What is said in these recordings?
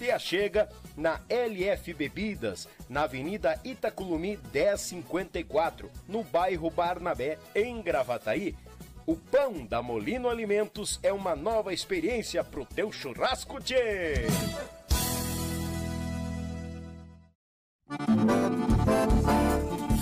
Te achega na LF Bebidas, na Avenida Itaculumi 1054, no bairro Barnabé, em Gravataí. O pão da Molino Alimentos é uma nova experiência pro teu churrasco, tchê!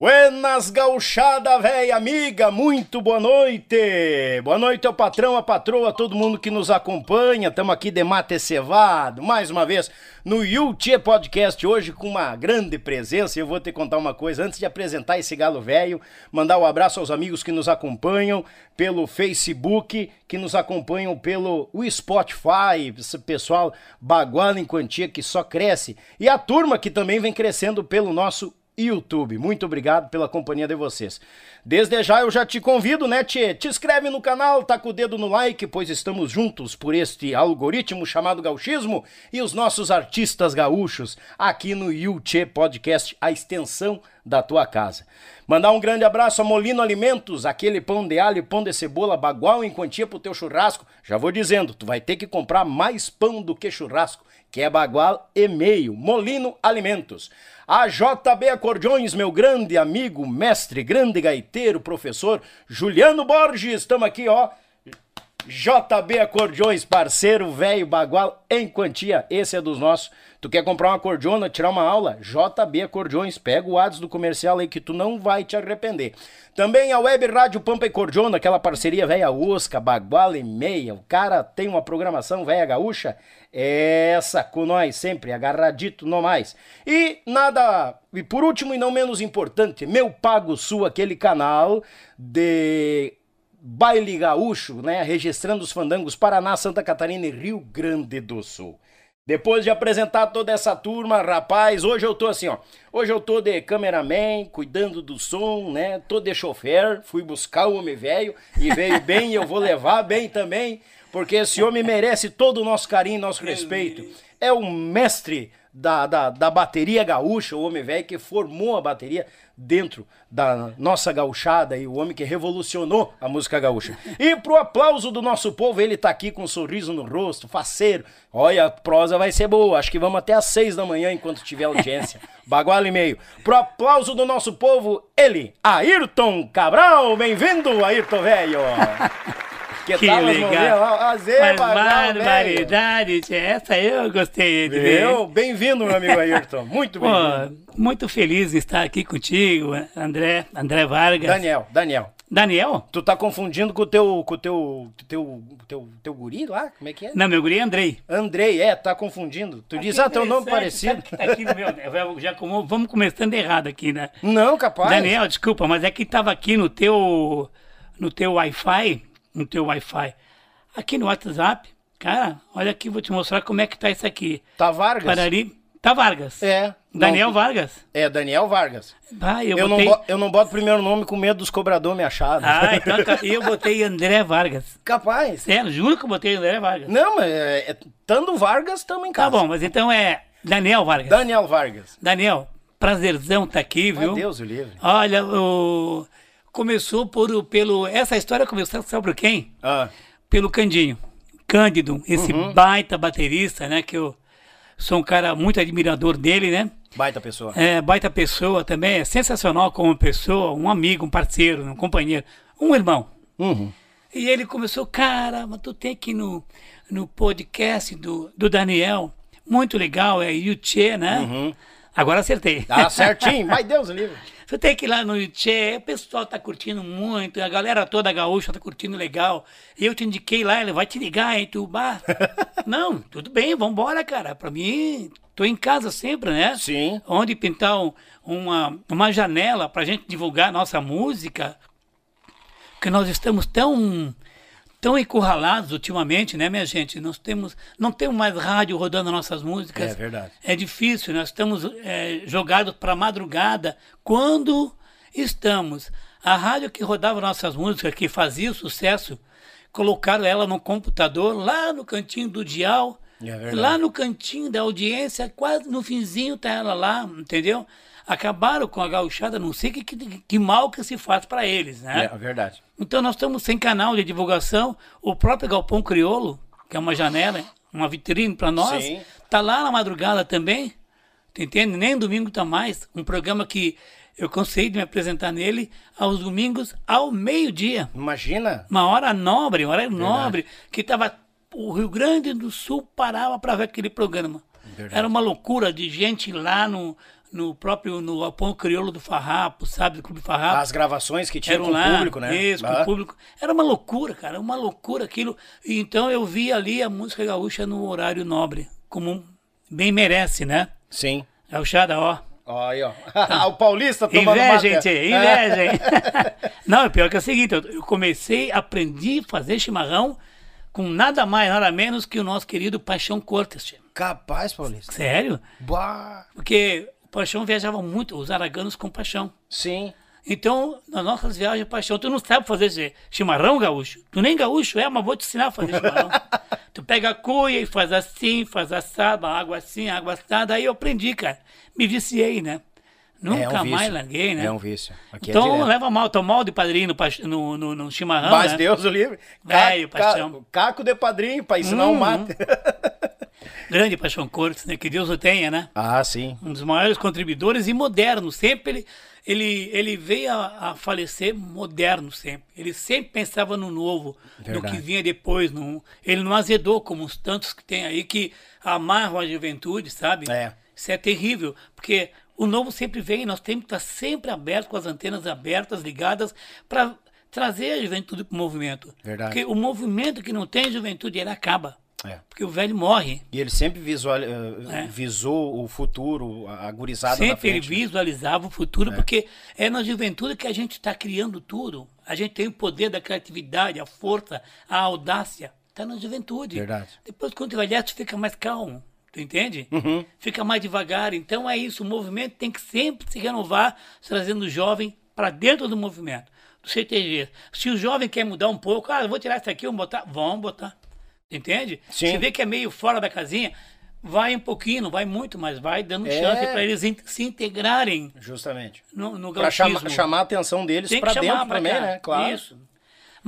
Buenas gauchada, véia amiga, muito boa noite. Boa noite ao patrão, a patroa, todo mundo que nos acompanha. Estamos aqui de mate cevado, mais uma vez no YouTube Podcast hoje com uma grande presença. Eu vou te contar uma coisa antes de apresentar esse galo velho, mandar um abraço aos amigos que nos acompanham pelo Facebook, que nos acompanham pelo Spotify, esse pessoal bagual em quantia que só cresce, e a turma que também vem crescendo pelo nosso YouTube. Muito obrigado pela companhia de vocês. Desde já eu já te convido, né, Tchê? Te inscreve no canal, tá com o dedo no like, pois estamos juntos por este algoritmo chamado gauchismo e os nossos artistas gaúchos aqui no YouTube Podcast, a extensão da tua casa. Mandar um grande abraço a Molino Alimentos, aquele pão de alho pão de cebola bagual em quantia pro teu churrasco. Já vou dizendo, tu vai ter que comprar mais pão do que churrasco, que é bagual e meio. Molino Alimentos. A JB Acordeões, meu grande amigo, mestre, grande gaiteiro, professor Juliano Borges, estamos aqui, ó. JB Acordeões, parceiro velho bagual em quantia, esse é dos nossos. Tu quer comprar uma acordeona, tirar uma aula? JB Acordeões, pega o ads do comercial aí que tu não vai te arrepender. Também a Web Rádio Pampa e Cordiona, aquela parceria velha Osca, bagual e meia. O cara tem uma programação velha gaúcha essa com nós sempre, agarradito no mais. E nada, e por último e não menos importante, meu Pago Sul, aquele canal de baile gaúcho, né, registrando os fandangos Paraná, Santa Catarina e Rio Grande do Sul. Depois de apresentar toda essa turma, rapaz, hoje eu tô assim, ó. Hoje eu tô de cameraman, cuidando do som, né? Tô de chofer, fui buscar o homem velho e veio bem e eu vou levar bem também porque esse homem merece todo o nosso carinho, nosso respeito. É o mestre da, da, da bateria gaúcha, o homem velho que formou a bateria dentro da nossa gauchada e o homem que revolucionou a música gaúcha. E pro aplauso do nosso povo, ele tá aqui com um sorriso no rosto, faceiro. Olha, a prosa vai ser boa. Acho que vamos até às seis da manhã enquanto tiver audiência. Baguala e meio. Pro aplauso do nosso povo, ele, Ayrton Cabral. Bem-vindo, Ayrton velho. Que, que legal. Mas barbaridade, essa eu gostei de ver. Bem-vindo, meu amigo Ayrton. Muito bem-vindo. Muito feliz de estar aqui contigo, André, André Vargas. Daniel, Daniel. Daniel? Tu tá confundindo com o teu, com o teu, teu, teu, teu guri lá? Como é que é? Não, meu guri é Andrei. Andrei, é, tá confundindo. Tu diz, ah, teu nome parecido. Tá aqui no meu, já como, vamos começando errado aqui, né? Não, capaz. Daniel, desculpa, mas é que tava aqui no teu, no teu Wi-Fi, no teu Wi-Fi. Aqui no WhatsApp, cara, olha aqui, vou te mostrar como é que tá isso aqui. Tá Vargas? Parari, tá Vargas. É. Daniel não, Vargas? É, Daniel Vargas. Ah, eu, eu, botei... não eu não boto primeiro nome com medo dos cobradores me acharem. Ah, então eu botei André Vargas. Capaz. Sério, juro que eu botei André Vargas. Não, mas é, é, tando Vargas, estamos em casa. Tá bom, mas então é Daniel Vargas. Daniel Vargas. Daniel, prazerzão tá aqui, viu? Meu Deus, o livre. Olha, o começou por, pelo. Essa história começou, sabe por quem? Ah. Pelo Candinho. Cândido, esse uhum. baita baterista, né? Que eu sou um cara muito admirador dele, né? Baita pessoa. É, baita pessoa também. É sensacional como pessoa, um amigo, um parceiro, um companheiro, um irmão. Uhum. E ele começou, cara, mas tu tem que ir no, no podcast do, do Daniel. Muito legal, é Yuchê, né? Uhum. Agora acertei. Tá certinho, mas Deus livre. Você tem que ir lá no Yuchê, o pessoal tá curtindo muito, a galera toda gaúcha tá curtindo legal. Eu te indiquei lá, ele vai te ligar, hein, tu, bah. Não, tudo bem, vambora, cara. Pra mim, tô em casa sempre, né? Sim. Onde pintar um- uma, uma janela pra gente divulgar nossa música, que nós estamos tão tão encurralados ultimamente, né, minha gente? Nós temos não temos mais rádio rodando nossas músicas. É verdade. É difícil, nós estamos é, jogados para madrugada quando estamos. A rádio que rodava nossas músicas, que fazia o sucesso, colocaram ela no computador, lá no cantinho do dial, É lá no cantinho da audiência, quase no finzinho tá ela lá, entendeu? Acabaram com a gauchada, não sei que, que, que mal que se faz para eles, né? É, é verdade. Então nós estamos sem canal de divulgação. O próprio Galpão Criolo, que é uma janela, uma vitrine para nós, Sim. tá lá na madrugada também. Tu entende? Nem domingo tá mais. Um programa que eu cansei de me apresentar nele aos domingos ao meio-dia. Imagina. Uma hora nobre, uma hora nobre, que tava o Rio Grande do Sul parava para ver aquele programa. Verdade. Era uma loucura de gente lá no, no próprio no Galpão Criolo do Farrapo, sabe, do Clube Farrapo. As gravações que tinha Eram com o lá, público, né? Isso, com Ah, o público. Era uma loucura, cara, uma loucura aquilo. Então eu vi ali a música gaúcha no horário nobre, como bem merece, né? Sim. Gauchada, ó. Ó, aí, ó. o Paulista tomando Inveja, gente, inveja, hein? Não, pior que é o seguinte, eu comecei, aprendi a fazer chimarrão com nada mais, nada menos que o nosso querido Paixão Cortes. Capaz, Paulista. Sério? Bah. Porque o Paixão viajava muito, os araganos com Paixão. Sim. Então, nas nossas viagens, paixão, tu não sabe fazer chimarrão gaúcho. Tu nem gaúcho é, mas vou te ensinar a fazer chimarrão. tu pega a cuia e faz assim, faz assado, água assim, água assada. Aí eu aprendi, cara. Me viciei, né? Nunca é um mais larguei, né? É um vício. Aqui é então, direto. leva mal, tô mal de padrinho no, no, no, no chimarrão, Mas né? Deus o livre. Velho, Ca- paixão. ca- Caco de padrinho pra ensinar Hum, um mate. Grande Paixão Cortes, né? Que Deus o tenha, né? ah, sim. um dos maiores contribuidores e moderno. Sempre ele, ele, ele veio a, a falecer moderno sempre. Ele sempre pensava no novo, no Verdade. que vinha depois. No, ele não azedou como os tantos que tem aí que amarram a juventude, sabe? É. Isso é terrível, porque o novo sempre vem, nós temos que estar sempre abertos, com as antenas abertas, ligadas, para trazer a juventude para o movimento. Verdade. Porque o movimento que não tem juventude, ele acaba. É. Porque o velho morre. E ele sempre visual, eh, É. visou o futuro, a gurizada na Sempre ele visualizava o futuro, porque é na juventude que a gente está criando tudo. A gente tem o poder da criatividade, a força, a audácia. Está na juventude. Verdade. Depois, quando envelhece, tu fica mais calmo. Tu entende? Uhum. Fica mais devagar. Então é isso. O movimento tem que sempre se renovar, trazendo o jovem para dentro do movimento. Do CTG. Se o jovem quer mudar um pouco, ah, eu vou tirar isso aqui, vamos botar. Vamos botar. Entende? Sim. Se vê que é meio fora da casinha, vai um pouquinho, não vai muito, mas vai dando É. chance para eles in- se integrarem Justamente. no, no gauchismo. chamar, a atenção deles chamar dentro também, cá. né? Claro. Isso.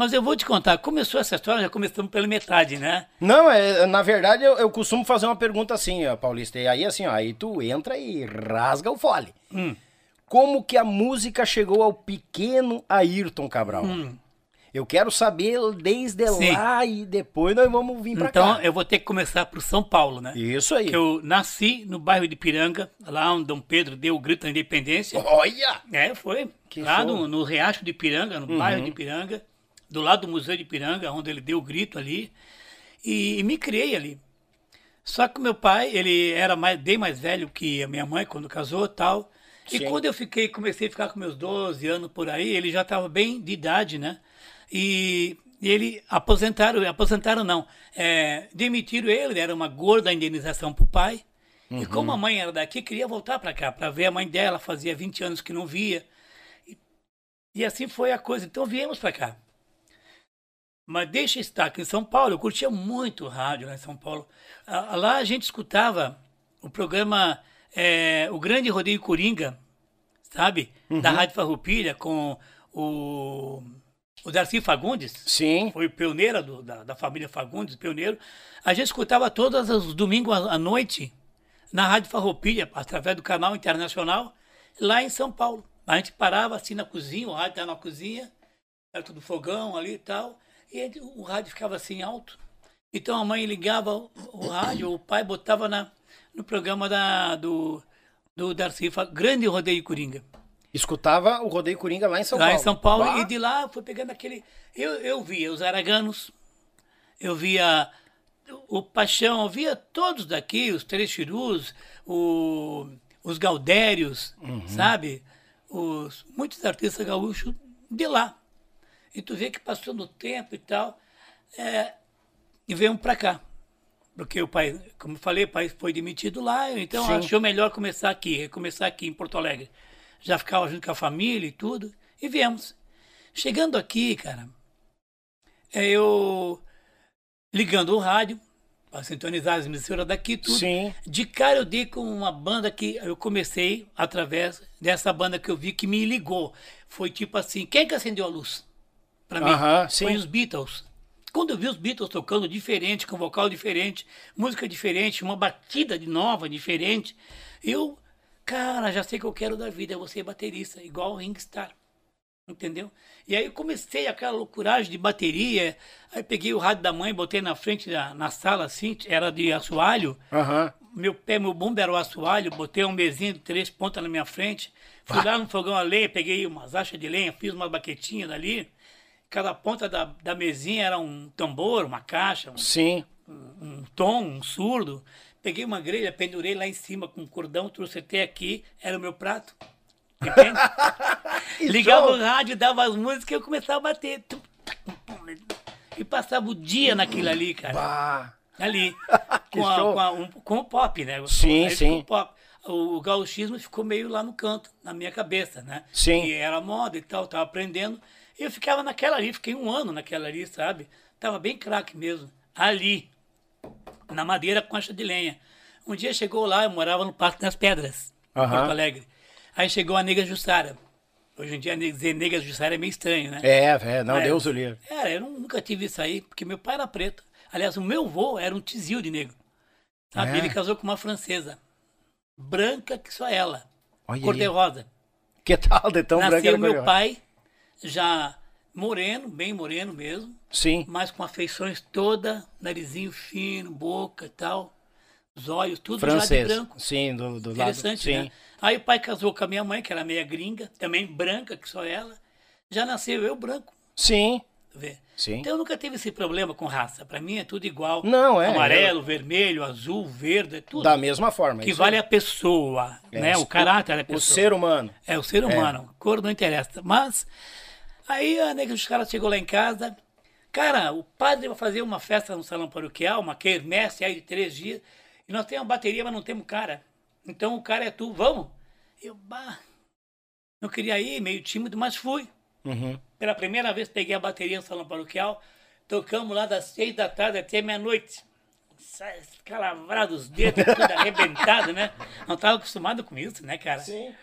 Mas eu vou te contar, começou essa história, já começamos pela metade, né? Não, é, na verdade eu, eu costumo fazer uma pergunta assim, ó, Paulista. E aí assim, ó, aí tu entra e rasga o fole. Hum. Como que a música chegou ao pequeno Ayrton Cabral? Eu quero saber desde Hum. Sim. lá e depois nós vamos vir pra Então cá. eu vou ter que começar por São Paulo, né? Isso aí. Que eu nasci no bairro de Piranga, lá onde Dom Pedro deu o grito da independência. Olha! É, foi. Que lá no, no Riacho de Piranga, no bairro de Piranga, do lado do Museu de Piranga, onde ele deu o grito ali. E, e me criei ali. Só que meu pai, ele era mais, bem mais velho que a minha mãe quando casou e tal. E Sim. quando eu fiquei, comecei a ficar com meus 12 anos por aí, ele já estava bem de idade, né? E, e ele aposentaram, aposentaram não, é, demitiram ele, era uma gorda indenização pro pai. E como a mãe era daqui, queria voltar para cá, para ver a mãe dela, fazia 20 anos que não via. E, e assim foi a coisa. Então viemos para cá. Mas deixa estar aqui em São Paulo, eu curtia muito rádio lá em São Paulo. Lá a gente escutava o programa é, O Grande Rodeio Coringa, sabe? Da Rádio Farroupilha, com o, o Darcy Fagundes Sim. foi pioneira do- da, da família Fagundes, pioneiro. A gente escutava todos os domingos à à noite na Rádio Farroupilha, através do canal internacional, lá em São Paulo. A gente parava assim na cozinha, o rádio estava na cozinha, perto do fogão ali e tal, E o rádio ficava assim alto. Então a mãe ligava o, rádio, o pai botava na, no programa da, do, do Darcy, Grande Rodeio Coringa. Escutava o Rodeio Coringa lá em São lá Paulo. em São Paulo, Bah. e de lá foi pegando aquele. Eu, eu via os Araganos, eu via o Paixão, eu via todos daqui, os Três Chirus, o, os Gaudérios, Uhum. sabe? Os, muitos artistas gaúchos de lá. E tu vê que passou no tempo e tal, é, e veio pra cá. Porque o pai, como eu falei, o pai foi demitido lá, então Sim. achou melhor começar aqui, recomeçar aqui em Porto Alegre. Já ficava junto com a família e tudo, e viemos. Chegando aqui, cara, é, eu ligando o rádio, para sintonizar as emissoras daqui, tudo. Sim. De cara eu dei com uma banda que eu comecei através dessa banda que eu vi que me ligou. Foi tipo assim, quem que acendeu a luz? Pra mim. Aham, sim. Foi os Beatles. Quando eu vi os Beatles tocando diferente, com vocal diferente, música diferente, uma batida de nova, diferente, eu, cara, já sei o que eu quero da vida, eu vou ser baterista, igual o Ringstar. Entendeu? E aí eu comecei aquela loucuragem de bateria, aí peguei o rádio da mãe, botei na frente da, na sala assim, era de assoalho, meu pé, meu bumbo era o assoalho, botei um mesinho de três pontas na minha frente, fui lá no fogão a lenha, peguei umas achas de lenha, fiz umas baquetinhas ali, cada ponta da, da mesinha era um tambor, uma caixa, um, Sim. um tom, um surdo. Peguei uma grelha, pendurei lá em cima com um cordão, trouxe até aqui, era o meu prato. Ligava show. o rádio, dava as músicas e eu começava a bater. Tum, E passava o dia naquilo ali, cara. Bah. Ali. Com, a- com, a- um- com o pop, né? Sim, Aí sim. o pop. O, o gauchismo ficou meio lá no canto, na minha cabeça, né? Sim. E era moda e tal, tava aprendendo. E eu ficava naquela ali, fiquei um ano naquela ali, sabe? Tava bem craque mesmo. Ali, na madeira com acha de lenha. Um dia chegou lá, eu morava no Parque das Pedras, em Aham. Porto Alegre. Aí chegou a Nega Jussara. Hoje em dia dizer Nega Jussara é meio estranho, né? É, é, não, É. Deus o livre. Era, eu nunca tive isso aí, porque meu pai era preto. Aliás, o meu avô era um tizil de negro. Sabe? É? Ele casou com uma francesa. Branca que só ela. Olha cor de rosa. Que tal de tão Nasceu era meu cor-de-rosa? pai já moreno, bem moreno mesmo, Sim. mas com afeições toda, narizinho fino, boca e tal, os olhos, tudo já de Francês. branco. Sim, do, do lado. Interessante, Sim. né? Aí o pai casou com a minha mãe, que era meia gringa, também branca que só ela. Já nasceu eu branco. Sim. tá vendo? Sim. Então eu nunca tive esse problema com raça. Pra mim é tudo igual. Não, é, Amarelo, vermelho, azul, verde, é tudo. Da mesma forma. que vale aí. a pessoa, É, né? O caráter da O pessoa. ser humano. É, o ser humano. Cor não interessa. Mas, aí a nega dos caras chegou lá em casa. Cara, o padre vai fazer uma festa no salão paroquial, uma quermesse aí de três dias. E nós temos uma bateria, mas não temos cara. Então o cara é tu, vamos? Eu, bah, não queria ir, meio tímido, mas fui. Uhum. Pela primeira vez peguei a bateria no salão paroquial. Tocamos lá das seis da tarde até meia-noite. Sai Escalavrado os dedos, tudo arrebentado, né? Não estava acostumado com isso, né, cara? Sim.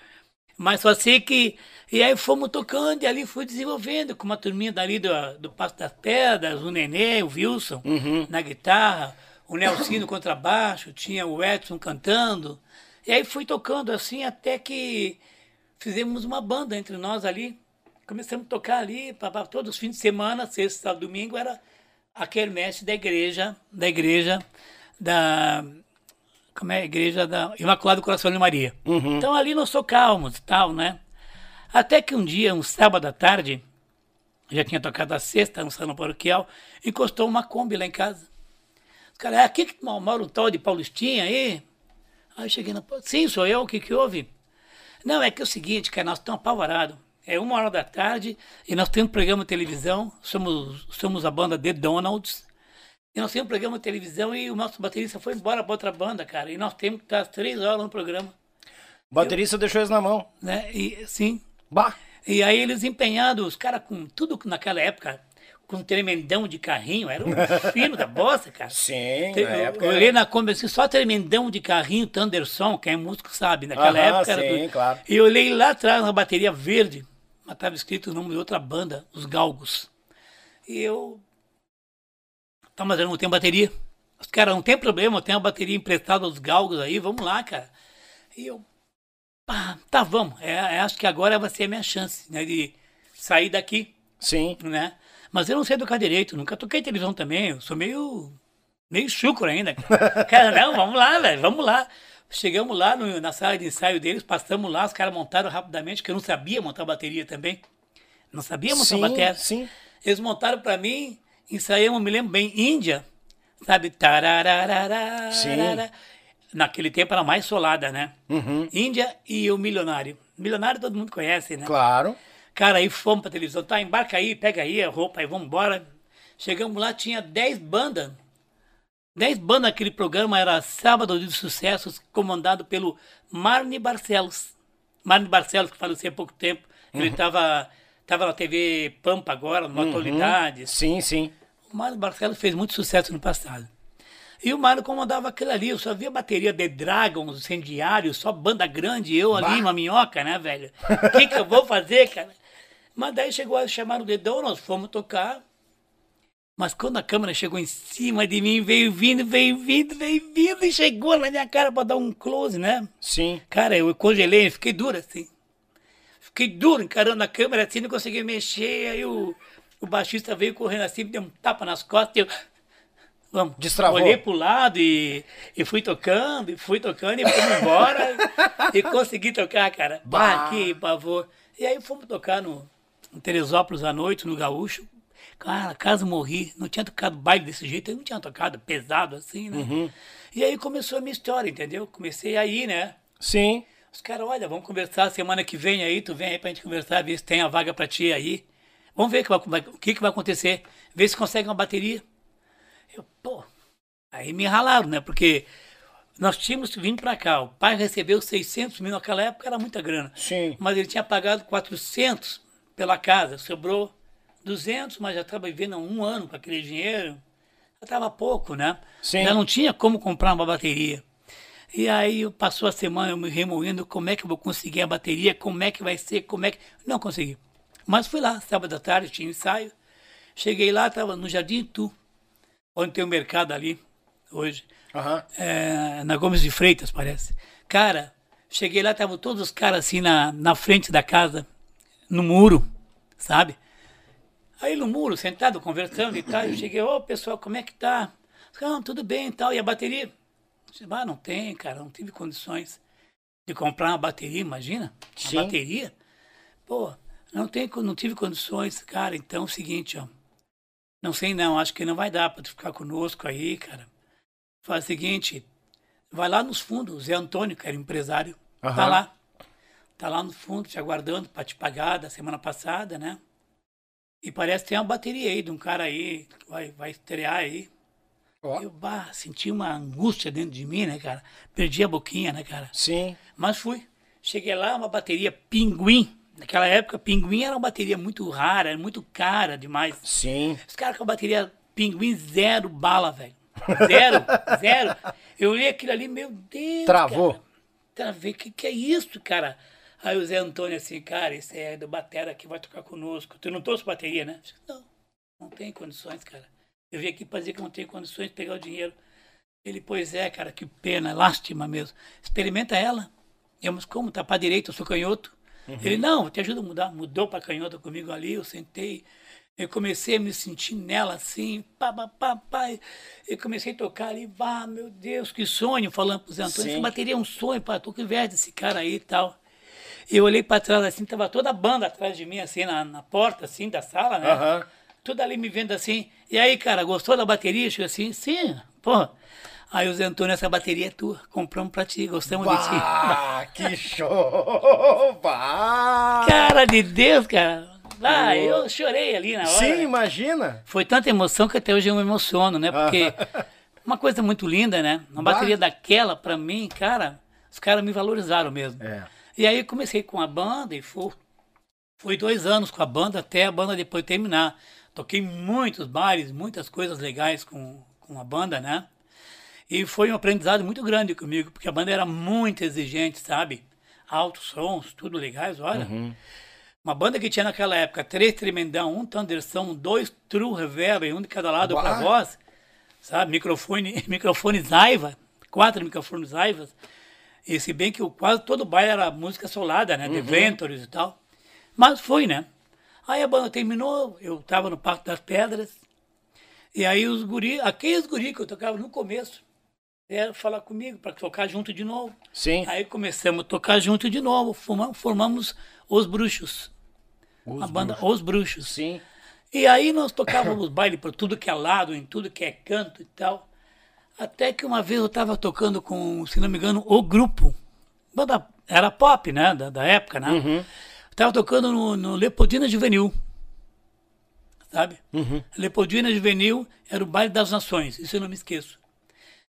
Mas só sei que. E aí fomos tocando e ali fui desenvolvendo com uma turminha dali do, do Passo das Pedras, o Nenê, o Wilson na guitarra, o Nelson no contrabaixo, tinha o Edson cantando. E aí fui tocando assim até que fizemos uma banda entre nós ali. Começamos a tocar ali, pá, pá, todos os fins de semana, sexta, sábado, domingo, era a quermesse da igreja, da igreja da como é a igreja da Imaculado Coração de Maria. Então ali nós tocávamos e tal, né? Até que um dia, um sábado à tarde, já tinha tocado a sexta no salão paroquial, encostou uma Kombi lá em casa. Os caras, é aqui que mora um tal de Paulistinha aí? Aí eu cheguei na sim, sou eu, o que que houve? Não, é que é o seguinte, cara, nós estamos apavorados. É uma hora da tarde e nós temos um programa de televisão, somos, somos a banda The Donalds, e nós temos um programa de televisão e o nosso baterista foi embora para outra banda, cara, e nós temos que estar às três horas no programa, O baterista deixou eles na mão. né? E sim, Bah. e aí eles empenhados, os caras com tudo naquela época, com tremendão de carrinho, era um fino da bosta, cara. Sim, Te- na eu, época. eu olhei na Kombi assim, só tremendão de carrinho, Thunderson, quem é músico sabe, naquela Aham, época era sim, tudo. claro. E eu olhei lá atrás na bateria verde, mas estava escrito o nome de outra banda, os Galgos. E eu. Tá, mas eu não tenho bateria. Os caras, não tem problema, eu tenho a bateria emprestada aos Galgos aí, vamos lá, cara. E eu. Pá, tá, vamos. É, é, acho que agora vai ser a minha chance, né, de sair daqui Sim. né? Mas eu não sei tocar direito, nunca toquei televisão também, eu sou meio, meio chucro ainda. Cara, não, vamos lá, velho, vamos lá. Chegamos lá no, na sala de ensaio deles, passamos lá, os caras montaram rapidamente, que eu não sabia montar bateria também. Não sabia montar Sim, bateria. sim. Eles montaram pra mim, ensaiamos, me lembro bem, Índia, sabe? Tarararara, Sim. Naquele tempo era mais solada, né? Uhum. Índia e o Milionário. Milionário todo mundo conhece, né? Claro. Cara, aí fomos pra televisão. Tá, embarca aí, pega aí a roupa, aí vamos embora. Chegamos lá, tinha 10 bandas. 10 bandas naquele programa, era Sábado de Sucessos, comandado pelo Marne Barcelos. Marne Barcelos, que faleceu há pouco tempo. Ele tava, tava na TV Pampa agora, no Atualidades. Sim, sim. O Mário Barcelos fez muito sucesso no passado. E o Mário comandava aquilo ali. Eu só via bateria de Dragons, Incendiários, só banda grande, eu ali, uma minhoca, né, velho? O que, que eu vou fazer, cara? Mas daí chegou a chamar o dedão, nós fomos tocar. Mas quando a câmera chegou em cima de mim, veio vindo, veio vindo, veio vindo e chegou na minha cara pra dar um close, né? Sim. Cara, eu congelei, fiquei duro assim. Fiquei duro encarando a câmera assim, não consegui mexer. Aí o, o baixista veio correndo assim, me deu um tapa nas costas e eu. Vamos. Destravou. Olhei pro lado e, e fui tocando, e fui tocando, e fomos embora. e consegui tocar, cara. Bah. Bah, que pavor. E aí fomos tocar no, em Teresópolis à noite, no Gaúcho. Cara, quase morri. Não tinha tocado baile desse jeito, eu não tinha tocado pesado assim, né? Uhum. E aí começou a minha história, entendeu? Comecei aí, né? Sim. Os caras, olha, vamos conversar semana que vem aí, tu vem aí pra gente conversar, ver se tem a vaga pra ti aí. Vamos ver que vai- o que, que vai acontecer. Ver se consegue uma bateria. Eu, pô, aí me ralaram, né? Porque nós tínhamos vindo pra cá. O pai recebeu 600 mil naquela época, era muita grana. Sim. Mas ele tinha pagado 400 pela casa, sobrou 200, mas já estava vivendo há um ano com aquele dinheiro. Já estava pouco, né? Sim. Já não tinha como comprar uma bateria. E aí passou a semana eu me remoendo como é que eu vou conseguir a bateria, como é que vai ser, como é que. Não consegui. Mas fui lá, sábado à tarde, tinha ensaio. Cheguei lá, estava no Jardim Itu, onde tem o mercado ali, hoje. Aham. É, na Gomes de Freitas, parece. Cara, cheguei lá, estavam todos os caras assim na, na frente da casa, no muro, sabe? Aí no muro, sentado, conversando e tal, eu cheguei, ô pessoal, como é que tá? Não, tudo bem e tal, e a bateria? Disse, Ah, não tem, cara, não tive condições de comprar uma bateria, imagina? Uma Sim. bateria? Pô, não, tem, não tive condições, cara, então é o seguinte, ó. Não sei não, acho que não vai dar pra tu ficar conosco aí, cara. Faz o seguinte, vai lá nos fundos, o Zé Antônio, que era empresário, tá Aham. lá. Tá lá no fundo, te aguardando para te pagar da semana passada, né? E parece que tem uma bateria aí de um cara aí que vai, vai estrear aí. Ó. Eu, bah, senti uma angústia dentro de mim, né, cara? Perdi a boquinha, né, cara? Sim. Mas fui. Cheguei lá, uma bateria Pinguim. Naquela época, Pinguim era uma bateria muito rara, era muito cara demais. Sim. Os caras com a bateria Pinguim zero bala, velho. Zero, zero. Eu olhei aquilo ali, meu Deus. Travou. Cara. Travei. O que, que é isso, cara? Aí o Zé Antônio assim, cara, esse é do Batera que vai tocar conosco. Tu não trouxe bateria, né? Não, não tem condições, cara. Eu vim aqui pra dizer que não tenho condições de pegar o dinheiro. Ele, pois é, cara, que pena, lástima mesmo. Experimenta ela. Eu, mas como? Tá pra direita, eu sou canhoto. Ele, não, te ajuda a mudar. Mudou pra canhota comigo ali, eu sentei. Eu comecei a me sentir nela assim, pá, pá, pá, pá. Eu comecei a tocar ali, vá, meu Deus, que sonho, falando pro Zé Antônio. Essa bateria é um sonho, pá, tô com inveja desse cara aí e tal. Eu olhei pra trás assim, tava toda a banda atrás de mim, assim, na, na porta, assim, da sala, né? Aham. Tudo ali me vendo assim. E aí, cara, gostou da bateria? Eu chego assim, sim, pô. Aí o Zé Antônio, essa bateria é tua, compramos pra ti, gostamos de ti. Ah, que show! Bah. Cara de Deus, cara. Ah, eu chorei ali na hora. Sim, imagina. Foi tanta emoção que até hoje eu me emociono, né? Porque uma coisa muito linda, né? Uma Bah. bateria daquela, pra mim, cara, os caras me valorizaram mesmo. É. E aí comecei com a banda e fui, fui dois anos com a banda até a banda depois terminar. Toquei muitos bares, muitas coisas legais com, com a banda, né? E foi um aprendizado muito grande comigo, porque a banda era muito exigente, sabe? Altos sons, tudo legais, olha. Uma banda que tinha naquela época três tremendão, um Thundersão, dois True Reverb, um de cada lado para voz, sabe? Microfone, microfone Zaiva, quatro microfones Zaivas. E se bem que quase todo o baile era música solada, né? The Ventures e tal. Mas foi, né? Aí a banda terminou, eu tava no Parque das Pedras, e aí os guri, aqueles guri que eu tocava no começo, vieram falar comigo para tocar junto de novo. Sim. Aí começamos a tocar junto de novo, formamos, formamos Os Bruxos. Os a banda Os Bruxos. Sim. E aí nós tocávamos baile por tudo que é lado, em tudo que é canto e tal. Até que uma vez eu estava tocando com, se não me engano, o grupo. Banda, era pop, né? Da, da época, né? Uhum. Estava tocando no, no Leopoldina Juvenil. Sabe? Uhum. Leopoldina Juvenil era o baile das nações, isso eu não me esqueço.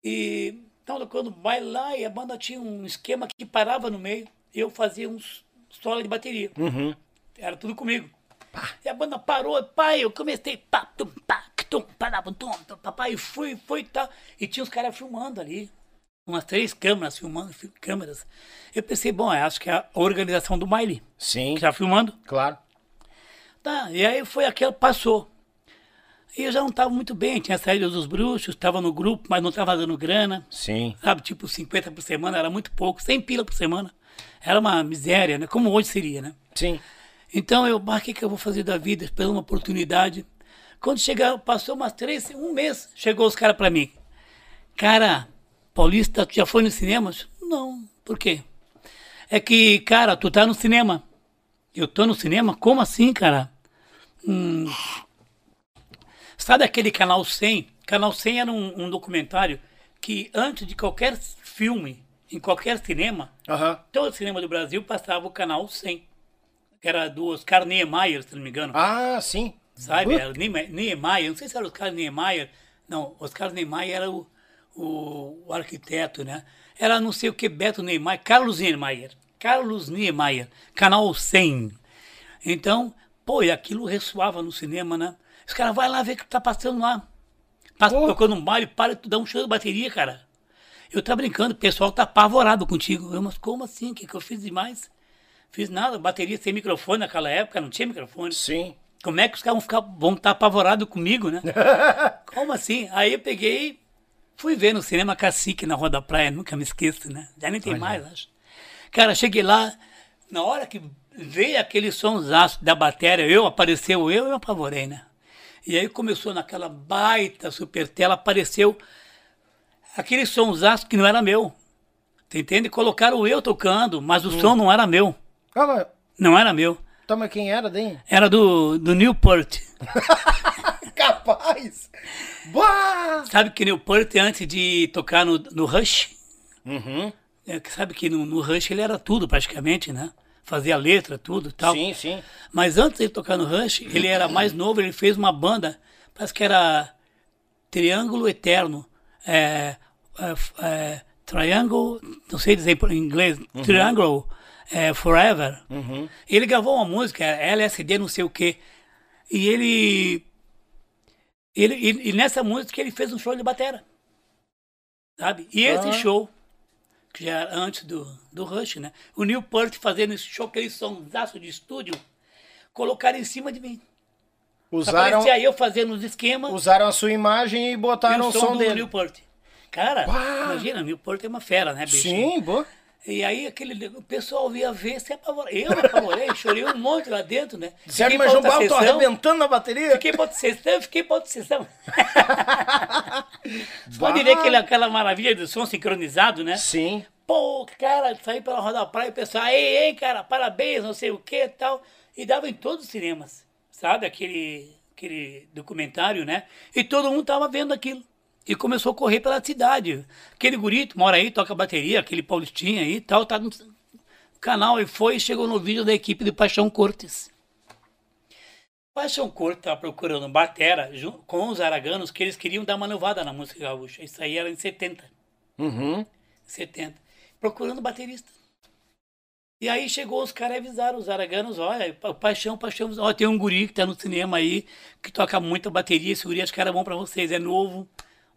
E estava tocando baile lá e a banda tinha um esquema que parava no meio e eu fazia uns solo de bateria. Uhum. Era tudo comigo. E a banda parou, pai, eu comecei, pá, tum, pá, tum, parava, tum, papai, fui, e tal. E tinha os caras filmando ali. Umas três câmeras filmando, fi- câmeras. Eu pensei, bom, eu acho que é a organização do baile Sim. que tá filmando. Claro. Tá, e aí foi aquela, passou. E eu já não estava muito bem, tinha saído dos bruxos, estava no grupo, mas não estava dando grana. Sim. Sabe, tipo 50 por semana, era muito pouco, 100 pila por semana. Era uma miséria, né? Como hoje seria, né? Sim. Então eu, ah, o que, que eu vou fazer da vida? Esperando uma oportunidade. Quando chegar, passou umas três, um mês, chegou os caras pra mim. Cara, Paulista, tu já foi no cinema? Eu disse, Não, por quê? É que, cara, tu tá no cinema. Eu tô no cinema? Como assim, cara? Hum, sabe aquele Canal 100? Canal 100 era um, um documentário que antes de qualquer filme, em qualquer cinema, Aham. todo cinema do Brasil passava o Canal 100 que era do Oscar Niemeyer, se não me engano. Ah, sim. sabe? Era Nieme- Niemeyer, não sei se era Oscar Niemeyer. Não, Oscar Niemeyer era o, o, o arquiteto, né? Era não sei o que, Beto Niemeyer, Carlos Niemeyer. Carlos Niemeyer, Canal 100. Então, pô, e aquilo ressoava no cinema, né? Os caras, vai lá ver o que tá passando lá. Passa Pô. tocando um baile, para tu dar um show de bateria, cara. Eu tá brincando, o pessoal tá apavorado contigo. Eu, mas como assim? O que, que eu fiz demais? Fiz nada, bateria sem microfone naquela época, não tinha microfone. Sim. Como é que os caras vão ficar vão estar apavorados comigo, né? Como assim? Aí eu peguei, fui ver no cinema Cacique na Rua da Praia, nunca me esqueço, né? Já nem tem mais, acho. Cara, cheguei lá, na hora que veio aquele sonsaço da bateria, eu, apareceu eu, eu apavorei, né? E aí começou naquela baita super tela, apareceu aquele sonsaço que não era meu. Tu entende? Colocaram eu tocando, mas o som não era meu. Ah, Não era meu. tá, mas quem era, daí? Era do, do Newport. Capaz! Bah! Sabe que Newport, antes de tocar no, no Rush, Uhum. é, sabe que no, no Rush ele era tudo praticamente, né? Fazia letra, tudo e tal. Sim, sim. Mas antes de tocar no Rush, ele era mais novo, ele fez uma banda, parece que era Triângulo Eterno. É, é, é, triangle, não sei dizer em inglês, Triangle é, Forever. Ele gravou uma música, LSD não sei o quê. E ele, ele e, e nessa música ele fez um show de batera. Sabe? E esse Ah. show, que já era antes do, do Rush, né? O Newport fazendo esse show, aquele somzaço de estúdio, colocaram em cima de mim. Usaram, Aparecia eu fazendo os esquemas usaram a sua imagem e e botaram o o som, som do dele. Newport. Cara, Uau! imagina, Newport é uma fera, né, bicho? Sim, boa. E aí aquele, o pessoal via ver, se apavorou. Eu me apavorei, chorei um monte lá dentro, né? Sério, mas João outra Paulo, tô arrebentando a bateria? Fiquei pra outra sessão, fiquei pra outra sessão. Pode ver aquele, aquela maravilha do som sincronizado, né? Sim. Pô, cara, saí pela roda da praia, o pessoal, ei, ei, cara, parabéns, não sei o que e tal. E dava em todos os cinemas, sabe? Aquele, aquele documentário, né? E todo mundo tava vendo aquilo. E começou a correr pela cidade. Aquele gurito mora aí, toca bateria, aquele paulistinha aí e tal, tá no canal e foi e chegou no vídeo da equipe de Paixão Cortes. Paixão Cortes tava procurando batera com os araganos que eles queriam dar uma novada na música gaúcha. Isso aí era em 70. Uhum. 70, procurando baterista. E aí chegou os caras e avisaram os araganos, olha, pa- paixão, paixão, ó, tem um guri que tá no cinema aí, que toca muita bateria, esse guri acho que era bom pra vocês, é novo,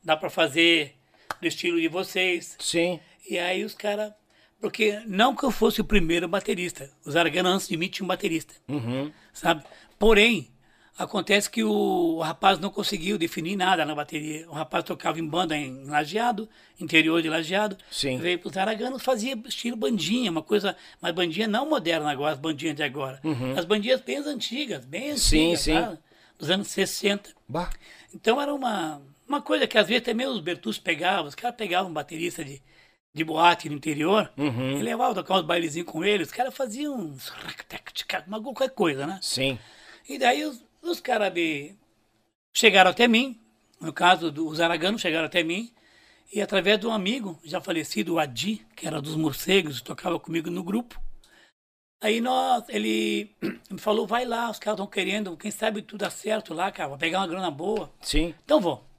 dá pra fazer do estilo de vocês. Sim. E aí os caras, porque não que eu fosse o primeiro baterista, os araganos antes de mim tinham um baterista, Uhum. sabe? Porém, Acontece que o, rapaz não conseguiu definir nada na bateria. O rapaz tocava em banda em Lajeado, interior de Lajeado. Sim. Veio para os Araganos, fazia estilo bandinha, uma coisa, mas bandinha não moderna agora, as bandinhas de agora. As bandinhas bem antigas, bem antigas, Sim, sim. tá? dos anos 60. Bah. Então era uma, uma coisa que às vezes também os Bertus pegavam, os caras pegavam um baterista de, de boate no interior Uhum. e levavam tocar uns bailezinhos com ele, os caras faziam uns uma qualquer coisa, né? Sim. E daí os, os caras de... chegaram até mim, no caso dos araganos chegaram até mim, e através de um amigo já falecido, o Adi, que era dos morcegos, tocava comigo no grupo. Aí nós, ele me falou, vai lá, os caras estão querendo, quem sabe tudo dá certo lá, cara, vou pegar uma grana boa. Sim. Então vou.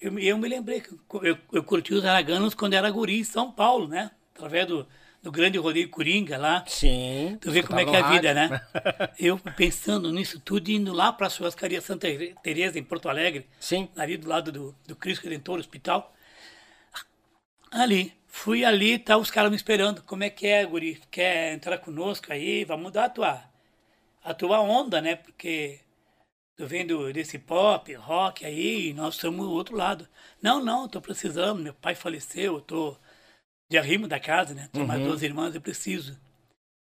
Eu, me- eu me lembrei que eu, eu, curti os araganos quando era guri em São Paulo, né? Através do, do grande rodeio Coringa lá. Sim. Tu vê como é que é a vida, né? Eu pensando nisso tudo, indo lá para a churrascaria Santa Teresa, em Porto Alegre, Sim. ali do lado do, do Cristo Redentor Hospital. Ali, fui ali, tá os caras me esperando. Como é que é, guri? Quer entrar conosco aí? Vamos mudar a tua, a tua onda, né? Porque tu vem do, desse pop, rock aí, nós estamos do outro lado. Não, não, tô precisando, meu pai faleceu, eu tô de arrimo da casa, né? Tenho mais duas irmãs, eu preciso.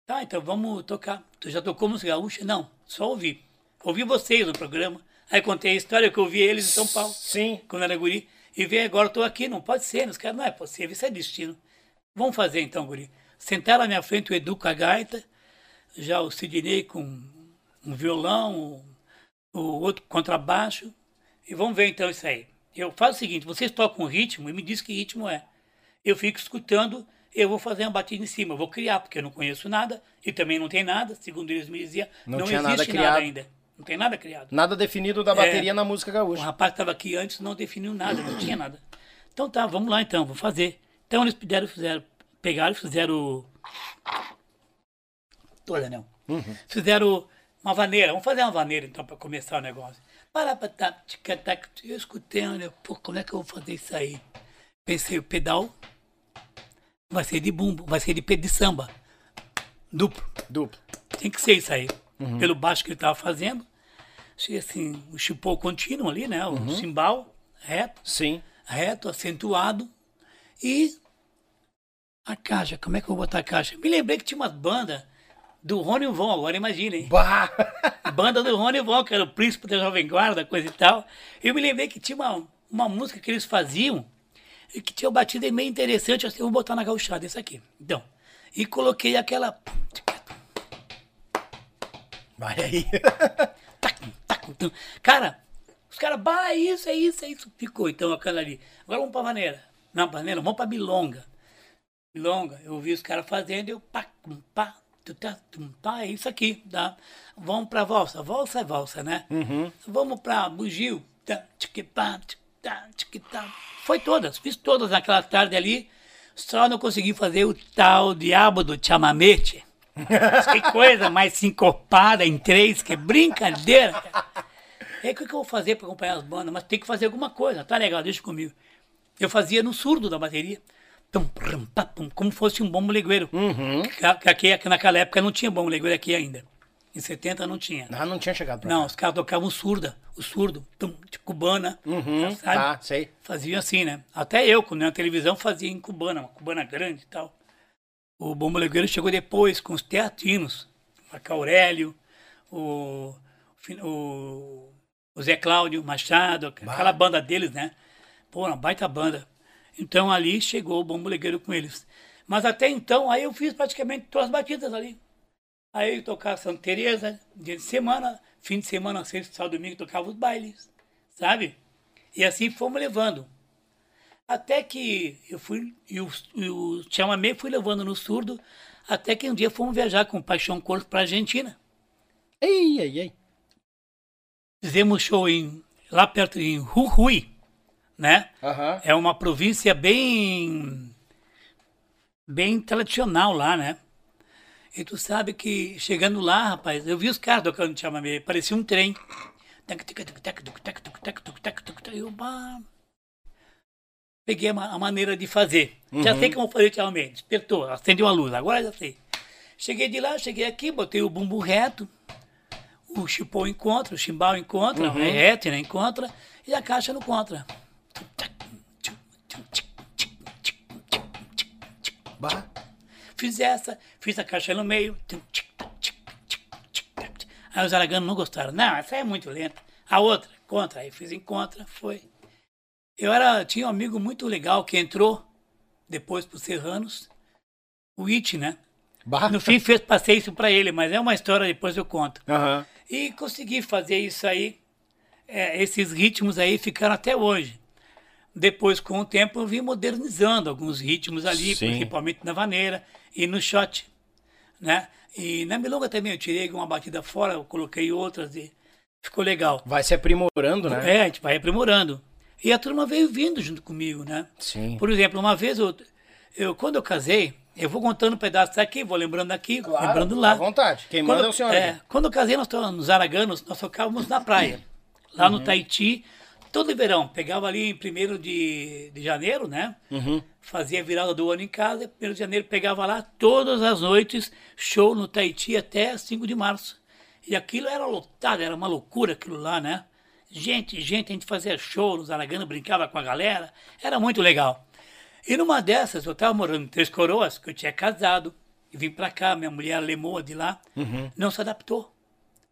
Tá, então vamos tocar. Tu já tocou música gaúcha? Não, só ouvi. Ouvi vocês no programa. Aí contei a história que eu vi eles em São Paulo, Sim. quando era guri. E vem agora, tô aqui, não pode ser. Os caras, não é possível, isso é destino. Vamos fazer então, guri. Sentaram à minha frente o Edu com a gaita, já o Sidney com um violão, o, o outro contrabaixo. E vamos ver então isso aí. Eu faço o seguinte, vocês tocam o ritmo e me diz que ritmo é. Eu fico escutando, eu vou fazer uma batida em cima, eu vou criar, porque eu não conheço nada e também não tem nada, segundo eles me diziam, Não não, tinha nada existe criado. ainda. Não tem nada criado. Nada definido da bateria na música O gaúcha. rapaz que estava aqui antes não definiu nada, não tinha nada. Então tá, vamos lá então, vou fazer. Então eles puderam, fizeram, pegaram e fizeram. Toda, não. Fizeram uma vaneira. Vamos fazer uma vaneira então para começar o negócio. Eu escutei, olha, pô, como é que eu vou fazer isso aí? Pensei, o pedal vai ser de bumbo, vai ser de pé de samba. Duplo. Duplo. Tem que ser isso aí. Pelo baixo que ele estava fazendo. Achei assim, o chipô contínuo ali, né? O cimbal reto, Sim. reto, acentuado. E a caixa, como é que eu vou botar a caixa? Me lembrei que tinha umas bandas do Rony Von, agora imagina, hein? Bah. Banda do Rony Von, que era o príncipe da Jovem Guarda, coisa e tal. Eu me lembrei que tinha uma, uma música que eles faziam e que tinha uma batida meio interessante. Eu assim, vou botar na gauchada isso aqui. Então, e coloquei aquela... Vai aí. Tum. Cara, os caras, bah, é isso, é isso, é isso. Ficou então aquela ali. Agora vamos pra vaneira. Não, vaneira, vamos pra milonga. Milonga, eu vi os caras fazendo, eu pá, pá, tá, pá, é isso aqui, tá? Vamos pra valsa, valsa é valsa, né? Vamos pra bugio, tá, tá, tá. Foi todas, fiz todas naquela tarde ali, só não consegui fazer o tal diabo do chamamete. Que coisa mais sincopada em três, que brincadeira, cara. É o que que eu vou fazer para acompanhar as bandas? Mas tem que fazer alguma coisa. Tá legal, deixa comigo. Eu fazia no surdo da bateria. Tum, prum, pá, pum, como fosse um bombo legueiro. Que Aqui, aqui naquela época não tinha bombo legueiro aqui ainda. Em 70 não tinha. Ah, não tinha chegado pra Não, cá. os caras tocavam surda, o surdo, tum, de cubana, Uhum, sabe? tá, sei. Faziam assim, né? Até eu, quando na televisão, fazia em cubana, uma cubana grande e tal. O Bombo Legueiro chegou depois com os teatinos, Marco Aurélio, o, o, o Zé Cláudio Machado, aquela banda deles, né? Pô, uma baita banda. Então ali chegou o Bombo Legueiro com eles. Mas até então, aí eu fiz praticamente todas as batidas ali. Aí eu tocava Santa Teresa, dia de semana, fim de semana, sexta, sábado, domingo, tocava os bailes, sabe? E assim fomos levando. Até que eu fui, e o, e o chamamé fui levando no surdo, até que um dia fomos viajar com o Paixão Corpo para Argentina. Ei, ei, ei. Fizemos show em, lá perto, em Jujuy, né? Uhum. É uma província bem bem tradicional lá, né? E tu sabe que chegando lá, rapaz, eu vi os caras tocando chamamé, parecia um trem. Eu peguei a maneira de fazer. Uhum. Já sei como fazer o chamamé, despertou, acendeu a luz, agora já sei. Cheguei de lá, cheguei aqui, botei o bumbo reto, o chipô encontra, o chimbal encontra, uhum. o rete, né, encontra, e a caixa no contra. Bah. Fiz essa, fiz a caixa no meio. Aí os araganos não gostaram. Não, essa é muito lenta. A outra, contra. Aí fiz em contra, foi. Eu era, tinha um amigo muito legal que entrou depois para os Serranos, o It, né? Bah. No fim fez, passei isso para ele, mas é uma história, depois eu conto. Aham. E consegui fazer isso aí. É, esses ritmos aí ficaram até hoje. Depois, com o tempo, eu vim modernizando alguns ritmos ali, Sim. principalmente na vaneira e no shot, né? E na milonga também eu tirei uma batida fora, eu coloquei outras e ficou legal. Vai se aprimorando, né? É, a gente vai aprimorando. E a turma veio vindo junto comigo, né? Sim. Por exemplo, uma vez eu, eu quando eu casei, eu vou contando um pedaço daqui, vou lembrando aqui, lembrando lá. À vontade. Quem Quando, manda é o senhor. é, quando eu casei, nós estávamos nos Araganos, nós tocávamos na praia. Lá Uhum. no Tahiti, todo verão. Pegava ali em 1 de, de janeiro, né? Uhum. Fazia a virada do ano em casa. 1 de janeiro pegava lá todas as noites, show no Tahiti até 5 de março. E aquilo era lotado, era uma loucura aquilo lá, né? Gente, gente, a gente fazia show nos Araganos, brincava com a galera. Era muito legal. E numa dessas, eu estava morando em Três Coroas, que eu tinha casado, e vim pra cá, minha mulher lemoa de lá, não se adaptou,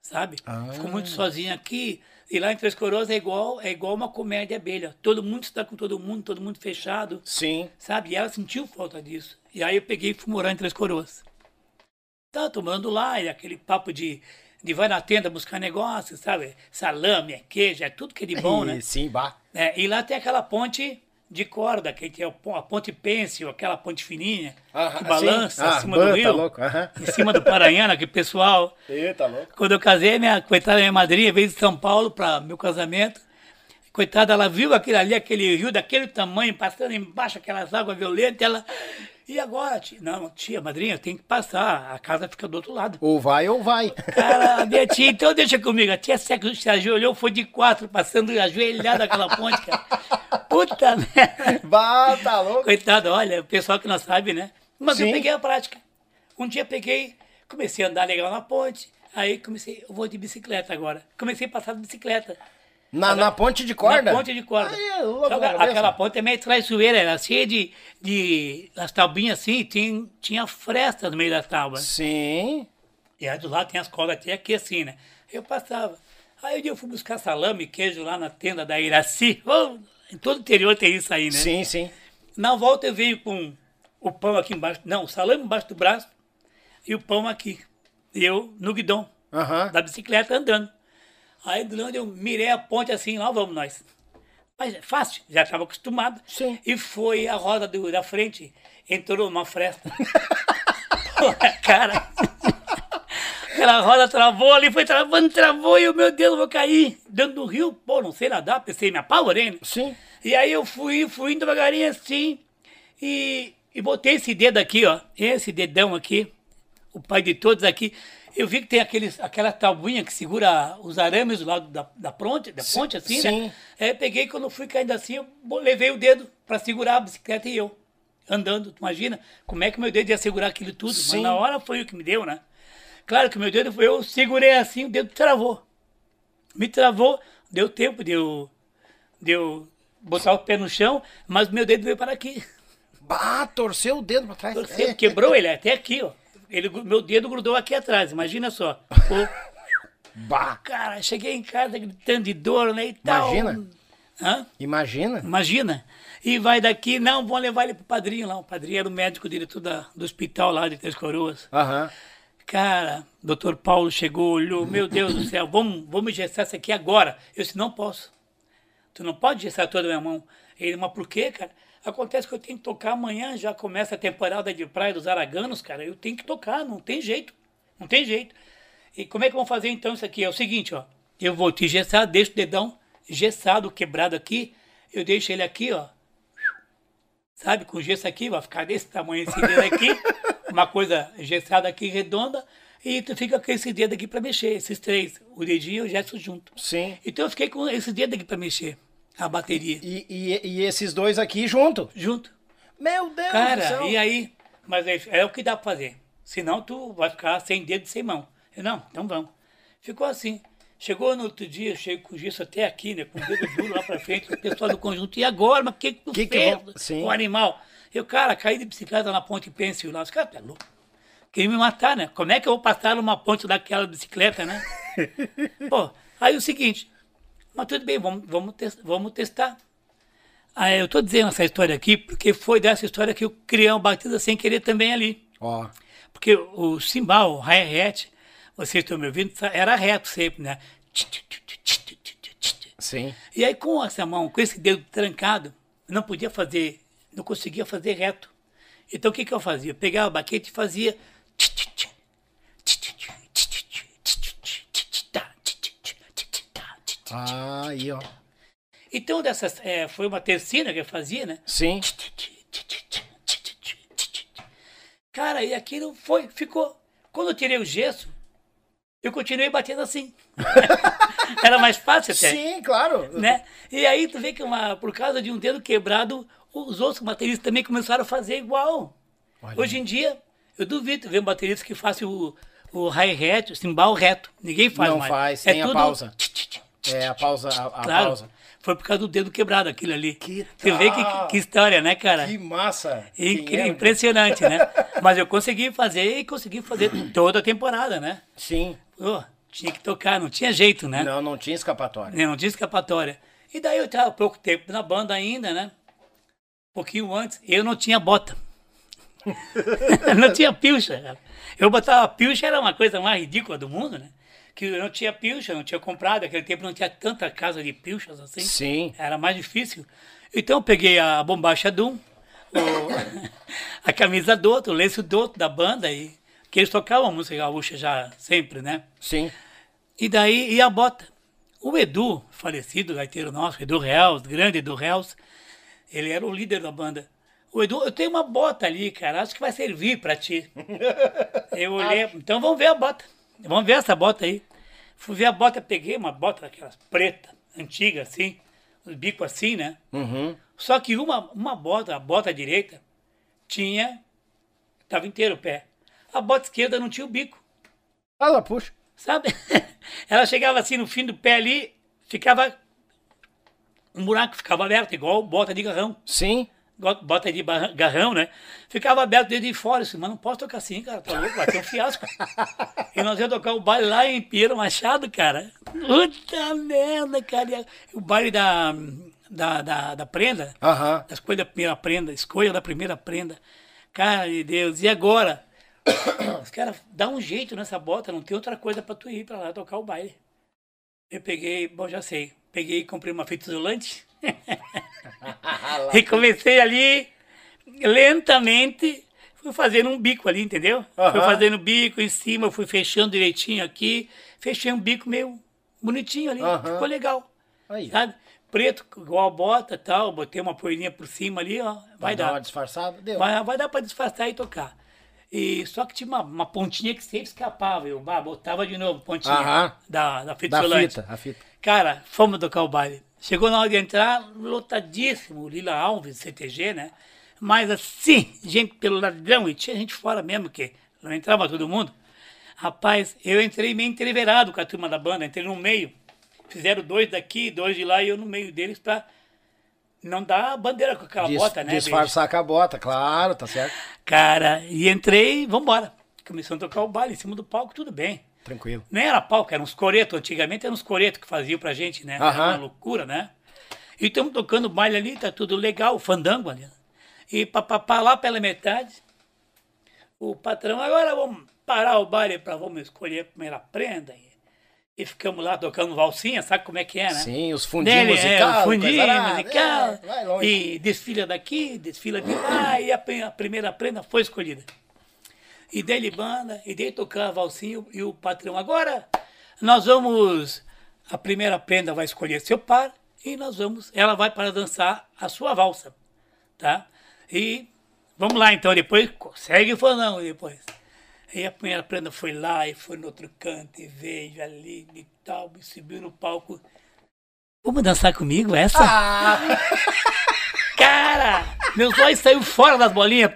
sabe? Ficou muito sozinha aqui, e lá em Três Coroas é igual, é igual uma comédia abelha. Todo mundo está com todo mundo, todo mundo fechado, Sim. sabe? E ela sentiu falta disso. E aí eu peguei e fui morar em Três Coroas. Tava tomando lá, e aquele papo de, de vai na tenda buscar negócio, sabe? Salame, é queijo, é tudo que é de bom, né? Sim, bah. É, e lá tem aquela ponte de corda, que é a ponte pêncil, aquela ponte fininha, Aham, que balança sim. Ah, acima do tá rio, aham. em cima do Paranhana, que pessoal... Eita, louco. Quando eu casei, minha coitada minha madrinha veio de São Paulo para meu casamento. Coitada, ela viu aquele ali, aquele rio daquele tamanho, passando embaixo, aquelas águas violentas, ela... E agora, tia? Não, tia, madrinha, tem que passar, a casa fica do outro lado. Ou vai ou vai. Cara, minha tia, então deixa comigo. A tia Seca se ajoelhou, foi de quatro, passando ajoelhada aquela ponte, cara. Puta merda. bah, tá louco. Coitado, olha, o pessoal que não sabe, né? Mas Sim. eu peguei a prática. Um dia peguei, comecei a andar legal na ponte. Aí comecei, eu vou de bicicleta agora. Comecei a passar de bicicleta. Na, na ponte de corda? Na ponte de corda. Só cabeça. aquela ponte é meio traiçoeira, era cheia de, de. As taubinhas assim, tinha, tinha fresta no meio das tábuas. Sim. E aí do lado tem as cordas até aqui assim, né? Eu passava. Aí um dia eu fui buscar salame e queijo lá na tenda da Iraci. Oh, em todo o interior tem isso aí, né? Sim, sim. Na volta eu veio com o pão aqui embaixo. Não, o salame embaixo do braço e o pão aqui. E eu no guidão da bicicleta andando. Aí do lado eu mirei a ponte assim, lá vamos nós. Mas é fácil, já estava acostumado. Sim. E foi a roda do- da frente, entrou numa fresta. Pô, cara. Aquela roda travou ali, foi travando, travou, e eu, meu Deus, eu vou cair dentro do rio. Pô, não sei nadar, pensei, me apavorei, né? Sim. E aí eu fui, fui indo devagarinho assim, e, e botei esse dedo aqui, ó, esse dedão aqui, o pai de todos aqui. Eu vi que tem aqueles, aquela tabuinha que segura os arames do lado da, da ponte, da ponte assim, sim. né? Aí eu peguei, quando fui caindo assim, eu levei o dedo para segurar a bicicleta e eu andando. Tu imagina como é que meu dedo ia segurar aquilo tudo? Sim. Mas na hora foi o que me deu, né? Claro que meu dedo foi, eu segurei assim, o dedo travou. Me travou, deu tempo de eu, de eu botar o pé no chão, mas meu dedo veio para aqui. Bah, torceu o dedo pra trás. Torceu, É. quebrou ele até aqui, ó. Ele, meu dedo grudou aqui atrás, imagina só. Bah. cara, cheguei em casa gritando de dor, né, e tal. Imagina. Hã? Imagina. Imagina. E vai daqui, não, vão levar ele pro padrinho lá. O padrinho era o médico diretor da, do hospital lá de Três Coroas. Aham. Cara, doutor Paulo chegou, olhou, meu Deus do céu, vamos, vamos engessar isso aqui agora. Eu disse, não posso. Tu não pode engessar toda a minha mão. Ele, mas por quê, cara? Acontece que eu tenho que tocar amanhã, já começa a temporada de praia dos Araganos, cara. Eu tenho que tocar, não tem jeito. Não tem jeito. E como é que vamos fazer então isso aqui? É o seguinte, ó. Eu vou te engessar, deixo o dedão gessado, quebrado aqui. Eu deixo ele aqui, ó. Sabe, com gesso aqui, vai ficar desse tamanho esse dedo aqui, uma coisa gessada aqui redonda, e tu fica com esse dedo aqui para mexer, esses três, o dedinho e o gesso junto. Sim. Então eu fiquei com esse dedo aqui para mexer, a bateria, E, e, e esses dois aqui junto. junto. Meu Deus do Cara, céu. e aí? Mas é, é o que dá para fazer. Senão tu vai ficar sem dedo e sem mão. Eu, não, então vamos. Ficou assim. Chegou no outro dia, cheio com gesso até aqui, né? Com o dedo duro lá pra frente, o pessoal do conjunto. E agora? Mas o que que tu Que que fez? eu- Sim. O animal. Eu, cara, caí de bicicleta na ponte Pêncil lá. Os caras, tá louco. Queriam me matar, né? Como é que eu vou passar numa ponte daquela bicicleta, né? Pô, aí o seguinte, mas tudo bem, vamos, vamos, tes- vamos testar. Aí eu tô dizendo essa história aqui porque foi dessa história que eu criei uma batida sem querer também ali. Ó. Porque o cimbal, o hi-hat, vocês estão me ouvindo, era reto sempre, né? Sim. E aí com essa mão, com esse dedo trancado, não podia fazer, não conseguia fazer reto. Então o que, que eu fazia? Eu pegava a baqueta e fazia. Ah, aí, ó. Então dessas, é, foi uma terceira que eu fazia, né? Sim. Cara, e aquilo foi, ficou. Quando eu tirei o gesso, eu continuei batendo assim. Era mais fácil até. Sim, claro. né? E aí tu vê que uma, por causa de um dedo quebrado, os outros bateristas também começaram a fazer igual. Olha. Hoje em dia, eu duvido ver um baterista que faça o, o hi-hat, o cimbal reto. Ninguém faz Não mais. faz, tem a pausa. tch-tch-tch. É a pausa, a, a Claro, pausa. foi por causa do dedo quebrado aquilo ali. Que Você vê que, que história, né, cara? Que massa. Incri- é? Impressionante, né? Mas eu consegui fazer e consegui fazer toda a temporada, né? Sim. Pô, tinha que tocar, não tinha jeito, né? Não, não tinha escapatória. né, Não tinha escapatória. E daí eu estava pouco tempo na banda ainda, né? Um pouquinho antes, eu não tinha bota. não tinha pilcha. cara. Eu botava pilcha, era uma coisa mais ridícula do mundo, né? Que eu não tinha pilcha, não tinha comprado. Naquele tempo não tinha tanta casa de pilchas assim. Sim. Era mais difícil. Então eu peguei a bombacha Dum, o- a camisa Doto, o lenço Doto da banda, e, que eles tocavam música gaúcha já sempre, né? Sim. E daí, e a bota. O Edu, falecido gaiteiro nosso, Edu Reals, grande Edu Reals, ele era o líder da banda. O Edu, eu tenho uma bota ali, cara, acho que vai servir pra ti. Eu olhei, então vamos ver a bota. Vamos ver essa bota aí. Fui ver a bota, peguei uma bota daquelas preta, antiga assim, os bicos assim, né? Uhum. Só que uma, uma bota, a bota direita, tinha, tava inteiro o pé. A bota esquerda não tinha o bico. Fala, puxa. Sabe? Ela chegava assim no fim do pé ali, ficava. Um buraco ficava aberto, igual bota de garrão. Sim. Bota de barra- garrão, né? Ficava aberto desde fora. Disse, mas não posso tocar assim, cara. Tá louco, vai ter um fiasco. e nós íamos tocar o baile lá em Pinheiro Machado, cara. Puta merda, cara. O baile da, da, da, da prenda, Aham. da escolha da primeira prenda, escolha da primeira prenda. Cara de Deus, e agora? Os caras, dá um jeito nessa bota, não tem outra coisa pra tu ir pra lá tocar o baile. Eu peguei, bom, já sei, peguei e comprei uma fita isolante. E comecei ali, lentamente, fui fazendo um bico ali, entendeu? Fui Aham. fazendo bico em cima, fui fechando direitinho aqui, fechei um bico meio bonitinho ali, Aham. ficou legal. Aí. Sabe? Preto, igual a bota tal, botei uma poeirinha por cima ali, ó, vai Dá dar. uma disfarçada? Deu. Vai, vai dar pra disfarçar e tocar. E, só que tinha uma, uma pontinha que sempre escapava. Eu bah, botava de novo, pontinha Aham. da, da fita Da isolante. fita, a fita. Cara, fomos tocar o baile. Chegou na hora de entrar, lotadíssimo, Lila Alves, CTG, né? Mas assim, gente pelo ladrão, e tinha gente fora mesmo, que não entrava todo mundo. Rapaz, eu entrei meio entreverado com a turma da banda, entrei no meio. Fizeram dois daqui, dois de lá, e eu no meio deles pra não dar a bandeira com aquela Dis- bota, né? disfarçar com a bota, claro, tá certo. Cara, e entrei, vambora. Começamos a tocar o baile em cima do palco, tudo bem. Tranquilo. Nem era palco, eram uns coretos. Antigamente eram uns coretos que faziam pra gente, né? Era Aham. uma loucura, né? E estamos tocando baile ali, tá tudo legal, fandango ali. E papapá lá pela metade, o patrão, agora vamos parar o baile para vamos escolher a primeira prenda. E, e ficamos lá tocando valsinha, sabe como é que é, né? Sim, os fundinhos Dele, musical. é, fundinho musical. É, longe. e desfila daqui, desfila de lá, e a, a primeira prenda foi escolhida. E dele banda, e dele tocar a valsinha, e o patrão, agora nós vamos, a primeira prenda vai escolher seu par, e nós vamos, ela vai para dançar a sua valsa, tá? E vamos lá então, depois segue o fanão depois. E a primeira prenda foi lá, e foi no outro canto, e veio ali, e tal, e subiu no palco. Vamos dançar comigo essa? Ah, Cara, meus olhos saíram fora das bolinhas.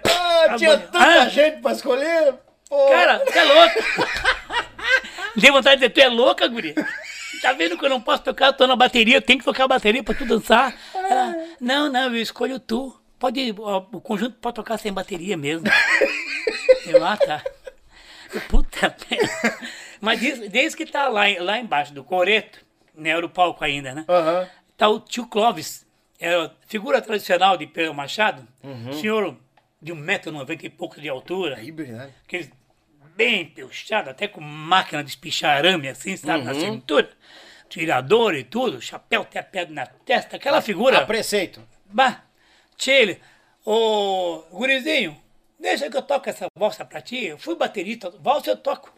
Ah, tinha tanta Ah, gente pra escolher. Pô. Cara, você é louco. Dei vontade de dizer, tu é louca, guria? Tá vendo que eu não posso tocar, eu tô na bateria, eu tenho que tocar a bateria pra tu dançar. Ela, não, não, eu escolho tu. Pode, ó, o conjunto pode tocar sem bateria mesmo. Eu, ah, tá. Puta merda. Mas desde, desde que tá lá, lá embaixo do coreto, né, era o palco ainda, né? Aham. Tá o tio Clóvis, era figura tradicional de Pedro Machado, Uhum. senhor de 1,90m e pouco de altura, Aí, verdade. aquele bem peuchado, até com máquina de espichar arame assim, sabe, na Uhum. cintura, tirador e tudo, chapéu até pedra na testa, aquela figura. A preceito. Bah, tchê, ele, ô, gurizinho, deixa que eu toco essa valsa pra ti. Eu fui baterista, valsa eu toco.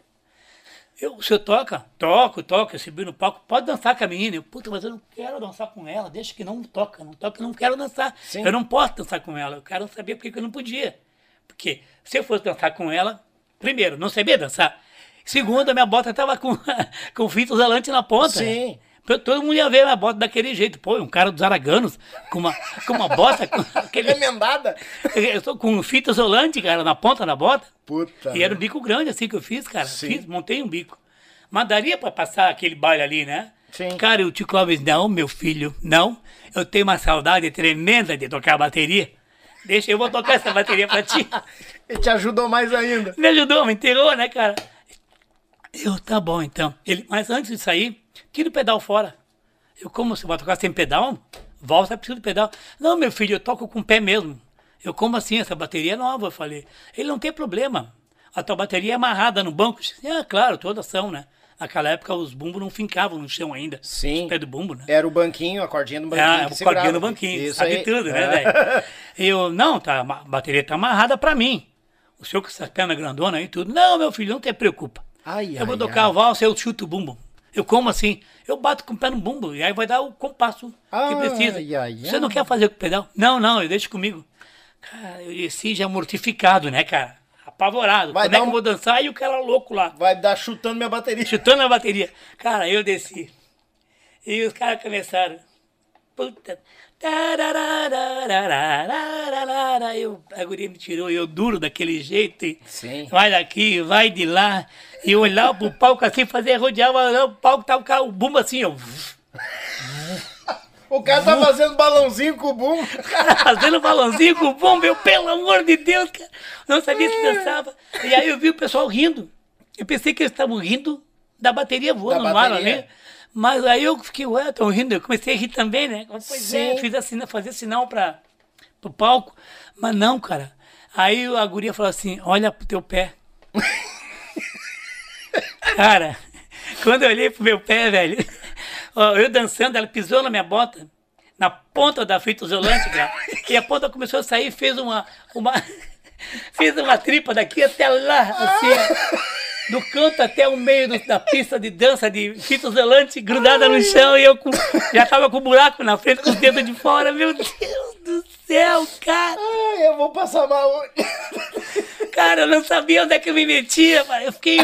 Eu, o senhor toca? Toco, toco, eu subi no palco, pode dançar com a menina. Eu, puta, mas eu não quero dançar com ela, deixa que não toca, não toca, eu não quero dançar. Sim. Eu não posso dançar com ela, eu quero saber por que eu não podia. Porque se eu fosse dançar com ela, primeiro, não sabia dançar. Segundo, a minha bota tava com, com fita isolante na ponta. Sim. Todo- mundo ia ver a bota daquele jeito. Pô, um cara dos Araganos com uma, com uma bota, com aquele, Remendada. eu tô com fita isolante, cara, na ponta da bota. Puta. E era um bico grande assim que eu fiz, cara. Sim. Fiz, montei um bico. Mas daria pra passar aquele baile ali, né? Sim. Cara, e o tio Clóvis, não, meu filho, não. Eu tenho uma saudade tremenda de tocar a bateria. Deixa, eu vou tocar essa bateria pra ti. Ele te ajudou mais ainda. Me ajudou, me enterrou, né, cara? Eu, tá bom, então. Ele, mas antes de sair, tira o pedal fora. Eu, como você vai tocar sem pedal? Volta, precisa de pedal. Não, meu filho, eu toco com o pé mesmo. Eu, como assim? Essa bateria é nova, eu falei. Ele não tem problema. A tua bateria é amarrada no banco. Disse, Ah, claro, todas são, né? Naquela época os bumbos não fincavam no chão ainda. Sim. Os pés do bumbo, né? Era o banquinho, a cordinha do banquinho. Ah, que o segurava. cordinho no banquinho, Isso sabe aí. tudo, né, É. velho? Eu, não, tá, a bateria tá amarrada pra mim. O senhor com essa perna grandona aí e tudo. Não, meu filho, não te preocupa. Ai, eu vou ai, tocar ai. a valsa, eu chuto o bumbo. Eu como assim, eu bato com o pé no bumbo, e aí vai dar o compasso ah, que precisa. Você não quer fazer com o pedal? Não, não, eu deixo comigo. Cara, esse já é mortificado, né, cara? Apavorado. Vai Como é que um... eu vou dançar? E o cara louco lá. Vai dar chutando minha bateria. Chutando a bateria. Cara, eu desci. E os caras começaram. Puta. Eu, a guria me tirou, eu duro daquele jeito. Sim. Vai daqui, vai de lá. E olhava pro palco assim, fazia rodeava, o palco tava o cara- o bumbo assim, ó. O cara tá fazendo balãozinho com o bumbo. fazendo balãozinho com o bombo, eu, pelo amor de Deus, cara, não sabia se dançava. E aí eu vi o pessoal rindo. Eu pensei que eles estavam rindo da bateria voando Da no ar ali. Mas aí eu fiquei, ué, estão rindo. Eu comecei a rir também, né? Pois Sim. é, fiz assim, fazer sinal para pro palco. Mas não, cara. Aí a guria falou assim, olha pro teu pé. Cara, quando eu olhei pro meu pé, velho, ó, eu dançando, ela pisou na minha bota, na ponta da fita isolante, cara. e a ponta começou a sair, fez uma, uma, fez uma tripa daqui até lá, assim, do canto até o meio do- da pista de dança de fita isolante grudada no chão e eu com- já tava com um buraco na frente com os dedos de fora. Meu Deus do céu, cara! Ai, eu vou passar mal hoje. Cara, eu não sabia onde é que eu me metia. Eu fiquei.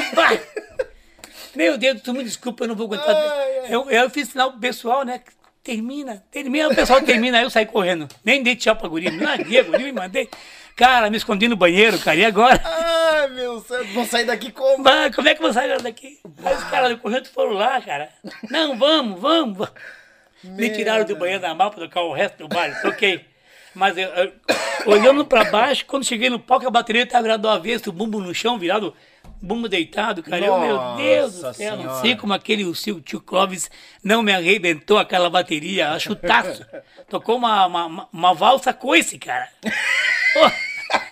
Meu Deus, tu me desculpa, eu não vou aguentar. Ai, ai. Eu, eu fiz sinal pro pessoal, né? Termina, termina, o pessoal termina, aí eu saí correndo. Nem dei tchau pra guria, não larguei guria, me mandei. Cara, me escondi no banheiro, cara, e agora? Ai, meu Deus, vou sair daqui como? Bah, como é que eu vou sair daqui? Aí os caras do corrente foram lá, cara. Não, vamos, vamos. vamos. Me tiraram do banheiro da mal pra tocar o resto do baile, toquei. Mas eu, eu- olhando pra baixo, quando cheguei no palco, a bateria tava virada do avesso, o bumbo no chão, virado, bumbo deitado, cara. Eu, meu Deus do Nossa céu, não Senhora. sei como aquele o seu tio Clóvis não me arrebentou aquela bateria, a chutaço. Tocou uma, uma, uma, valsa coice, cara. Pô,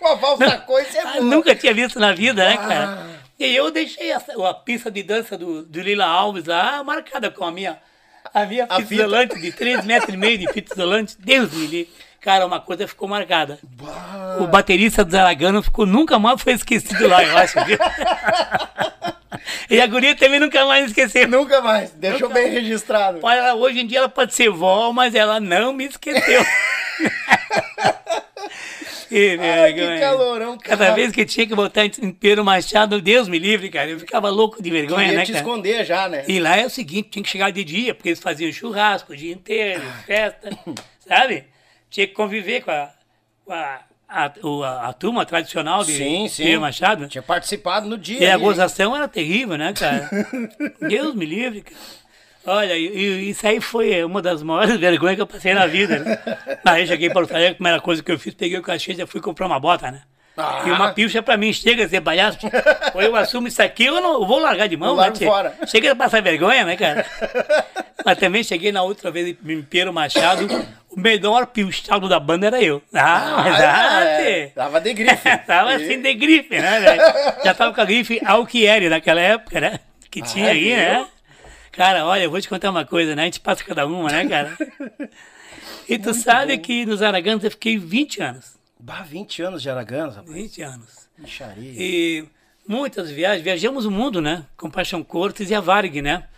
Uma valsa coisa é ah, boa. nunca tinha visto na vida, né, cara? E aí eu deixei essa- a, pista de dança do, do Lila Alves lá marcada com a minha, a minha A fita fita. isolante de 3 metros e meio de fita isolante. Deus me livre. Cara, uma coisa ficou marcada. O baterista do Zaragano ficou, nunca mais foi esquecido lá, eu acho, viu? e a guria também nunca mais esqueceu. Nunca mais. Deixou bem registrado. Ela- hoje em dia ela pode ser vó, mas ela não me esqueceu. que Ai, que vergonha. calorão, cara. Cada vez que tinha que botar em Pedro Machado, Deus me livre, cara. Eu ficava louco de vergonha, Queria né, te cara? esconder já, né? E lá é o seguinte, tinha que chegar de dia, porque eles faziam churrasco o dia inteiro, festa, sabe? Tinha que conviver com a, com a, a, a, a turma tradicional de Sim, sim. Machado. Tinha participado no dia. E a gozação era terrível, né, cara? Deus me livre, cara. Olha, e, isso aí foi uma das maiores vergonhas que eu passei na vida, né? Aí cheguei para o Alegre, a primeira coisa que eu fiz, peguei o cachê e já fui comprar uma bota, né? Ah. E uma pilcha pra mim, chega a ser palhaço. Ou eu assumo isso aqui, eu não eu vou largar de mão, né? fora. Chega a passar vergonha, né, cara? Mas também cheguei na outra vez em Pedro Machado, o melhor pilchado da banda era eu. Ah, ah, é, tchê. Tava de grife. tava assim de grife, né? velho? Já tava com a grife Alquieri naquela época, né? Que tinha aí, viu? né? Cara, olha, eu vou te contar uma coisa, né? A gente passa cada uma, né, cara? E tu sabe que nos Araganos eu fiquei 20 anos. Bah, 20 anos de Araganos, rapaz. 20 anos. Micharia. E muitas viagens, viajamos o mundo, né? Com Paixão Cortes e a Varg, né?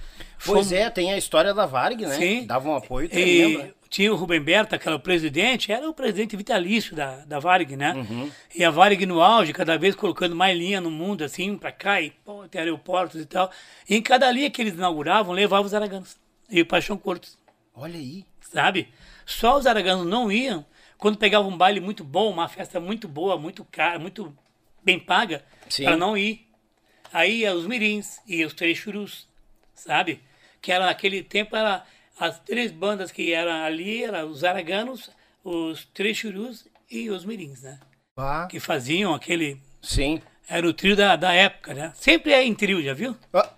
Pois Fomos- é, tem a história da Varg, né? Sim. Dava um apoio tremendo. E né? tinha o Rubem Berta, que era o presidente, era o presidente vitalício da, da Varg, né? Uhum. E a Varg no auge, cada vez colocando mais linha no mundo, assim, pra cá, e pô, tem aeroportos e tal. E em cada linha que eles inauguravam, levavam os araganos. E o Paixão Cortes, Olha aí. sabe? Só os araganos não iam quando pegavam um baile muito bom, uma festa muito boa, muito cara, muito bem paga, para não ir. Aí ia os mirins e os três churus, sabe? Que era naquele tempo era as três bandas que eram ali, eram os araganos, os três churus e os mirins, né? Bah, Que faziam aquele sim. era o trio da, da época, né? Sempre é em trio, já viu? Ah,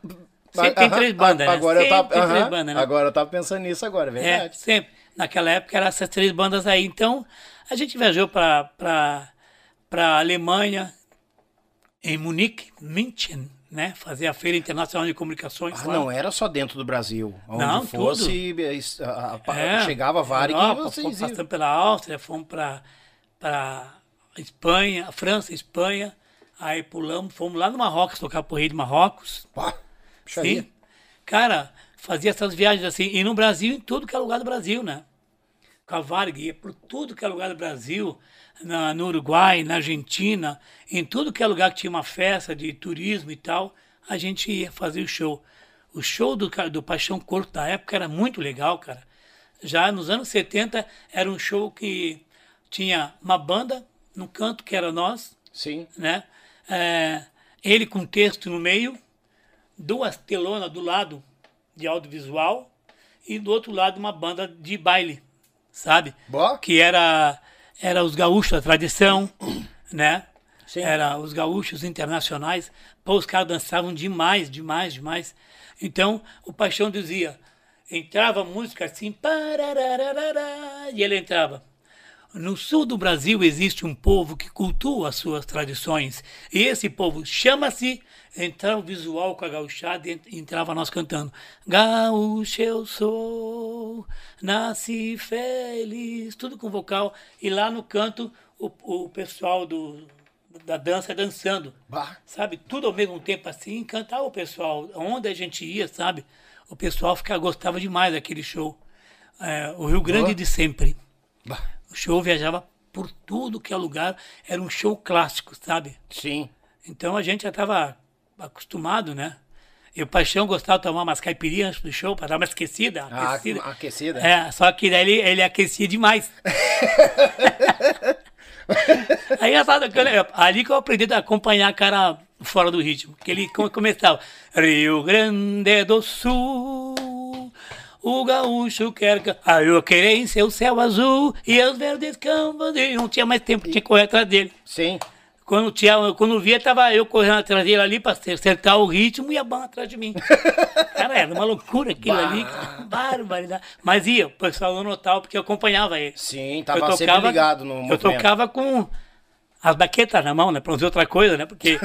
Sempre tem aham, três bandas, né? Agora eu tava, Sempre tem três bandas, né? Agora eu tava pensando nisso agora, é É, verdade. sempre. Naquela época eram essas três bandas aí. Então, a gente viajou para para Alemanha, em Munique, München, né? Fazer a Feira Internacional de Comunicações. Ah, lá. não era só dentro do Brasil. Onde Não, fosse, es- a- a- É, chegava a e Europa, fomos passando pela Áustria, fomos para Espanha, França, Espanha. Aí pulamos, fomos lá no Marrocos, tocar por rei de Marrocos. Pá. Sim. Cara, fazia essas viagens assim. E no Brasil, em tudo que é lugar do Brasil, né? Com a Varg, ia por tudo que é lugar do Brasil, na, no Uruguai, na Argentina, em tudo que é lugar que tinha uma festa de turismo e tal, a gente ia fazer o show. O show do, do Paixão Corpo da época era muito legal, cara. Já nos anos 70 era um show que tinha uma banda no canto, que era nós, Sim. né? É, ele com texto no meio, duas telonas do lado de audiovisual e do outro lado uma banda de baile, sabe? Boa. Que era era os gaúchos da tradição, né? Sim. Era os gaúchos internacionais. Pô, os caras dançavam demais, demais, demais. Então, o Paixão dizia, entrava música assim, e ele entrava. No sul do Brasil existe um povo que cultua as suas tradições. E esse povo chama-se. Entrava o visual com a gauchada e ent- entrava nós cantando. Gaúcho eu sou, nasci feliz. Tudo com vocal. E lá no canto, o, o pessoal do, da dança dançando. Bah. Sabe? Tudo ao mesmo tempo assim. Encantava o pessoal. Onde a gente ia, sabe? O pessoal ficava, gostava demais daquele show. É, o Rio Grande Boa. de sempre. Bah. O show viajava por tudo que é lugar, era um show clássico, sabe? Sim. Então a gente já estava acostumado, né? E o Paixão gostava de tomar umas caipirinhas antes do show para dar uma esquecida. Ah, aquecida. aquecida. É, só que daí ele, ele aquecia demais. Aí eu tava ali que eu aprendi a acompanhar a cara fora do ritmo. Que ele come- começava. Rio Grande do Sul, o gaúcho quer. Ah, eu em seu céu azul e os verdes campos. E não tinha mais tempo, tinha que correr atrás dele. Sim. Quando, tinha, quando via, tava eu correndo atrás dele ali pra acertar o ritmo e a banda atrás de mim. Cara, era uma loucura aquilo ali. cara. Barbaridade. Mas ia, o pessoal não notava porque eu acompanhava ele. Sim, tava sempre ligado no Eu movimento. tocava com as baquetas na mão, né? Pra não dizer outra coisa, né? Porque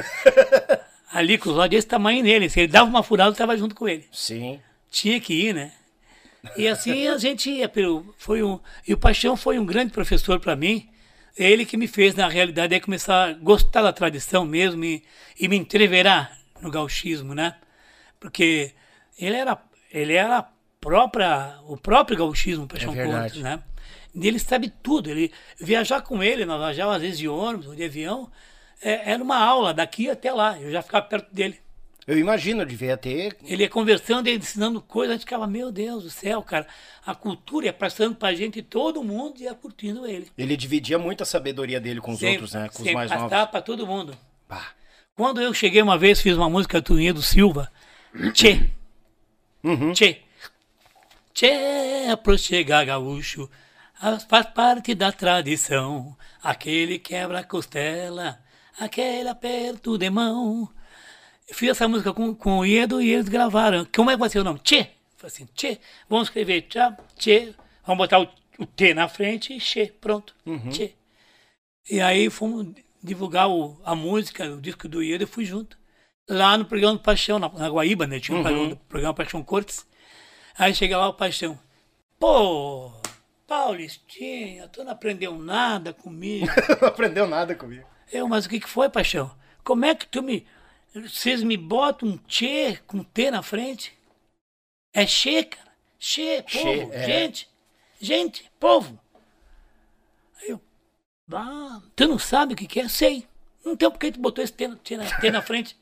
ali com os olhos desse tamanho nele. Se ele dava uma furada, eu tava junto com ele. Sim. Tinha que ir, né? E assim a gente ia. Pelo, foi um, e o Paixão foi um grande professor para mim. Ele que me fez, na realidade, é começar a gostar da tradição mesmo e, e me entreverar no gauchismo, né? Porque ele era, ele era própria, o próprio gauchismo, o Paixão É. Cortes, né? E ele sabe tudo. Ele, viajar com ele, nós viajávamos às vezes de ônibus ou de avião, é, era uma aula daqui até lá. Eu já ficava perto dele. Eu imagino, devia ter. Ele ia conversando e ensinando coisas, a gente ficava, meu Deus do céu, cara, a cultura ia passando pra gente todo mundo ia curtindo ele. Ele dividia muito a sabedoria dele com os Sempre- outros, né? Com os sempre mais passava novos. pra todo mundo. Pá. Quando eu cheguei uma vez, fiz uma música do do Silva, Tchê, Uhum. Tchê, Tchê, pro chegar gaúcho, faz parte da tradição, aquele quebra a costela, aquele aperto de mão. Fiz essa música com, com o Iedo e eles gravaram. Como é que vai ser o nome? Tchê. Falei assim, Tchê. Vamos escrever tchá, Tchê. Vamos botar o, o T na frente e Tchê. Pronto. Tchê. E aí fomos divulgar o- a música, o disco do Iedo, eu fui junto. Lá no programa do Paixão, na, na Guaíba, né? Tinha um programa, programa Paixão Cortes. Aí chega lá o Paixão. Pô, Paulistinha, tu não aprendeu nada comigo. Não aprendeu nada comigo. Eu, mas o que, que foi, paixão? Como é que tu me. Vocês me botam um tchê com T na frente? É che, cara. Che, povo, é. gente. Gente, povo. Aí eu. Ah, tu não sabe o que, que é? Sei. Não tem por que tu botou esse T, na- T na, T na frente.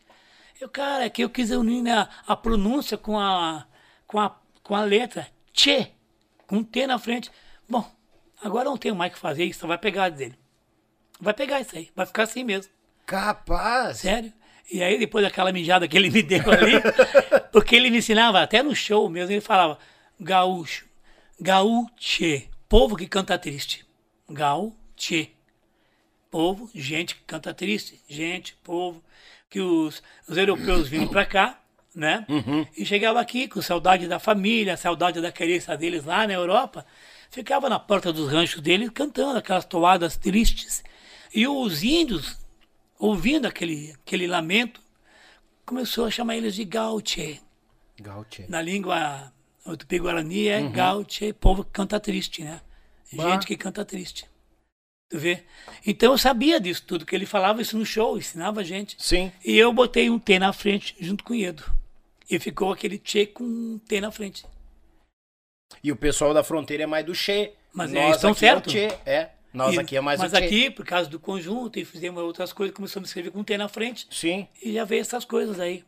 Eu, cara, é que eu quis unir né, a, a pronúncia com a, com, a, com a letra. Tchê, com T na frente. Bom, agora não tenho mais o que fazer, isso vai pegar dele. Vai pegar isso aí, vai ficar assim mesmo. Capaz. Sério? E aí, depois daquela mijada que ele me deu ali, porque ele me ensinava, até no show mesmo, ele falava gaúcho, gaúche, povo que canta triste. Gaúche, povo, gente que canta triste. Gente, povo, que os, os europeus vinham pra cá, né? E chegava aqui com saudade da família, saudade da querência deles lá na Europa, ficava na porta dos ranchos deles cantando aquelas toadas tristes. E os índios, ouvindo aquele, aquele lamento, começou a chamar eles de gauche. Gautier. Na língua tupi-guarani é gauche, povo que canta triste, né? Bah. Gente que canta triste. Tu vê? Então eu sabia disso tudo, que ele falava isso no show, ensinava a gente. Sim. E eu botei um T na frente junto com o Iedo. E ficou aquele Tchê com um T na frente. E o pessoal da fronteira é mais do Che. Mas Nós eles estão aqui é Nós E- aqui é mais Mas aqui, por causa do conjunto, e fizemos outras coisas, começamos a escrever com T na frente. Sim. E já veio essas coisas aí.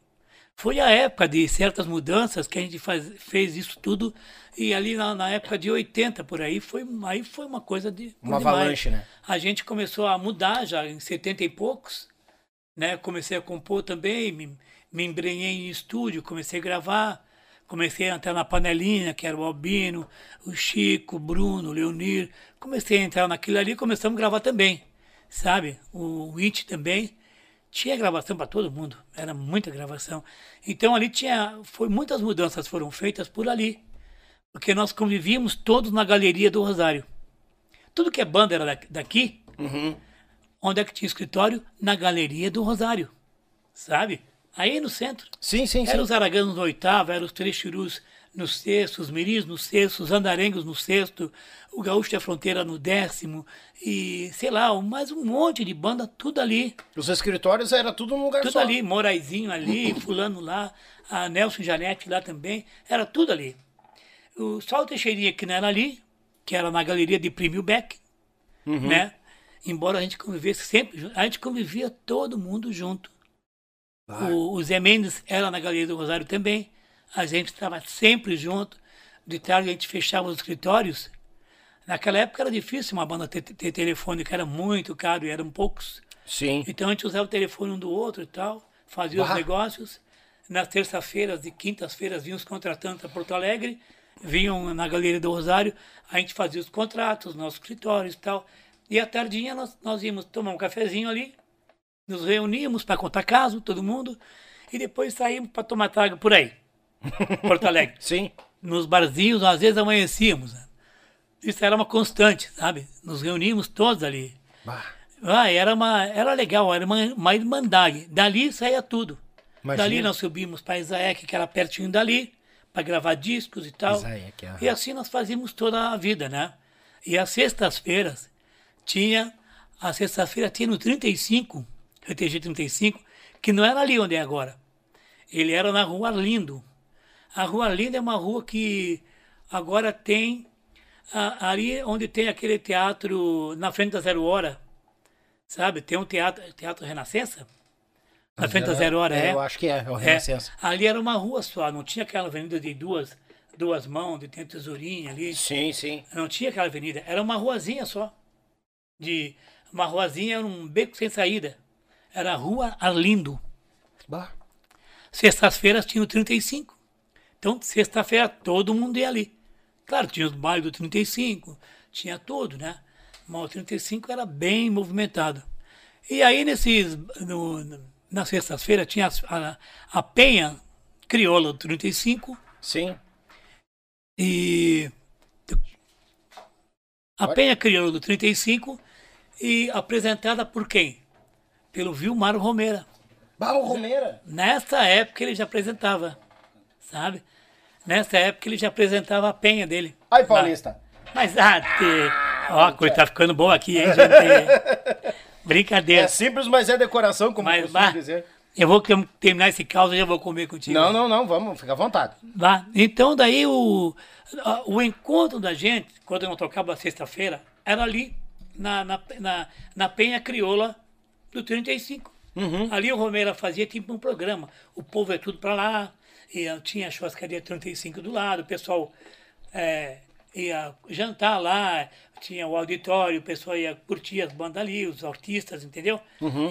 Foi a época de certas mudanças que a gente faz, fez isso tudo. E ali na, na época de 80, por aí, foi, aí foi uma coisa de. Uma demais. avalanche, né? A gente começou a mudar já em 70 e poucos. Né? Comecei a compor também, me, me embrenhei em estúdio, comecei a gravar. Comecei a entrar na panelinha, que era o Albino, o Chico, o Bruno, o Leonir. Comecei a entrar naquilo ali e começamos a gravar também, sabe? O It também. Tinha gravação para todo mundo, era muita gravação. Então ali tinha, foi muitas mudanças foram feitas por ali, porque nós convivíamos todos na galeria do Rosário. Tudo que é banda era da- daqui. Onde é que tinha escritório? Na galeria do Rosário, sabe? Aí no centro. Sim, sim, sim. Eram os araganos no oitavo, eram os três churus no sexto, os miris no sexto, os andarengos no sexto, o gaúcho da fronteira no décimo, e sei lá, mais um monte de banda, tudo ali. Os escritórios era tudo num lugar Tudo só. ali, Moraizinho ali, fulano lá, a Nelson Janete lá também, era tudo ali. O Só o Teixeirinha que não era ali, que era na galeria de Primil Beck, né? Embora a gente convivesse sempre, a gente convivia todo mundo junto. O, o Zé Mendes era na galeria do Rosário também, a gente estava sempre junto. De tarde a gente fechava os escritórios. Naquela época era difícil uma banda ter, ter telefone, que era muito caro e eram poucos. Sim. Então a gente usava o telefone um do outro e tal, fazia os Bah. negócios. Nas terças-feiras e quintas-feiras vinham os contratantes a Porto Alegre, vinham na Galeria do Rosário, a gente fazia os contratos, nossos escritórios e tal. E à tardinha nós, nós íamos tomar um cafezinho ali, nos reuníamos para contar caso, todo mundo, e depois saímos para tomar trago por aí, Porto Alegre Sim. nos barzinhos, às vezes amanhecíamos. né? Isso era uma constante, sabe? Nos reuníamos todos ali. Bah. Ah, era, uma, era legal, era uma, uma irmandade. Dali saía tudo. Imagina. Dali nós subimos para Isaek, que era pertinho dali, para gravar discos e tal. Isaek. E assim nós fazíamos toda a vida, né? E às sextas-feiras tinha, a sexta-feira tinha no 35, RTG 35, que não era ali onde é agora. Ele era na Rua Arlindo. A Rua Arlindo é uma rua que agora tem a- ali onde tem aquele teatro na frente da Zero Hora, sabe? Tem um teatro, teatro Renascença. Na frente da Zero Hora, é. Eu acho que é, é o É, Renascença. ali era uma rua só, não tinha aquela avenida de duas, duas mãos, de tem tesourinha ali. Sim, sim. Não tinha aquela avenida, era uma ruazinha só. De uma ruazinha, era um beco sem saída. Era a Rua Arlindo. Bah. Sextas-feiras tinha o 35. Então, sexta-feira todo mundo ia ali. Claro, tinha os bailes do 35, tinha tudo, né? Mas o 35 era bem movimentado. E aí, nesses, no, na sexta-feira, tinha a, a Penha Crioula do 35 Sim. e. A Penha Crioula do 35 e apresentada por quem? Pelo Vilmar Romera. Bah, o Romeira. Nessa época ele já apresentava, sabe? Nessa época ele já apresentava a penha dele. Ai, Paulista. Mas, ah, te... ó, a coisa tá ficando boa aqui, hein, gente? Brincadeira. É simples, mas é decoração, como Mas, bah, dizer. eu vou terminar esse caos e já vou comer contigo. Não, não, não, vamos, fica à vontade. Vá. Então, daí o, o encontro da gente, quando eu não tocava sexta-feira, era ali, na, na, na, na Penha Crioula do 35. Ali o Romeira fazia tipo um programa. O povo é tudo para lá, e tinha a churrascaria 35 do lado, o pessoal é, ia jantar lá, tinha o auditório, o pessoal ia curtir as bandas ali, os artistas, entendeu?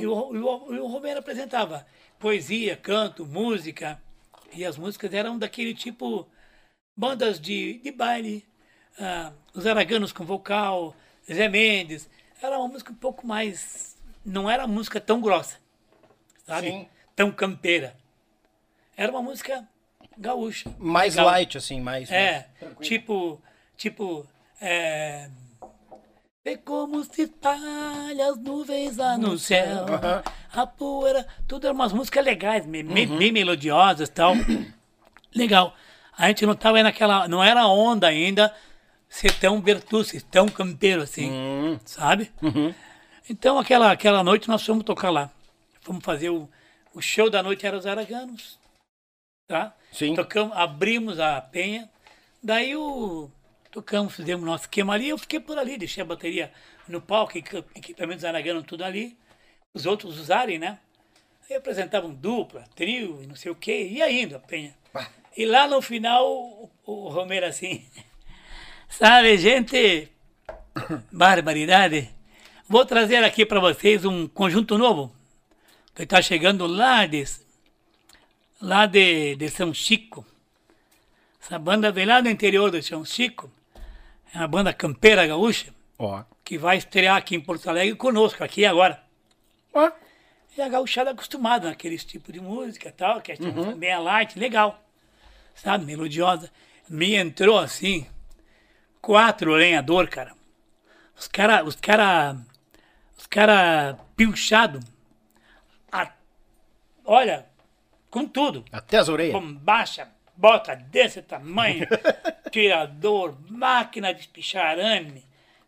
E, o, e o, e o Romero apresentava poesia, canto, música, e as músicas eram daquele tipo, bandas de, de baile, ah, os Araganos com vocal, Zé Mendes, era uma música um pouco mais, não era música tão grossa, sabe? Sim. Tão campeira. Era uma música gaúcha. Mais legal. light, assim, mais. É, mais- tipo, tipo, é... Vê como se espalha as nuvens lá no céu, Aham. a poeira, tudo eram umas músicas legais, me- me- bem melodiosas e tal. Legal. A gente não tava naquela, não era onda ainda ser tão Bertucci, tão campeiro assim, Hum, sabe? Então aquela, aquela noite nós fomos tocar lá. Fomos fazer o, o show da noite era os Araganos, tá? Sim. Tocamos, abrimos a penha, daí o tocamos, fizemos nosso esquema ali, eu fiquei por ali, deixei a bateria no palco, equi- equipamentos Aragano tudo ali, os outros usarem, né? Aí apresentavam dupla, trio e não sei o quê, ia indo a penha. Bah. E lá no final, o, o Romero assim, sabe, gente, barbaridade. Vou trazer aqui para vocês um conjunto novo, que está chegando lá de, lá de, de São Chico. Essa banda vem lá do interior de São Chico, é uma banda campeira gaúcha, Ó. que vai estrear aqui em Porto Alegre conosco, aqui agora. Ó. E a gauchada acostumada naqueles tipo de música e tal, que é tipo bem light, legal. Sabe, melodiosa. Me entrou assim, quatro lenhador, cara. Os cara, os cara, cara pilchado. A- olha, com tudo. Até as orelhas. Bombacha, bota desse tamanho, tirador, máquina de pichar arame,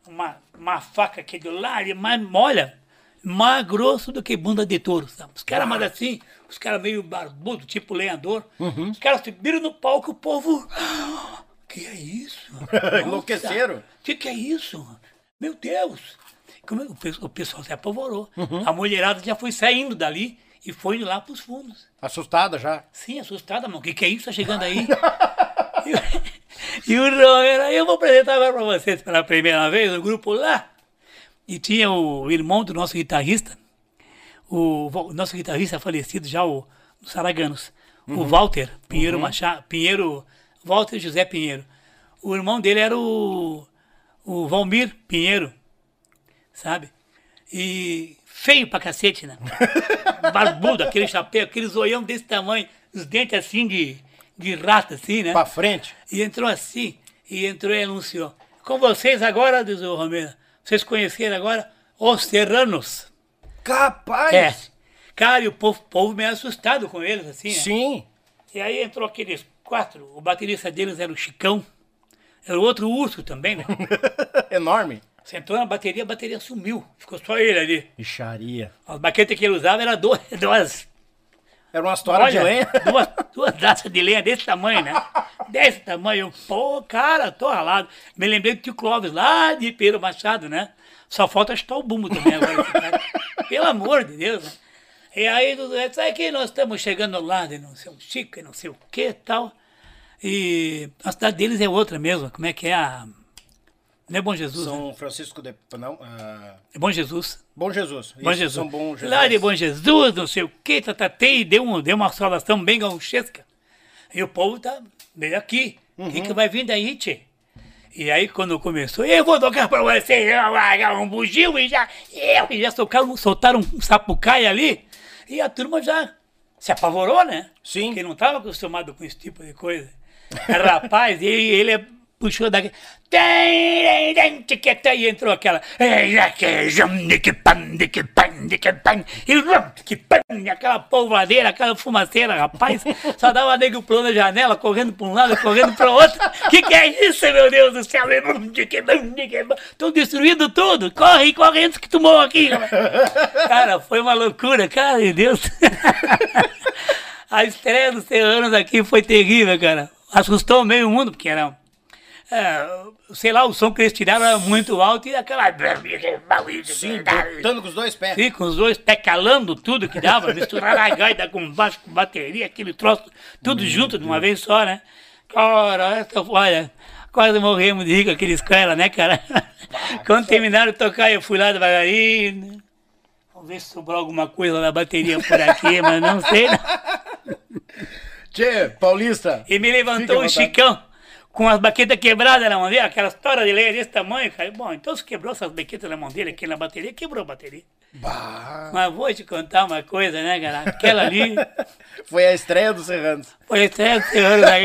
uma, uma faca aqui do lado, e mais, olha, mais grosso do que bunda de touro, sabe? Os caras mais assim, os caras meio barbudo, tipo lenhador, os caras subiram no palco, o povo, que é isso? Enlouqueceram. O que, que é isso? Meu Deus! O, pe- o pessoal se apavorou. A mulherada já foi saindo dali e foi lá pros fundos. Assustada já. Sim, assustada, mano. O que, que é isso? Tá chegando aí? e, o- e o Romero, eu vou apresentar agora pra vocês pela primeira vez o grupo lá. E tinha o irmão do nosso guitarrista, o, Val- nosso guitarrista falecido já, o dos Saraganos, o Walter Pinheiro Machado, Pinheiro, Walter José Pinheiro. O irmão dele era o, o Valmir Pinheiro, sabe? E feio pra cacete, né? Barbudo, aquele chapéu, aquele zoião desse tamanho, os dentes assim de, de rata, assim, né? Pra frente. E entrou assim, e entrou e anunciou. Com vocês agora, diz o Romero, vocês conheceram agora os Serranos. Capaz! É. Cara, e o povo, povo meio assustado com eles, assim, né? Sim. E aí entrou aqueles quatro, o baterista deles era o Chicão, era o outro urso também, né? Enorme. Você entrou na bateria, a bateria sumiu, ficou só ele ali. Ixaria. As baquetas que ele usava eram duas, duas Era uma história de lenha. duas, duas daças de lenha desse tamanho, né? Desse tamanho. Pô, cara, tô ralado. Me lembrei do tio Clóvis, lá de Pedro Machado, né? Só falta chutar o bumbo também agora. Pelo amor de Deus, né? E aí, sabe que nós estamos chegando lá de não sei o Chico e não sei o que tal. E a cidade deles é outra mesmo. Como é que é a. Não é Bom Jesus? São né? Francisco de. Não, uh... Bom Jesus. Bom Jesus. Bom Isso, Jesus. São bom Jesus. Lá de Bom Jesus, não sei o que, tatatei, deu, um, deu uma saudação bem gauchesca. E o povo tá bem aqui. O Uhum. que, que vai vir daí, tchê? E aí, quando começou, eu vou tocar pra você, um bugio, e já, eu, e já soltaram, soltaram um sapucaia ali, e a turma já se apavorou, né? Sim. Porque não estava acostumado com esse tipo de coisa. Rapaz, e ele é- puxou daqui. E entrou aquela. Aquela polvadeira, aquela fumaceira, rapaz. Só dava nego pulando a janela, correndo para um lado, correndo para outro. Que que é isso, meu Deus do céu? Estão destruindo tudo. Corre, corre antes que tu morra aqui. Cara, foi uma loucura, cara de Deus. A estreia dos Serranos aqui foi terrível, cara. Assustou meio mundo, porque era. É, sei lá, o som que eles tiraram era muito alto e aquela. Sim, botando com os dois pés. Sim, com os dois pés calando tudo que dava, misturar a gaita com baixo, com bateria, aquele troço, tudo junto de uma vez só, né? Cara, essa, olha, quase morremos de rir com aqueles caras, né, cara? Quando terminaram de tocar, eu fui lá devagarinho. né? Vamos ver se sobrou alguma coisa na bateria por aqui, mas não sei. Não. Tchê, Paulista. E me levantou o vontade. Chicão com as baquetas quebradas na mão dele, aquelas toras de lenha desse tamanho, cara. Bom, então se quebrou essas baquetas na mão dele aqui na bateria, quebrou a bateria. Bah, Mas vou te contar uma coisa, né, cara? Aquela ali foi a estreia dos Serranos. foi até senhores aí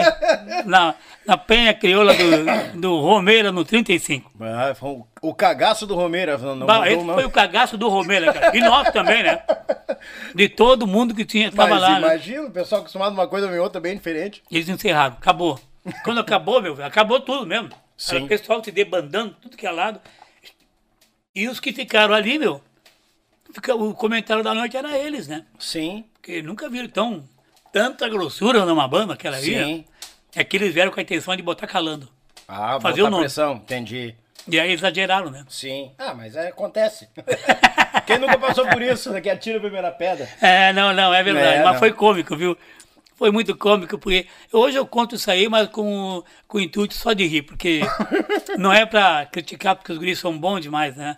na, na penha crioula do, do Romeira no 35. Ah, foi o, o cagaço do Romero. Não, não Bah, esse não. foi o cagaço do Romeira, cara. E nós também, né? De todo mundo que tinha, tava Mas lá. né? imagina, o pessoal acostumado a uma coisa ou outra bem diferente. Eles encerraram, acabou. Quando acabou, meu, acabou tudo mesmo. Sim. Era o pessoal se debandando, tudo que é lado. E os que ficaram ali, meu, o comentário da noite era eles, né? Sim, Porque nunca viram tão, tanta grossura numa banda, aquela ali. né? sim. É que eles vieram com a intenção de botar calando. Ah, Fazer botar o nome. pressão, entendi. E aí exageraram, né? Sim. Ah, mas é, acontece. Quem nunca passou por isso, né, que atira a primeira pedra. É, não, não, é verdade. É, mas não. foi cômico, viu? Foi muito cômico, porque hoje eu conto isso aí, mas com, com o intuito só de rir, porque não é pra criticar, porque os guris são bons demais, né?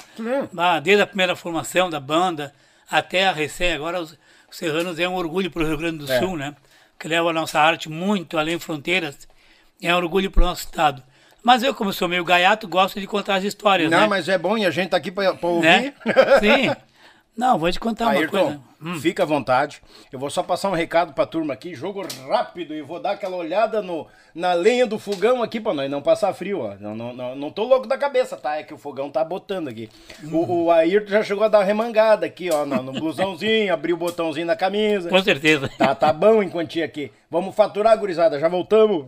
Desde a primeira formação da banda até a recém, agora os, os Serranos é um orgulho para o Rio Grande do É. Sul, né? Que leva a nossa arte muito além fronteiras, é um orgulho para o nosso estado. Mas eu, como sou meio gaiato, gosto de contar as histórias, Não, né? mas é bom e a gente tá aqui pra, pra né? ouvir. Sim. Não, vou te contar uma Ayrton, coisa. Hum. fica à vontade. Eu vou só passar um recado pra turma aqui, jogo rápido, e vou dar aquela olhada no, na lenha do fogão aqui pra nós não passar frio, ó. Não, não, não, não tô louco da cabeça, tá? É que o fogão tá botando aqui. O, o Ayrton já chegou a dar uma remangada aqui, ó, no, no blusãozinho, abriu o botãozinho da camisa. Com certeza. Tá, tá bom em quantia aqui. Vamos faturar, gurizada, já voltamos.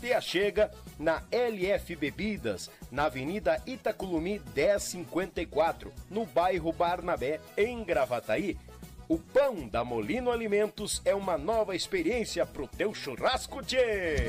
Te achega na LF Bebidas, na Avenida Itaculumi 1054, no bairro Barnabé, em Gravataí. O pão da Molino Alimentos é uma nova experiência pro teu churrasco, tchê!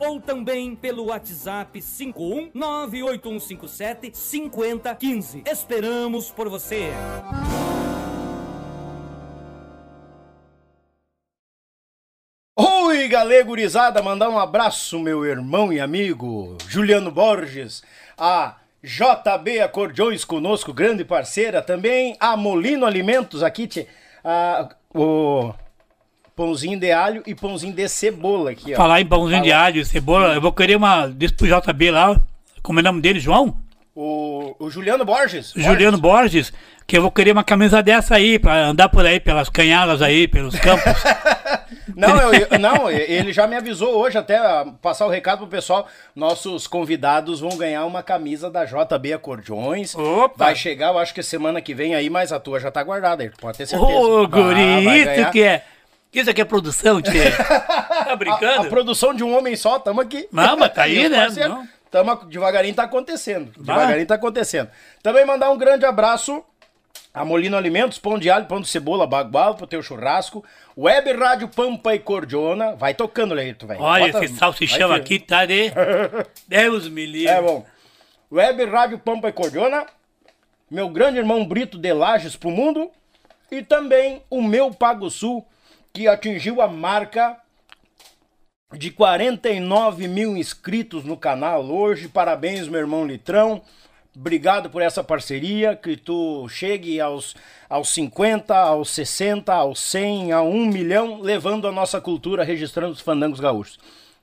ou também pelo WhatsApp 5198157 5015. Esperamos por você! Oi, galera gurizada, mandar um abraço, meu irmão e amigo Juliano Borges, a JB Acordeões conosco, grande parceira, também a Molino Alimentos aqui, tchê. Ah, o pãozinho de alho e pãozinho de cebola aqui, ó. Falar em pãozinho de alho, cebola, eu vou querer uma desse pro JB lá. Como é o nome dele, João? O, o Juliano Borges. Juliano Borges, que eu vou querer uma camisa dessa aí, pra andar por aí, pelas canhadas aí, pelos campos. Não, eu- eu- não, ele já me avisou hoje até passar o recado pro pessoal. Nossos convidados vão ganhar uma camisa da JB Acordeões. Opa! Vai chegar, eu acho que semana que vem aí, mas a tua já tá guardada, aí, pode ter certeza. Ô, Ah, guri, isso que é. Isso aqui é produção, tia. tá A, brincando? a produção de um homem só, tamo aqui. Mas tá aí, né? Não. Tamo, devagarinho tá acontecendo. Devagarinho tá acontecendo. Também mandar um grande abraço a Molino Alimentos, pão de alho, pão de cebola, bagual pro teu churrasco. Web Rádio Pampa e Cordiona. Vai tocando, Leito, velho. Olha, Bota- esse salsichão vai, aqui tá de. Deus me livre. É bom. Web Rádio Pampa e Cordiona. Meu grande irmão Brito de Lages pro mundo. E também o meu Pago Sul, que atingiu a marca de 49 mil inscritos no canal hoje. Parabéns, meu irmão Litrão. Obrigado por essa parceria, que tu chegue aos, aos 50, aos 60, aos 100, a 1 milhão, levando a nossa cultura, registrando os fandangos gaúchos.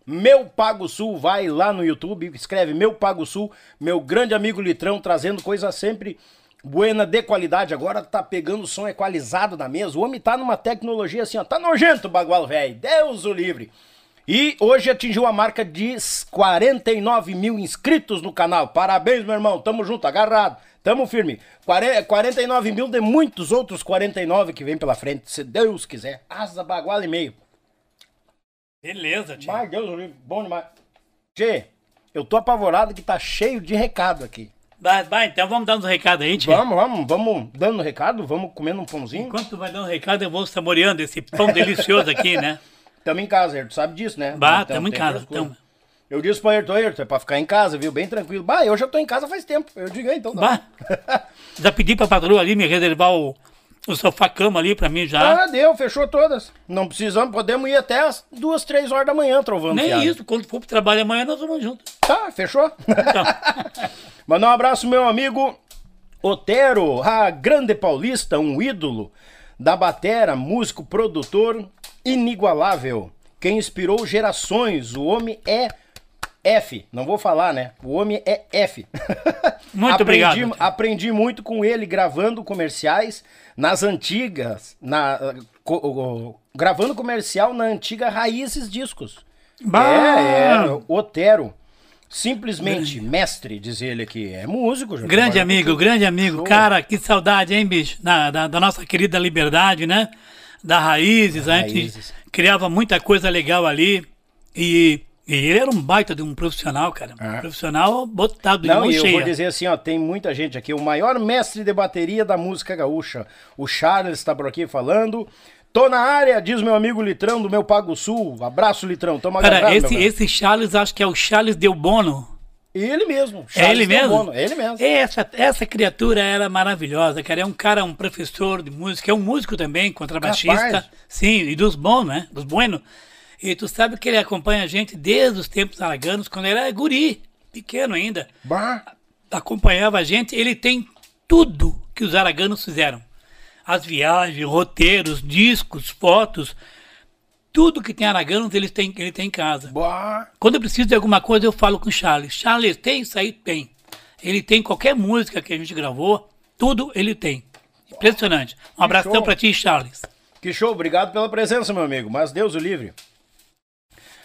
Meu Pago Sul, vai lá no YouTube, escreve Meu Pago Sul, meu grande amigo Litrão, trazendo coisa sempre buena, de qualidade. Agora tá pegando o som equalizado na mesa. O homem tá numa tecnologia assim, ó, tá nojento o bagual velho, Deus o livre. E hoje atingiu a marca de 49 mil inscritos no canal. Parabéns, meu irmão. Tamo junto, agarrado. Tamo firme. Quare- 49 mil de muitos outros 49 que vem pela frente, se Deus quiser. Asa bagual e meio. Beleza, tia. Mas Deus, o livre, bom demais. Tchê, eu tô apavorado que tá cheio de recado aqui. Vai, vai, então vamos dar uns recados aí, tia. Vamos, vamos, vamos dando recado, vamos comendo um pãozinho. Enquanto tu vai dando um recado, eu vou saboreando esse pão delicioso aqui, né? Tamo em casa, Ayrton, sabe disso, né? Bah, Então, tamo em casa, tamo. Eu disse pro Ayrton, Ayrton, é pra ficar em casa, viu? Bem tranquilo. Bah, eu já tô em casa faz tempo. Eu digo, "Ah, então tá. Bah, já pedi pra patroa ali me reservar o, o sofá-cama ali pra mim já. Ah, deu, fechou todas. Não precisamos, podemos ir até as duas, três horas da manhã trovando. Nem fiado. isso, quando for pro trabalho amanhã nós vamos juntos. Tá, fechou? Então, Mandar um abraço, meu amigo Otero, a grande paulista, um ídolo da batera, músico, produtor inigualável. Quem inspirou gerações. O homem é F. Não vou falar, né? O homem é F. Muito aprendi, obrigado. Aprendi muito com ele gravando comerciais nas antigas. Na, gravando comercial na antiga Raízes Discos. Bah! É, é, Otero. Simplesmente mestre, diz ele aqui. É músico, já grande amigo, grande amigo. Show. Cara, que saudade, hein, bicho? Da, da, da nossa querida liberdade, né? Da Raízes. A gente Raízes. criava muita coisa legal ali. E, e ele era um baita de um profissional, cara. Um Ah. profissional botado de Não, mão e eu cheia. vou dizer assim, ó, tem muita gente aqui. O maior mestre de bateria da música gaúcha, o Charles está por aqui falando. Tô na área, diz meu amigo Litrão do meu Pago Sul. Abraço, Litrão. Tamo Cara, agarrado, esse, esse Charles, acho que é o Charles Del Bono. Ele mesmo. É Charles ele mesmo? Bono, É ele mesmo. Essa, essa criatura era maravilhosa, cara. É um cara, um professor de música, é um músico também, contrabaixista. Capaz. Sim, e dos bons, né? Dos buenos. E tu sabe que ele acompanha a gente desde os tempos araganos, quando ele era guri, pequeno ainda. Bah, Acompanhava a gente. Ele tem tudo que os araganos fizeram. As viagens, roteiros, discos, fotos. Tudo que tem araganos, ele tem, ele tem em casa. bah. Quando eu preciso de alguma coisa, eu falo com o Charles. Charles, tem isso aí? Tem. Ele tem qualquer música que a gente gravou, tudo ele tem. Impressionante. Um abração pra ti, Charles. Que show, obrigado pela presença, meu amigo. Mas Deus o livre.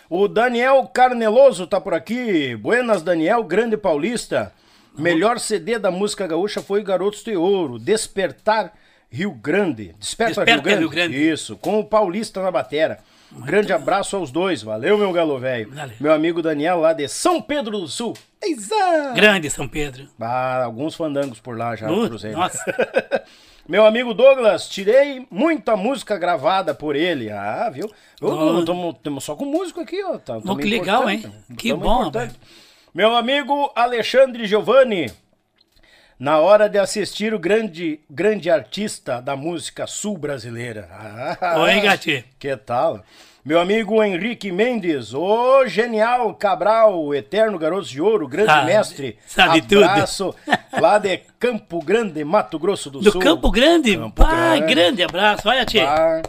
O Daniel Carneloso tá por aqui. Buenas, Daniel, grande paulista. Melhor CD da música gaúcha foi Garotos de Ouro, Despertar Rio Grande. Desperta, Desperta Rio, Grande. Rio Grande. Isso, com o paulista na batera. Grande abraço aos dois. Valeu, meu galo velho. Meu amigo Daniel lá de São Pedro do Sul. Eisa! Grande São Pedro. Ah, alguns fandangos por lá já, nossa. Meu amigo Douglas, tirei muita música gravada por ele. Ah, viu? Estamos só com músico aqui, ó. Tá, que legal, hein? Que bom. Meu amigo Alexandre Giovanni, na hora de assistir o grande, grande artista da música sul brasileira. Ah, Oi, Gati. Que tal? Meu amigo Henrique Mendes, ô genial Cabral, o eterno garoto de ouro, grande Sabe- mestre. sabe tudo. Abraço. Lá de Campo Grande, Mato Grosso do, Do Sul. Campo Grande? Campo Grande. grande abraço. Olha, tia. Ah,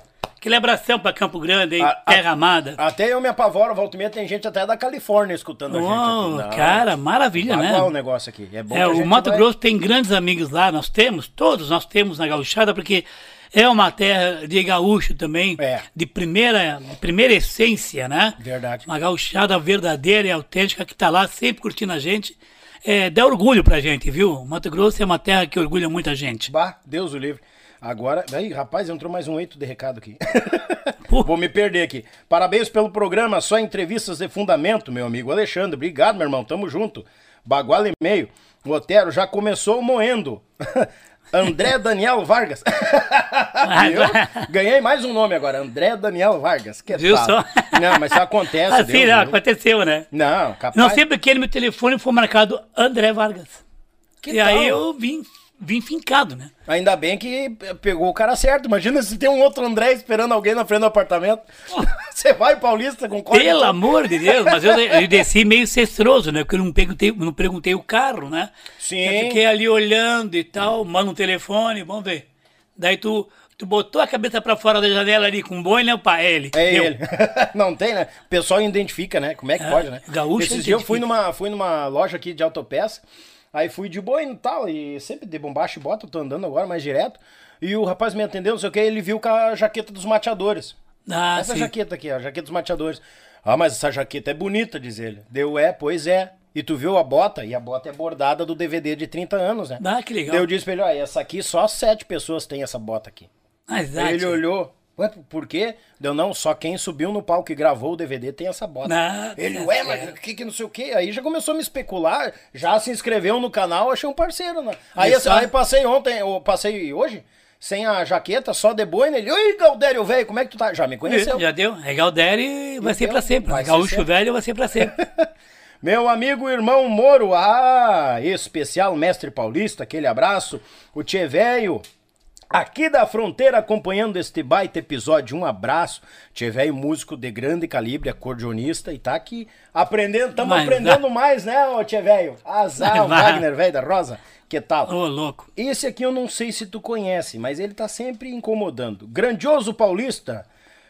Aquele abração pra Campo Grande, hein? A- a- Terra amada. até eu me apavoro, volta e meia, tem gente até da Califórnia escutando a gente. Aqui. Não, cara, maravilha, né? O negócio aqui. É bom É, a o Mato vai- Grosso tem grandes amigos lá, nós temos, todos nós temos na gauchada, porque é uma terra de gaúcho também, É. de, primeira, de primeira essência, né? Verdade. Uma gauchada verdadeira e autêntica que tá lá sempre curtindo a gente. É, dá orgulho pra gente, viu? O Mato Grosso é uma terra que orgulha muita gente. Bah, Deus o livre. Agora, aí, rapaz, entrou mais um eito de recado aqui. Vou me perder aqui. Parabéns pelo programa, só entrevistas de fundamento, meu amigo Alexandre. Obrigado, meu irmão, tamo junto. Baguala e meio. O Otero já começou moendo. André Daniel Vargas. Viu? Ganhei mais um nome agora, André Daniel Vargas. Que Viu tal? só? Não, mas isso acontece. assim, Deus não, aconteceu, né? Não, capaz. Não sei porque no meu telefone foi marcado André Vargas. Que e tal? aí eu vim, vim fincado, né? Ainda bem que pegou o cara certo. Imagina se tem um outro André esperando alguém na frente do apartamento. Você vai, Paulista, com código. Pelo amor de Deus, mas eu, eu desci meio cestroso, né? Porque eu não perguntei, não perguntei o carro, né? Sim. Eu fiquei ali olhando e tal, manda um telefone, vamos ver. Daí tu, tu botou a cabeça pra fora da janela ali com boi, né, pai? É ele. É Eu. ele. Não tem, né? O pessoal identifica, né? Como é que É, pode, né? gaúcho Esses dias eu fui numa, fui numa loja aqui de autopeça, aí fui de boa e tal, e sempre de bombacha e bota, eu tô andando agora mais direto, e o rapaz me atendeu, não sei o que, ele viu com a jaqueta dos mateadores. Ah, essa sim. jaqueta aqui, ó, a jaqueta dos mateadores. Ah, mas essa jaqueta é bonita, diz ele. Deu, é, pois é. E tu viu a bota? E a bota é bordada do DVD de 30 anos, né? Ah, que legal. Daí eu disse pra ele, ó, essa aqui só sete pessoas têm essa bota aqui. Ah, ele tio. olhou, por quê? Deu, não, só quem subiu no palco e gravou o DVD tem essa bota. Ah, ele, ué, mas certo. o que que não sei o quê? Aí já começou a me especular, já se inscreveu no canal, achei um parceiro, né? Aí, Isso. aí passei ontem, eu passei hoje, sem a jaqueta, só de boina, ele, oi, Galdério, velho, como é que tu tá? Já me conheceu. Já deu. É Galdério vai ser pra sempre. Vai ser Gaúcho sempre. velho vai ser pra sempre. Meu amigo irmão Moro, ah, especial mestre paulista, aquele abraço. O Tchê Velho, aqui da fronteira, acompanhando este baita episódio, um abraço. Velho, músico de grande calibre, acordeonista, e tá aqui aprendendo, estamos aprendendo mais, né, ô Tchê Velho? Azar, o. Wagner, velho da Rosa, que tal? Ô, louco. Esse aqui eu não sei se tu conhece, mas ele tá sempre incomodando. Grandioso paulista,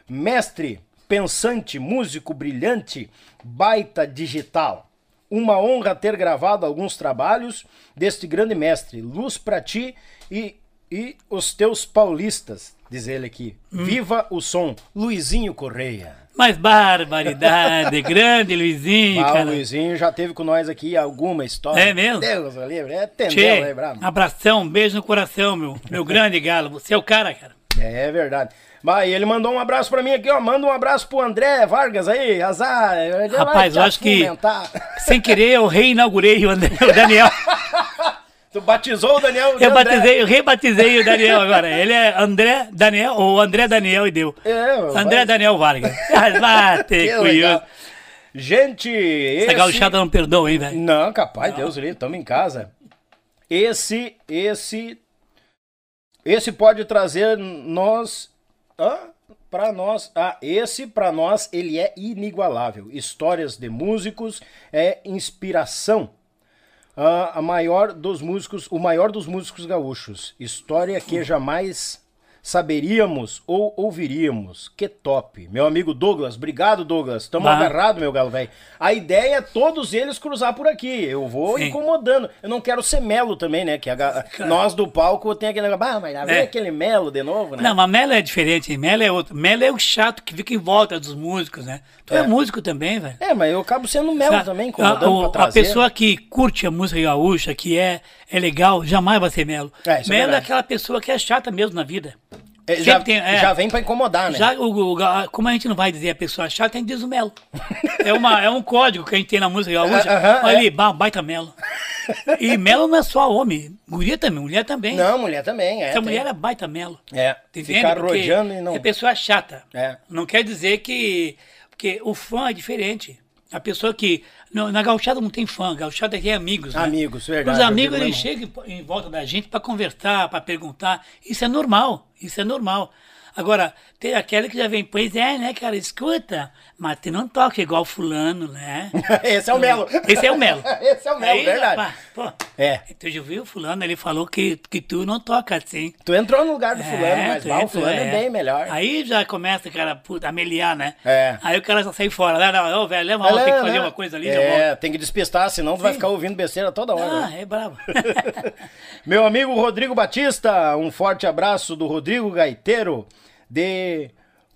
mestre, pensante, músico brilhante, baita digital. Uma honra ter gravado alguns trabalhos deste grande mestre. Luz pra ti e, e os teus paulistas, diz ele aqui. Viva o som, Luizinho Correia. Mas barbaridade, grande Luizinho, Ah, o cara. Luizinho já teve com nós aqui alguma história. É mesmo? Deus o livre, é tendel, é brabo. abração, um beijo no coração, meu, meu grande galo. Você é o cara, cara. É verdade. Mas ele mandou um abraço pra mim aqui, ó. Manda um abraço pro André Vargas aí, azar. Rapaz, eu acho que-. Sem querer, eu reinaugurei o, André- o Daniel. Tu batizou o Daniel Eu batizei, eu rebatizei o Daniel agora. Ele é André Daniel, ou André Daniel e deu. É, André vai- Daniel Vargas. Ah, Bate, curioso. Gente, esse... Essa gauchada não perdoa, hein, velho? Não, capaz, Deus livre, estamos em casa. Esse, esse... Esse pode trazer nós... Hã? Pra nós... Ah, esse pra nós, ele é inigualável. Histórias de músicos é inspiração. Ah, a maior dos músicos, o maior dos músicos gaúchos. História que jamais saberíamos ou ouviríamos. Que top. Meu amigo Douglas, obrigado Douglas. Tamo Bah. agarrado, meu galo velho. A ideia é todos eles cruzar por aqui. Eu vou Sim. incomodando. Eu não quero ser melo também, né? Que a nós do palco tem aquele negócio, ah, mas lá vem É. aquele melo de novo, né? Não, mas Melo é diferente. Melo é outro. Melo é o chato que fica em volta dos músicos, né? Tu é, É. músico também, velho. É, mas eu acabo sendo melo Sabe? também, a, incomodando o- pra a trazer. pessoa que curte a música gaúcha, que é, é legal, jamais vai ser Melo. É, é Melo é, aquela pessoa que é chata mesmo na vida. É, já, tem- é. já vem pra incomodar, né? Já, o, o- a- como a gente não vai dizer a pessoa chata, a gente diz o Melo. é, uma, é um código que a gente tem na música gaúcha. Olha é. ali, ba- baita Melo. E Melo não é só homem, guria também, mulher também. Não, mulher também, é. Essa tem- mulher é baita Melo. É, Tu ficar rodeando e não... É pessoa chata. É. Não quer dizer que. Porque o fã é diferente. A pessoa que. Não, na gauchada não tem fã, gauchada tem amigos. Né? Amigos, verdade, Os amigos eles chegam em volta da gente para conversar, para perguntar. Isso é normal. Isso é normal. Agora, tem aquele que já vem, pois é, né, cara, escuta, mas tu não toca igual fulano, né? Esse é o Melo. Esse é o Melo. Esse é o Melo, Aí, verdade. rapaz, pô, É. Tu já viu fulano, ele falou que, que tu não toca assim. Tu entrou no lugar do fulano, É, mas lá o fulano é. bem melhor. Aí já começa, cara, puta, a meliar, né? É. Aí o cara já sai fora. Não, não, ô, velho, leva uma, tem que fazer né? uma coisa ali. É, tem que despistar, senão tu vai ficar ouvindo besteira toda hora. Ah, né? é brabo. Meu amigo Rodrigo Batista, um forte abraço do Rodrigo Gaiteiro de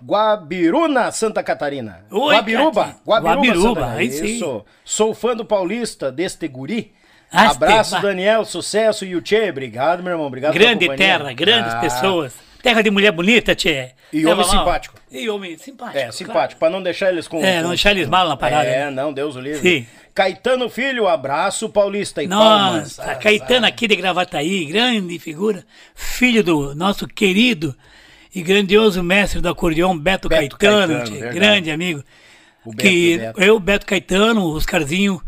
Guabiruna, Santa Catarina. Oi, Guabiruba. Guabiruba, Guabiruba, Santa aí sim. Isso. Sou fã do Paulista, deste guri. Ah, Abraço, Daniel, sucesso e o Tchê. Obrigado, meu irmão. Obrigado Grande terra, grandes Ah, pessoas. Terra de mulher bonita, tchê. E Leva homem lá, simpático. E homem simpático. É, simpático, pra não deixar eles com... É, não deixar eles mal na parada. É, né? não, Deus o livre. Sim. Caetano Filho, abraço, Paulista e palmas. Nossa, Caetano aqui de Gravataí, grande figura, filho do nosso querido e grandioso mestre do acordeão Beto, Beto Caetano, Caetano, grande amigo. O Beto, que Beto. eu, Beto Caetano, Oscarzinho,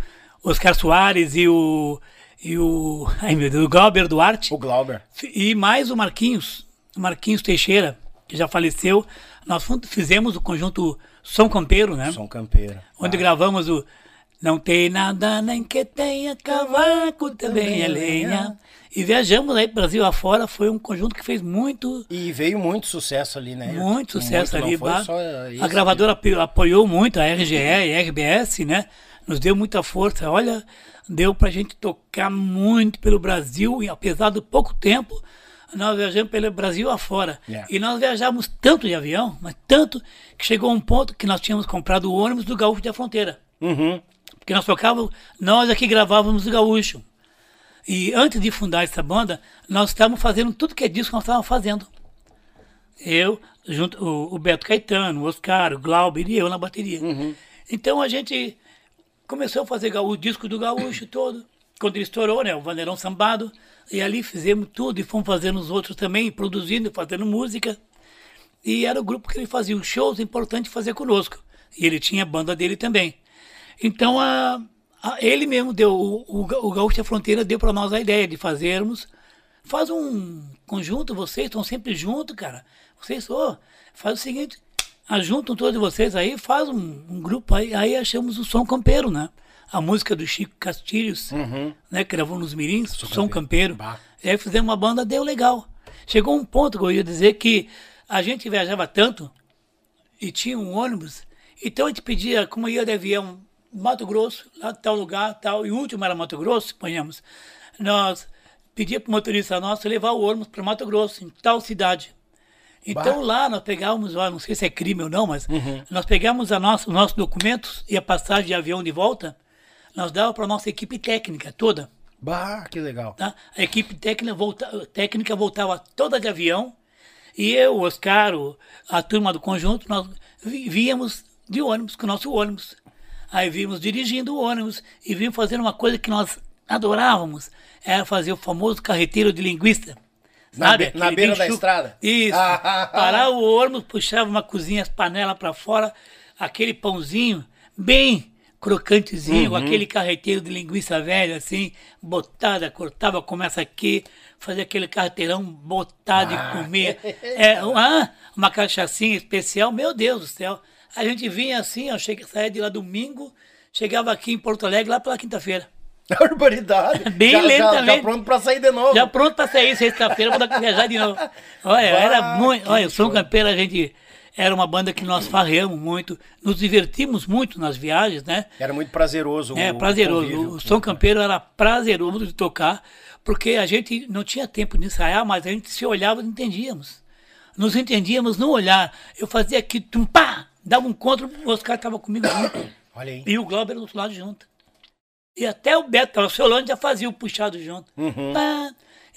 Oscar Soares e o e o, ai meu Deus, o Glauber Duarte O Glauber. e mais o Marquinhos, o Marquinhos Teixeira, que já faleceu. Nós fizemos o conjunto Som Campeiro, né? São Campeira. onde gravamos o Não tem nada nem que tenha cavaco, também é lenha. E viajamos aí Brasil afora, foi um conjunto que fez muito, E veio muito sucesso ali, né? muito sucesso não ali. a gravadora apo- apoiou muito, a RGE e a RBS, né? Nos deu muita força. Olha, deu pra gente tocar muito pelo Brasil, e apesar do pouco tempo, nós viajamos pelo Brasil afora. Yeah. E nós viajamos tanto de avião, mas tanto, que chegou um ponto que nós tínhamos comprado o ônibus do Gaúcho da Fronteira. Uhum. Porque nós tocávamos, nós aqui gravávamos o gaúcho. E antes de fundar essa banda, nós estávamos fazendo tudo que é disco que nós estávamos fazendo. Eu, junto, o, o Beto Caetano, o Oscar, o Glauber e eu na bateria. Então a gente começou a fazer o disco do gaúcho todo. Quando ele estourou, né? O Vaneirão Sambado. E ali fizemos tudo e fomos fazendo os outros também, produzindo, fazendo música. E era o grupo que ele fazia os shows importantes fazer conosco. E ele tinha a banda dele também. Então, a- ele mesmo deu, o, o, o Gaúcho da Fronteira deu para nós a ideia de fazermos. Faz um conjunto, vocês estão sempre juntos, cara. Vocês, ô, faz o seguinte, ajuntam todos vocês aí, faz um, um grupo aí, aí achamos o Som Campeiro, né? A música do Chico Castilhos, né? Que gravou nos Mirins, Som Campeiro. Bah. E aí fizemos uma banda, deu legal. Chegou um ponto que eu ia dizer que a gente viajava tanto e tinha um ônibus, então a gente pedia, como ia de avião, Mato Grosso, lá tal lugar, tal, e o último era Mato Grosso, suponhamos, nós pedia para o motorista nosso levar o ônibus para Mato Grosso, em tal cidade. Então lá nós pegávamos, não sei se é crime ou não, mas nós pegávamos a nossa, os nossos documentos e a passagem de avião de volta, nós dava para a nossa equipe técnica toda. Bah, que legal. Tá? A equipe técnica, volta, técnica voltava toda de avião e eu, o Oscar, a turma do conjunto, nós víamos de ônibus, com o nosso ônibus. Aí vimos dirigindo o ônibus e vimos fazendo uma coisa que nós adorávamos, era fazer o famoso carreteiro de linguiça. Na Sabe? be- na beira da estrada. Isso. Parar o ônibus, puxava uma cozinha, as panelas para fora, aquele pãozinho bem crocantezinho, Uhum. aquele carreteiro de linguiça velha, assim, botada, cortava, começa aqui, fazia aquele carreteirão botado Ah. e comia. É, uma, uma cachaçinha especial, meu Deus do céu. A gente vinha assim, ó, chega, saía de lá domingo, chegava aqui em Porto Alegre lá pela quinta-feira. Barbaridade. Bem já, já, lentamente. já pronto pra sair de novo. Já pronto para sair sexta-feira, que viajar de novo. Olha, era muito. Olha, o show. Campeiro, a gente. Era uma banda que nós farreamos muito, nos divertimos muito nas viagens, né? Era muito prazeroso. É, o prazeroso. convívio. O Som Campeiro era prazeroso de tocar, porque a gente não tinha tempo de ensaiar, mas a gente se olhava e entendíamos. Nos entendíamos no olhar. Eu fazia aqui, tum, pá, dava um contra, o Oscar estava comigo junto. Olha aí. E o Glauber do outro lado junto. E até o Beto, tava Solano já fazia o puxado junto. Uhum. Pá.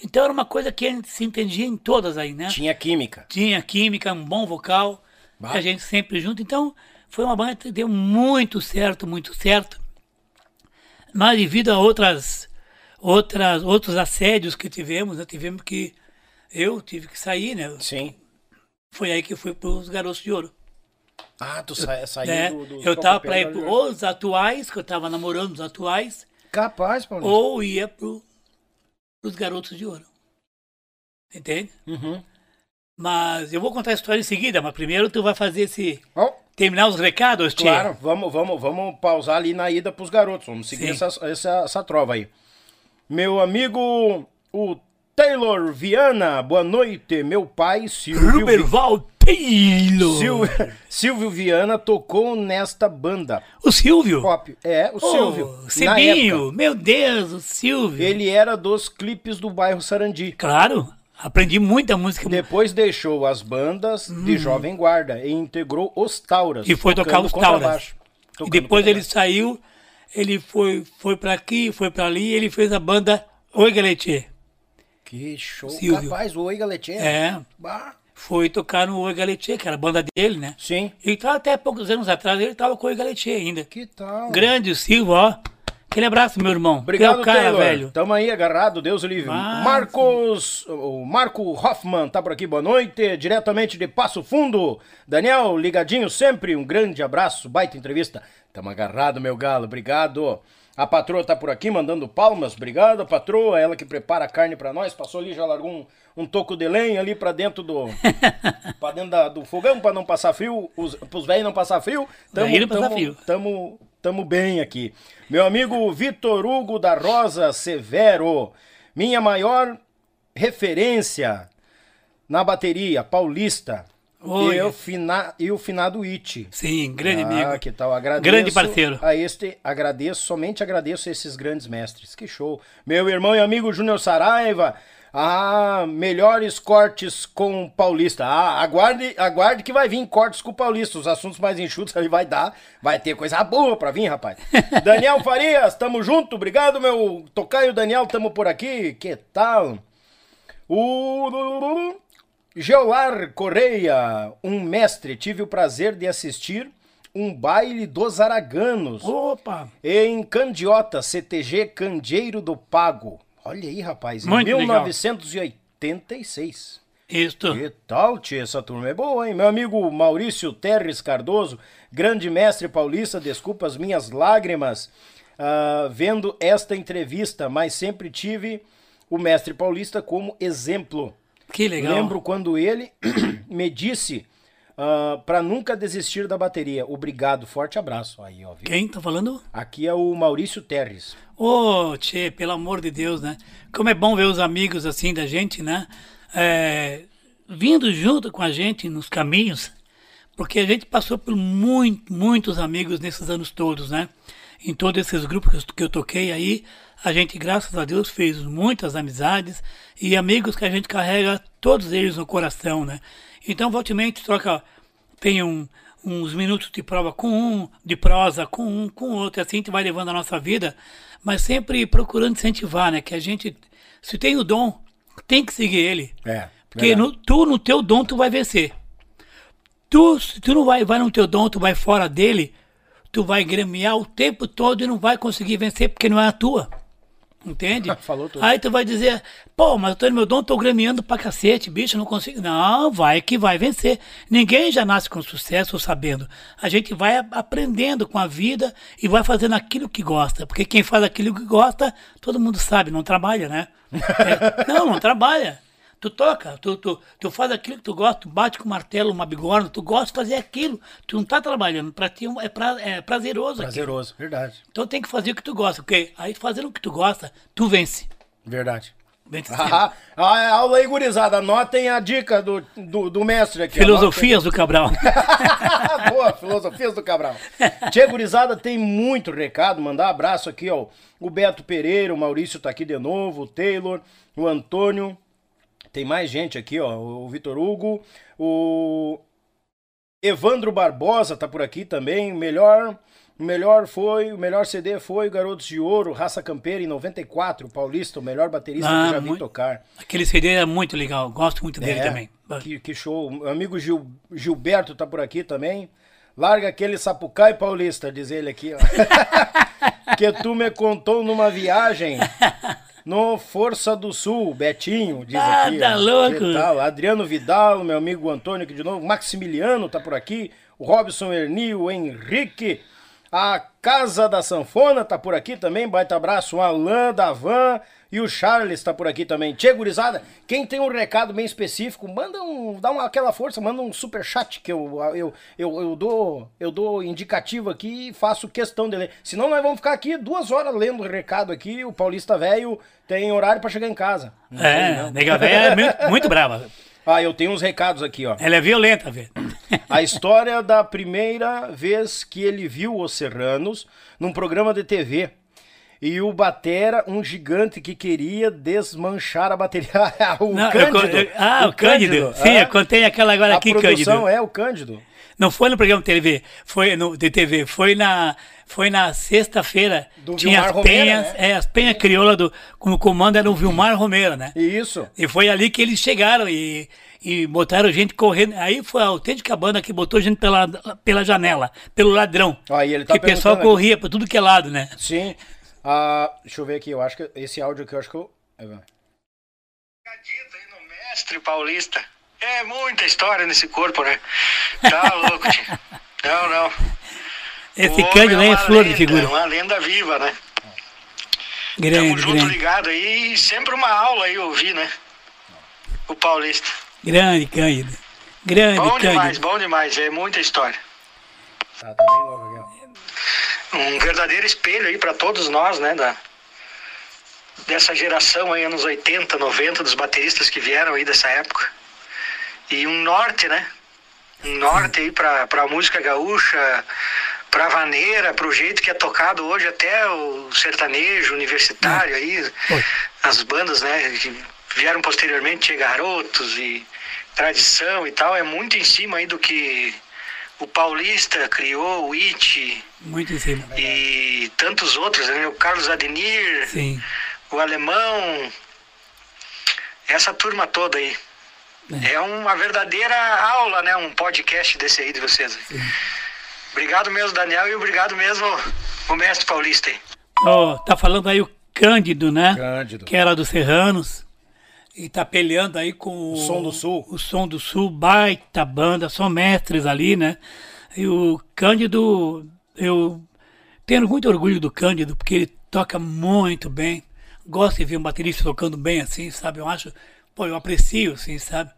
Então era uma coisa que a gente se entendia em todas aí, né? Tinha química. Tinha química, um bom vocal, Bah. a gente sempre junto. Então foi uma banda que deu muito certo, muito certo. Mas devido a outras, outras, outros assédios que tivemos, né? tivemos que. Eu tive que sair, né? Sim. Foi aí que eu fui para os Garotos de Ouro. Ah, tu sa saiu né? do, do eu tava para ir Campeiro para os atuais, que eu tava namorando os atuais, Capaz, Paulinho. ou ia para os Garotos de Ouro. Entende? Uhum. Mas eu vou contar a história em seguida, mas primeiro tu vai fazer esse. Ó, Terminar os recados, tia. claro, vamos, vamos, vamos pausar ali na ida pros garotos. Vamos seguir Sim. essa, essa, essa trova aí. Meu amigo, o Taylor Viana, boa noite. Meu pai, Silvio, Vi- Ruberval Taylor. Silvio, Silvio Viana tocou nesta banda O Silvio. pop. É, o Ô, Silvio. Silvinho, época, meu Deus, o Silvio. ele era dos clipes do bairro Sarandi. Claro, aprendi muita música. Depois deixou as bandas de Jovem Guarda e integrou os Tauras. Hum. E foi tocar os Tauras. E depois ele saiu, ele foi, foi pra aqui, foi pra ali, e ele fez a banda Oi Galetier. Que show. Silvio. Capaz, o Oi Galetinha. É, Bah. Foi tocar no Oi Galetier, que era a banda dele, né? Sim. E tava até poucos anos atrás, ele tava com o Oi Galetier ainda. Que tal? Grande Silvio, ó. Aquele abraço, meu irmão. Obrigado, é o cara, Taylor. velho. Tamo aí agarrado, Deus o livre. Mas- Marcos, o Marco Hoffman tá por aqui, boa noite, diretamente de Passo Fundo. Daniel, ligadinho sempre, um grande abraço, baita entrevista. Tamo agarrado, meu galo, obrigado. A patroa tá por aqui mandando palmas, obrigado, patroa, ela que prepara a carne pra nós, passou ali, já largou um, um toco de lenha ali pra dentro do pra dentro da- do fogão pra não passar frio, os, pros velhos não passar frio. Daí não tamo- frio. Tamo, tamo bem aqui. Meu amigo Vitor Hugo da Rosa Severo, minha maior referência na bateria paulista. Oi. E o, fina, e o finado It. Sim, grande ah, amigo. que tal? Agradeço Grande parceiro. A este, agradeço, somente agradeço a esses grandes mestres. Que show. Meu irmão e amigo Júnior Saraiva. Ah, melhores cortes com o Paulista. Ah, aguarde, aguarde que vai vir cortes com o Paulista. Os assuntos mais enxutos ali vai dar. Vai ter coisa boa pra vir, rapaz. Daniel Farias, tamo junto. Obrigado, meu tocaio Daniel, tamo por aqui. Que tal? O Geolar Correia, um mestre, tive o prazer de assistir um baile dos Araganos Opa! em Candiota, CTG Candeeiro do Pago. Olha aí, rapaz, em Muito legal. 1986. Isto. Que tal, tia? Essa turma é boa, hein? Meu amigo Maurício Terres Cardoso, grande mestre paulista, desculpa as minhas lágrimas ah, vendo esta entrevista, mas sempre tive o mestre paulista como exemplo. Que legal. Lembro quando ele me disse para nunca desistir da bateria. Obrigado, forte abraço. Aí, ó, viu? Quem tá falando? Aqui é o Maurício Terres. Ô, Tchê, pelo amor de Deus, né? Como é bom ver os amigos assim da gente, né? É, vindo junto com a gente nos caminhos, porque a gente passou por muito, muitos amigos nesses anos todos, né? Em todos esses grupos que eu- que eu toquei aí, a gente, graças a Deus, fez muitas amizades e amigos que a gente carrega todos eles no coração, né? Então, volta e meia, a gente troca, tem um, uns minutos de prova com um, de prosa com um, com outro, assim a gente vai levando a nossa vida, mas sempre procurando incentivar, né? Que a gente, se tem o dom, tem que seguir ele. É. Porque no, tu, no teu dom, tu vai vencer. Tu, se tu não vai, vai no teu dom, tu vai fora dele, tu vai gremiar o tempo todo e não vai conseguir vencer porque não é a tua. Entende? Falou tudo. Aí tu vai dizer, pô, mas eu tô no meu dom, tô gremiando pra cacete, bicho, não consigo. Não, vai que vai vencer. Ninguém já nasce com sucesso sabendo. A gente vai aprendendo com a vida e vai fazendo aquilo que gosta. Porque quem faz aquilo que gosta, todo mundo sabe, não trabalha, né? É, não, não trabalha. Tu toca, tu, tu, tu faz aquilo que tu gosta, tu bate com martelo, uma bigorna, tu gosta de fazer aquilo. Tu não tá trabalhando, pra ti é, pra, é prazeroso. aquilo. Prazeroso, verdade. Então tem que fazer o que tu gosta, porque aí fazendo o que tu gosta, tu vence. Verdade. Vence. Ah, ah, aula aí, gurizada. Anotem a dica do, do, do mestre aqui. Filosofias do Cabral. Boa, filosofias do Cabral. Tia Gurizada tem muito recado. Mandar abraço aqui, ó. O Beto Pereira, o Maurício tá aqui de novo, o Taylor, o Antônio. Tem mais gente aqui, ó. O Vitor Hugo, o Evandro Barbosa tá por aqui também. O melhor, melhor foi, o melhor CD foi Garotos de Ouro, Raça Campeira em 94, Paulista, o melhor baterista Ah, que eu já vi muito- tocar. Aquele CD é muito legal, gosto muito dele É, também. Que, que show. O amigo Gil- Gilberto tá por aqui também. Larga aquele sapucai paulista, diz ele aqui, ó. que tu me contou numa viagem no Força do Sul, Betinho, diz Ah, aqui. tá ó. louco. Tal? Adriano Vidal, meu amigo Antônio aqui de novo. Maximiliano tá por aqui. O Robson Erni, o Henrique. A Casa da Sanfona tá por aqui também. Baita abraço. O Alain da Van E o Charles está por aqui também. Tchê, gurizada, quem tem um recado bem específico, manda um. dá uma, aquela força, manda um super chat que eu, eu, eu, eu, dou, eu dou indicativo aqui e faço questão de ler. Senão nós vamos ficar aqui duas horas lendo o recado aqui. O Paulista Velho tem horário para chegar em casa. Não é, nega velha é muito, muito brava. Ah, eu tenho uns recados aqui, ó. Ela é violenta, velho. A história da primeira vez que ele viu os Serranos num programa de TV. E o Batera, um gigante que queria desmanchar a bateria. o Não, eu Cândido. co- eu- ah, o Cândido. Sim, é. eu contei aquela agora A aqui, produção Cândido. é o Cândido. Não foi no programa de TV, foi no de TV, foi na foi na sexta-feira. Do Tinha Vilmar as Romero, penhas, né? é, as penhas crioula do como comando era o Vilmar Romero, né? Isso. E foi ali que eles chegaram e, e botaram gente correndo. Aí foi a autêntica banda que botou gente pela, pela janela, pelo ladrão. Aí ele tá que o pessoal corria pra tudo que é lado, né? Sim. Ah, deixa eu ver aqui, eu acho que esse áudio aqui eu acho que eu. é. Acredita aí no mestre paulista. É muita história nesse corpo, né? Tá louco, tio. Não, não. Esse Cândido homem é uma flor de lenda, figura. Uma lenda viva, né? Grande, Tamo junto grande. ligado aí e sempre uma aula aí ouvir, né? O paulista. Grande Cândido. Grande Bom demais, Cândido. bom demais. É muita história. Tá, tá bem louco aqui, ó. Um verdadeiro espelho aí pra todos nós, né? Da, dessa geração aí, anos 80, 90, dos bateristas que vieram aí dessa época. E um norte, né? Um norte aí pra, pra música gaúcha, pra vaneira, pro jeito que é tocado hoje, até o sertanejo universitário aí, as bandas, né? Que vieram posteriormente, Garotos e tradição e tal, é muito em cima aí do que o Paulista criou, o It, Muito em cima. e tantos outros, né? o Carlos Adenir, Sim. o Alemão, essa turma toda aí. É uma verdadeira aula, né? Um podcast desse aí de vocês. Obrigado mesmo, Daniel, e obrigado mesmo o mestre paulista aí. Ó, tá falando aí o Cândido, né? Cândido. Que era dos Serranos. E tá peleando aí com o, Som do Sul. O Som do Sul, baita banda, são mestres ali, né? E o Cândido, eu tenho muito orgulho do Cândido, porque ele toca muito bem. Gosto de ver um baterista tocando bem assim, sabe? Eu acho, pô, eu aprecio, assim, sabe?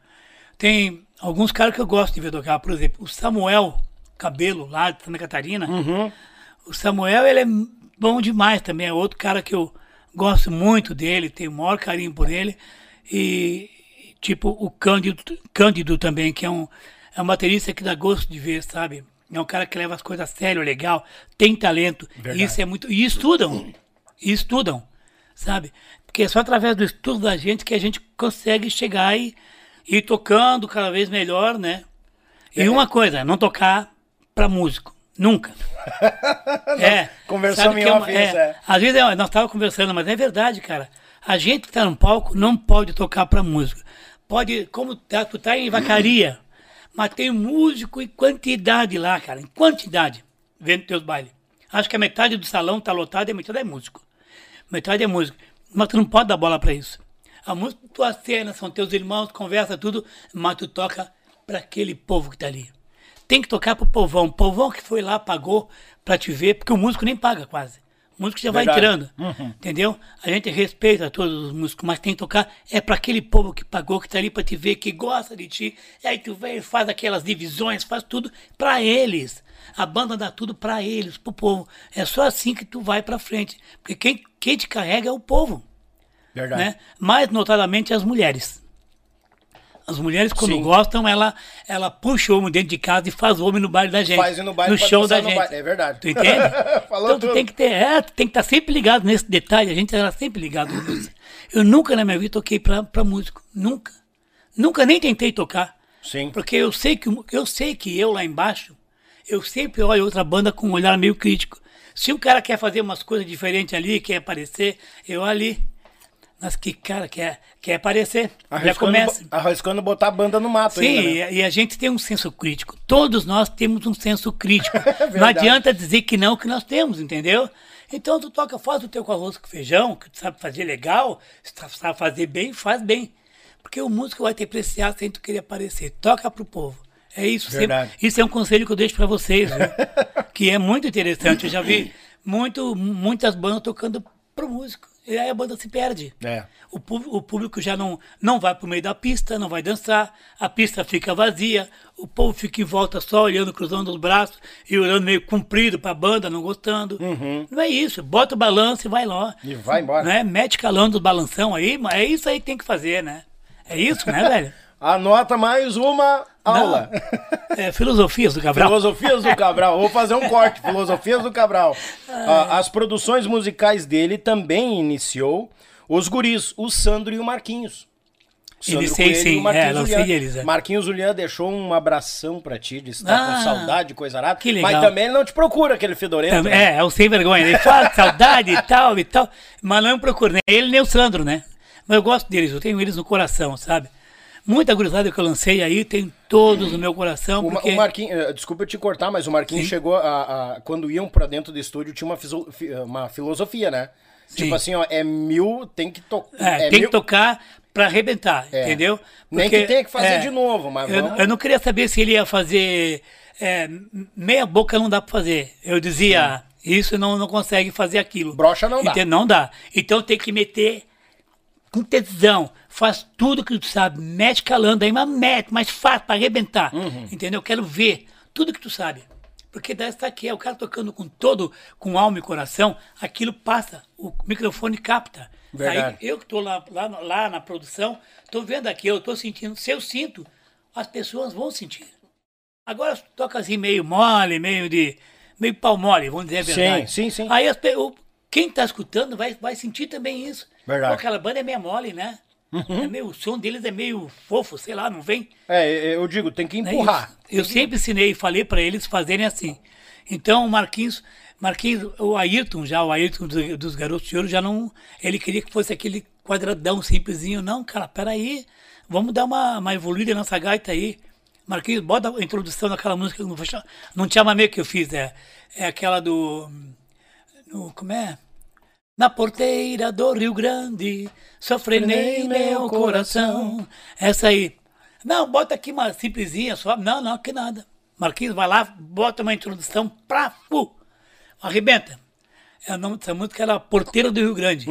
Tem alguns caras que eu gosto de ver tocar, por exemplo, o Samuel Cabelo, lá de Santa Catarina. O Samuel, ele é bom demais também. É outro cara que eu gosto muito dele, tenho o maior carinho por ele. E, tipo, o Cândido, Cândido também, que é um, é um baterista que dá gosto de ver, sabe? É um cara que leva as coisas a sério, legal, tem talento. Verdade. Isso é muito. E estudam. E estudam, sabe? Porque é só através do estudo da gente que a gente consegue chegar e ir tocando cada vez melhor, né? É. E uma coisa, não tocar pra músico. Nunca. é. conversamos em é off uma- isso, é. Às vezes é, nós estávamos conversando, mas é verdade, cara. A gente que tá no palco não pode tocar pra música. Pode, como tá, tu tá em vacaria, mas tem músico em quantidade lá, cara, em quantidade, vendo teus bailes. Acho que a metade do salão tá lotado e a metade é músico. Metade é músico. Mas tu não pode dar bola pra isso. A música, tu acena, são teus irmãos, conversa tudo, mas tu toca pra aquele povo que tá ali. Tem que tocar pro povão. Povão que foi lá, pagou pra te ver, porque o músico nem paga quase. O músico já vai Verdade. entrando. Entendeu? A gente respeita todos os músicos, mas tem que tocar é pra aquele povo que pagou, que tá ali pra te ver, que gosta de ti. E aí tu vem, faz aquelas divisões, faz tudo pra eles. A banda dá tudo pra eles, pro povo. É só assim que tu vai pra frente. Porque quem, quem te carrega é o povo Verdade. né? Mais notadamente as mulheres. As mulheres, quando Sim. gostam, ela, ela puxa o homem dentro de casa e faz o homem no baile da gente. Faz no baile, no show da no gente. baile. É verdade. Tu entende? Falou então tu tudo. tem que ter, é, tem que estar sempre ligado nesse detalhe. A gente era sempre ligado nisso. Eu nunca na minha vida toquei pra, pra músico. Nunca. Nunca nem tentei tocar. Sim. Porque eu sei que eu sei que eu lá embaixo, eu sempre olho outra banda com um olhar meio crítico. Se um cara quer fazer umas coisas diferentes ali, quer aparecer, eu ali. Mas que cara quer, quer aparecer. Já começa. arriscando botar a banda no mato Sim, ainda, né? e, a gente tem um senso crítico. Todos nós temos um senso crítico. não É verdade. adianta dizer que não, que nós temos, entendeu? Então tu toca, faz o teu com arroz com feijão, que tu sabe fazer legal, se tu sabe fazer bem, faz bem. Porque o músico vai te apreciar sem tu querer aparecer. Toca pro povo. É isso. sempre- isso é um conselho que eu deixo pra vocês, viu? que é muito interessante. Eu já vi muito, muitas bandas tocando pro músico. E aí a banda se perde. É. O, o público já não, não vai pro meio da pista, não vai dançar, a pista fica vazia, o povo fica em volta só olhando, cruzando os braços e olhando meio comprido pra banda, não gostando. Não é isso. Bota o balanço e vai lá. Uhum. E vai embora. Né? Mete calando os balanção aí, mas é isso aí que tem que fazer, né? É isso, né, velho? Anota mais uma aula. Não. É, filosofias do Cabral. Filosofias do Cabral. Vou fazer um corte. Filosofias do Cabral. Ah, as produções musicais dele também iniciou os guris, o Sandro e o Marquinhos. Sandro Iniciei, Coelho sim. o Marquinhos É, lancei Julian. eles, é. Marquinhos Julian deixou um abração pra ti, que tá Ah, com saudade, coisa arada. que legal. Mas também ele não te procura, aquele fedorento. Também- né? É, é o sem vergonha. Ele fala de saudade e tal e tal. Mas não procura nem ele nem o Sandro, né? Mas eu gosto deles, eu tenho eles no coração, sabe? Muita gurizada que eu lancei aí, tem todos no meu coração. Porque... o Marquinhos, eh, desculpa eu te cortar, mas o Marquinhos chegou a, a- Quando iam pra dentro do estúdio, tinha uma, fiso- fi- uma filosofia, né? Sim. Tipo assim, ó, é mil, tem que tocar. É, tem que tocar pra arrebentar, É. entendeu? Nem que tenha que fazer de novo, mas eu, vamos- eu não queria saber se ele ia fazer. é, meia boca não dá pra fazer. Eu dizia, isso não, não consegue fazer aquilo. Brocha não dá. Entende? Não dá. Então tem que meter com tesão. Faz tudo que tu sabe. Mete calando aí, mas mete, mas faz pra arrebentar. Uhum. Entendeu? Eu quero ver tudo que tu sabe. Porque dessa aqui é o cara tocando com todo, com alma e coração, aquilo passa, o microfone capta. Verdade. Aí eu que estou lá, lá, lá na produção, estou vendo aqui, eu estou sentindo. Se eu sinto, as pessoas vão sentir. Agora toca assim meio mole, meio de. meio pau mole, vamos dizer a Sim, verdade. sim, sim. Aí as, o- quem está escutando vai, vai sentir também isso. Verdade. Uhum. Pô, aquela banda é meio mole, né? É meio, o som deles é meio fofo, sei lá, não vem. É, eu digo, tem que É empurrar. isso. Eu sempre ensinei e falei para eles fazerem assim. Então o Marquinhos, Marquinhos, o Ayrton já, o Ayrton do- dos Garotos de Ouro já não, ele queria que fosse aquele quadradão simplesinho. Não, cara, peraí, vamos dar uma, uma evoluída nessa gaita aí. Marquinhos, bota a introdução daquela música, não, não te ama meio que eu fiz, é, é aquela do, no, como é? Na porteira do Rio Grande, sofrenei meu coração. Essa aí. Não, bota aqui uma simplesinha só. Não, não, que nada. Marquinhos vai lá, bota uma introdução pra fu. Arrebenta. É o nome dessa música era Porteira do Rio Grande.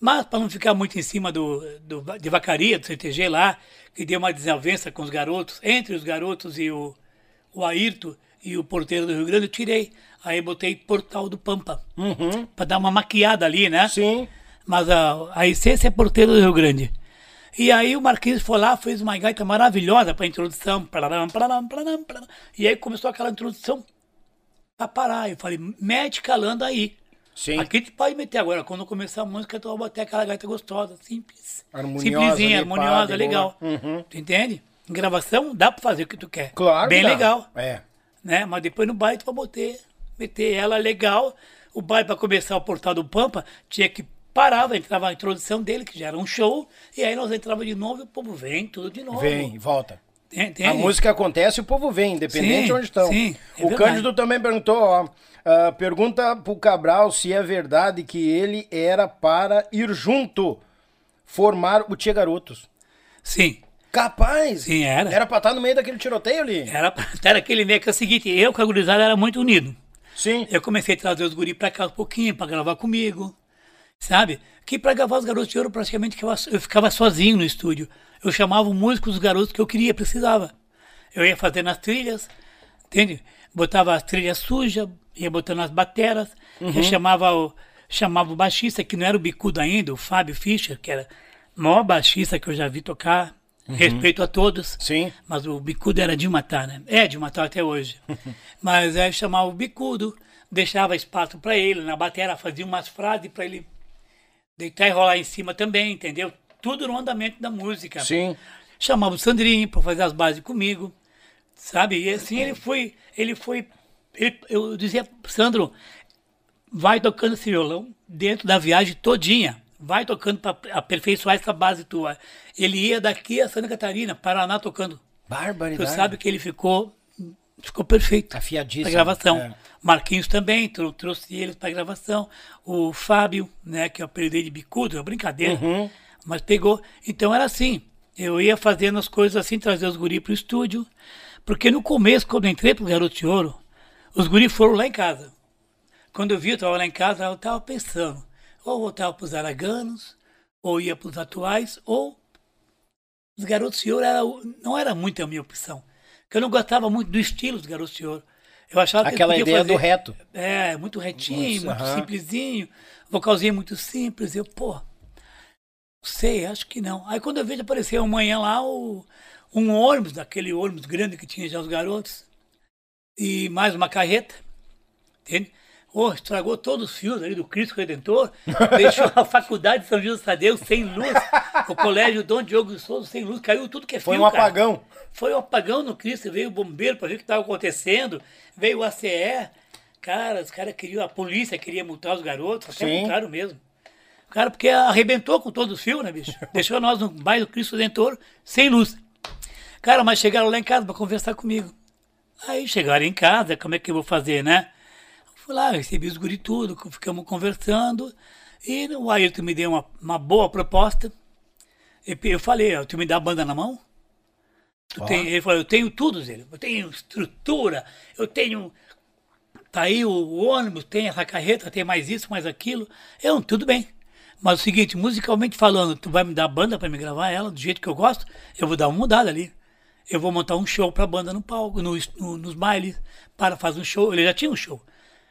Mas para não ficar muito em cima do, do de vacaria, do CTG lá, que deu uma desavença com os garotos, entre os garotos e o, o Ayrton e o porteiro do Rio Grande, eu tirei. Aí botei Portal do Pampa. Para dar uma maquiada ali, né? Sim. Mas a, a essência é porteiro do Rio Grande. E aí o Marquinhos foi lá, fez uma gaita maravilhosa para introdução. Pararam, pararam, pararam, pararam. E aí começou aquela introdução para parar. Eu falei, mete calando aí. Sim. Aqui tu pode meter agora. Quando começar a música, tu vai botar aquela gaita gostosa, simples. Harmoniosa Simplesinha, harmoniosa, legal. Uhum. Tu entende? Em gravação, dá para fazer o que tu quer. Claro. Bem legal É. né? Mas depois no baile tu vai botar, meter ela legal. O baile para começar o Portal do Pampa tinha que parava, entrava a introdução dele, que já era um show, e aí nós entrava de novo e o povo vem tudo de novo. Vem, volta. Entende? A música acontece e o povo vem, independente Sim, de onde estão. sim, é o verdade. Cândido também perguntou, ó. ah, pergunta pro Cabral se é verdade que ele era para ir junto formar o Tia Garotos. Sim, Capaz! Sim, era. Era pra estar no meio daquele tiroteio ali. era, era aquele meio que é o seguinte, eu com a gurizada era muito unido. Sim. Eu comecei a trazer os guri pra cá um pouquinho, pra gravar comigo, sabe? Que pra gravar os Garotos de Ouro, praticamente eu, eu ficava sozinho no estúdio. Eu chamava o músico dos garotos que eu queria, precisava. Eu ia fazendo as trilhas, entende? Botava as trilhas sujas, ia botando as bateras, eu chamava o, chamava o baixista, que não era o bicudo ainda, o Fábio Fischer, que era o maior baixista que eu já vi tocar. Respeito a todos. Sim. Mas o bicudo era de matar, né? É de matar até hoje. Mas aí chamava o bicudo, deixava espaço para ele, na bateria fazia umas frases para ele deitar e rolar em cima também, entendeu? Tudo no andamento da música. Sim. Chamava o Sandrinho para fazer as bases comigo, sabe? E assim ele foi, ele foi, ele- eu dizia, Sandro, vai tocando esse violão dentro da viagem todinha. Vai tocando para aperfeiçoar essa base tua. Ele ia daqui a Santa Catarina, Paraná tocando. Tu Barbaridade. sabe que ele ficou ficou perfeito Afiadíssimo. para gravação. É. Marquinhos também trou- trouxe eles para gravação. O Fábio, né, que eu apelidei de bicudo, é uma brincadeira, Uhum. mas pegou. Então era assim. Eu ia fazendo as coisas assim, trazer os guri pro estúdio, porque no começo, quando eu entrei pro Garoto de Ouro, os guri foram lá em casa. Quando eu vi, eu estava lá em casa, eu estava pensando, Ou voltava para os araganos, ou ia para os atuais, ou os garotos senhor era, não era muito a minha opção. Porque eu não gostava muito do estilo dos garotos senhor. Eu achava Aquela ideia fazer- do reto. É, muito retinho, Muito, muito aham. simplesinho, vocalzinho muito simples. Eu, pô, não sei, acho que não. Aí quando eu vejo aparecer amanhã lá o, um ônibus, daquele ônibus grande que tinha já os garotos, e mais uma carreta, entende? Oh, estragou todos os fios ali do Cristo Redentor, deixou a faculdade de São José Tadeu sem luz, o colégio Dom Diogo de Souza sem luz, caiu tudo que é Foi fio, um cara. apagão. Foi um apagão no Cristo, veio o bombeiro para ver o que estava acontecendo, veio o ACE, cara, os caras queriam, a polícia queria multar os garotos, até Sim. multaram mesmo. Cara, porque arrebentou com todos os fios, né, bicho? Deixou nós no bairro do Cristo Redentor sem luz. Cara, mas chegaram lá em casa para conversar comigo. Aí chegaram em casa, como é que eu vou fazer, né? Fui lá, recebi os guri tudo, ficamos conversando. E o Ayrton me deu uma, uma boa proposta. E Eu falei, tu me dá a banda na mão? Tem, ele falou, eu tenho tudo, Zé. Eu tenho estrutura, eu tenho. Tá aí o, o ônibus, tem essa carreta, tem mais isso, mais aquilo. Eu, tudo bem. Mas o seguinte, musicalmente falando, tu vai me dar a banda para me gravar ela do jeito que eu gosto, eu vou dar uma mudada ali. Eu vou montar um show pra banda no palco, no, no- nos bailes, para fazer um show. Ele já tinha um show.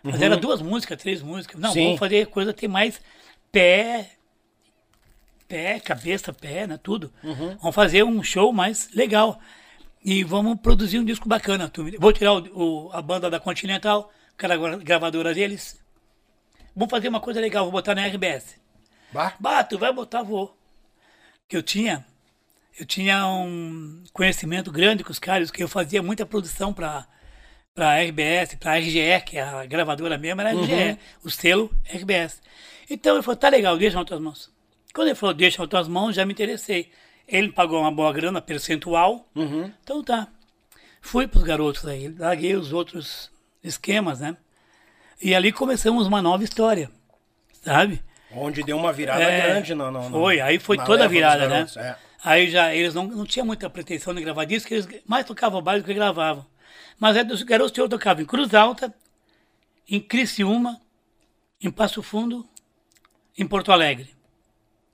Mas era duas músicas, três músicas. Não, Sim. vamos fazer coisa ter mais pé, pé, cabeça, pé, né? Tudo. Vamos fazer um show mais legal. E vamos produzir um disco bacana. Vou tirar o- o- a banda da Continental, aquela gra- gravadora deles. Vamos fazer uma coisa legal, vou botar na RBS. Bah. Bah, tu vai botar, vou. Que eu tinha, eu tinha um conhecimento grande com os caras, que eu fazia muita produção para para RBS, para RGE, que é a gravadora mesmo, era RGE, o selo RBS. Então ele falou, tá legal, deixa nas tuas mãos. Quando ele falou, deixa nas tuas mãos, já me interessei. Ele pagou uma boa grana, percentual, então tá. Fui pros garotos aí, larguei os outros esquemas, né? E ali começamos uma nova história, sabe? Onde deu uma virada É, grande no, no- Foi, aí foi toda a virada, né? garotos, é. Aí já eles não, não tinham muita pretensão de gravar disco, eles mais tocavam baile do que gravavam. Mas é dos garotos que eu tocava em Cruz Alta, em Criciúma, em Passo Fundo, em Porto Alegre.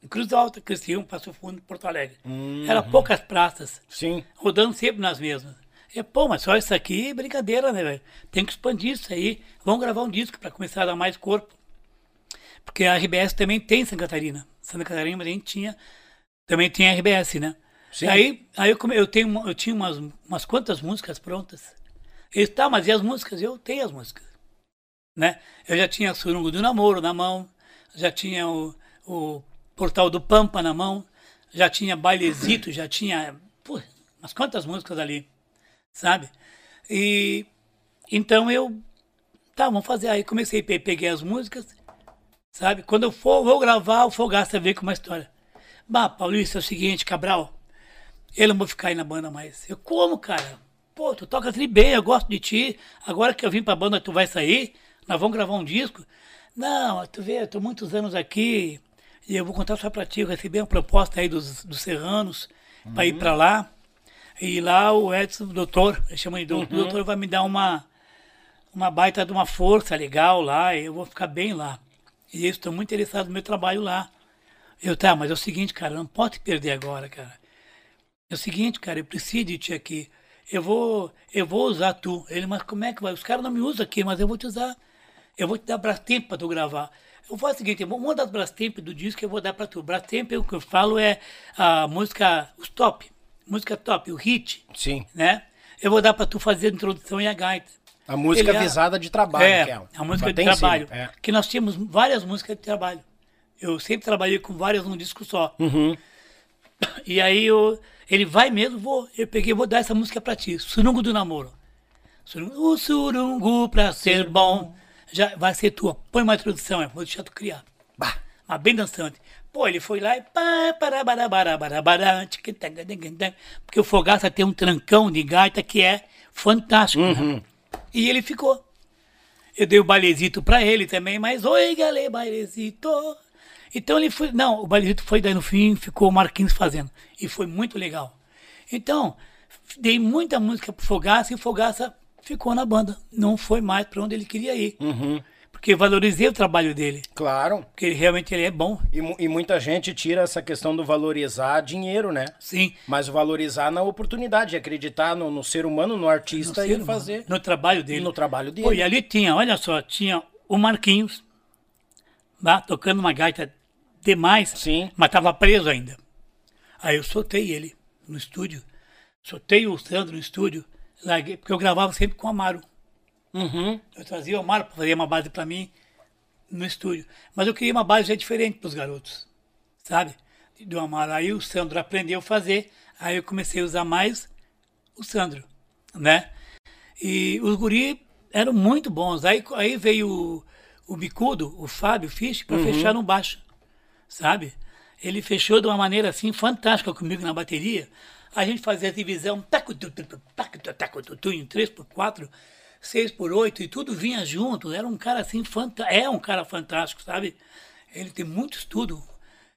Em Cruz Alta, Criciúma, Passo Fundo, Porto Alegre. Uhum. Era poucas praças, Sim. rodando sempre nas mesmas. E, pô, mas só isso aqui é brincadeira, né, velho? Tem que expandir isso aí. Vamos gravar um disco para começar a dar mais corpo. Porque a RBS também tem em Santa Catarina. Santa Catarina também tinha, também tem a RBS, né? Sim. Aí, aí eu, come- eu, tenho, eu tinha umas, umas quantas músicas prontas. Eles, tá, mas e as músicas? Eu tenho as músicas. Né? Eu já tinha Surungo do Namoro na mão, já tinha o, o Portal do Pampa na mão, já tinha Bailezito, já tinha pô, umas quantas músicas ali, sabe? E então eu, tá, vamos fazer. Aí comecei, pe- peguei as músicas, sabe? Quando eu for, vou gravar, o Fogaça veio com uma história. Bah, Paulista, é o seguinte, Cabral, eu não vou ficar aí na banda mais. Eu, como, cara? Pô, tu toca tri bem, eu gosto de ti. Agora que eu vim pra banda, tu vai sair? Nós vamos gravar um disco? Não, tu vê, eu tô muitos anos aqui e eu vou contar só pra ti. Eu recebi uma proposta aí dos, dos Serranos pra ir pra lá. E lá o Edson, o doutor, ele chama de doutor, o doutor vai me dar uma, uma baita de uma força legal lá e eu vou ficar bem lá. E eu estou muito interessado no meu trabalho lá. Eu, tá, mas é o seguinte, cara, não pode te perder agora, cara. É o seguinte, cara, eu preciso de ti aqui. Eu vou, eu vou usar tu. Ele, mas como é que vai? Os caras não me usam aqui, mas eu vou te usar. Eu vou te dar Brastemp pra tu gravar. Eu faço o seguinte, eu vou- uma das Brastemp do disco eu vou dar pra tu. Brastemp, o que eu falo é a música, os top. Música top, o hit, Sim. né? Eu vou dar pra tu fazer a introdução e a gaita. A música Ele é- visada de trabalho, É, que é. a música de trabalho. é. Que nós tínhamos várias músicas de trabalho. Eu sempre trabalhei com várias num disco só. Uhum. E aí eu, ele vai mesmo, vou. Eu peguei, vou dar essa música pra ti. Surungo do namoro. Surungo, o surungo pra ser bom. Já vai ser tua. Põe uma introdução, é, vou deixar tu criar. Bah. Mas bem dançante. Pô, ele foi lá e. pá, tic, tac, tac, tac, tac. Porque o Fogaça tem um trancão de gaita que é fantástico. né? E ele ficou. Eu dei o bailezito pra ele também, mas oi, galera, bailezito. Então ele foi. Não, o bailezito foi daí no fim, ficou o Marquinhos fazendo. E foi muito legal. Então, dei muita música pro Fogaça e o Fogaça ficou na banda. Não foi mais pra onde ele queria ir. Porque eu valorizei o trabalho dele. Claro. Porque ele, realmente ele é bom. E, e muita gente tira essa questão do valorizar dinheiro, né? Sim. Mas valorizar na oportunidade, de acreditar no, no ser humano, no artista no e humano, fazer No trabalho dele. no trabalho dele. Pô, e ali tinha, olha só, tinha o Marquinhos, lá, tocando uma gaita demais, Sim. mas tava preso ainda. Aí eu soltei ele no estúdio, soltei o Sandro no estúdio, larguei, porque eu gravava sempre com o Amaro. Uhum. Eu trazia o Amaro para fazer uma base para mim no estúdio. Mas eu queria uma base já diferente para os garotos, sabe? Do Amaro. Aí o Sandro aprendeu a fazer, aí eu comecei a usar mais o Sandro, né? E os guri eram muito bons. Aí, aí veio o, o Bicudo, o Fábio Fisch, para fechar no baixo, sabe? Ele fechou de uma maneira assim fantástica comigo na bateria. A gente fazia a divisão em 3x4, 6x8 e tudo vinha junto. Era um cara assim, fanta é um cara fantástico, sabe? Ele tem muito estudo.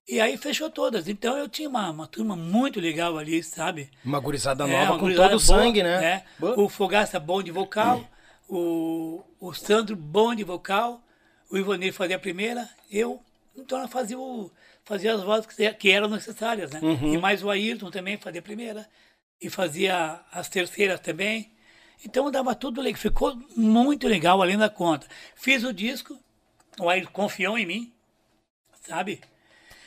E aí fechou todas. Então eu tinha uma, uma turma muito legal ali, sabe? Uma gurizada É, nova uma com gurizada todo o sangue, né? é. Boa. O Fogaça bom de vocal, o, o Sandro bom de vocal, o Ivonei fazia a primeira, eu, então eu fazia, o, fazia as vozes que, que eram necessárias, né? Uhum. E mais o Ayrton também fazia a primeira, e fazia as terceiras também. Então dava tudo legal, ficou muito legal além da conta. Fiz o disco, o Ayrton confiou em mim, sabe?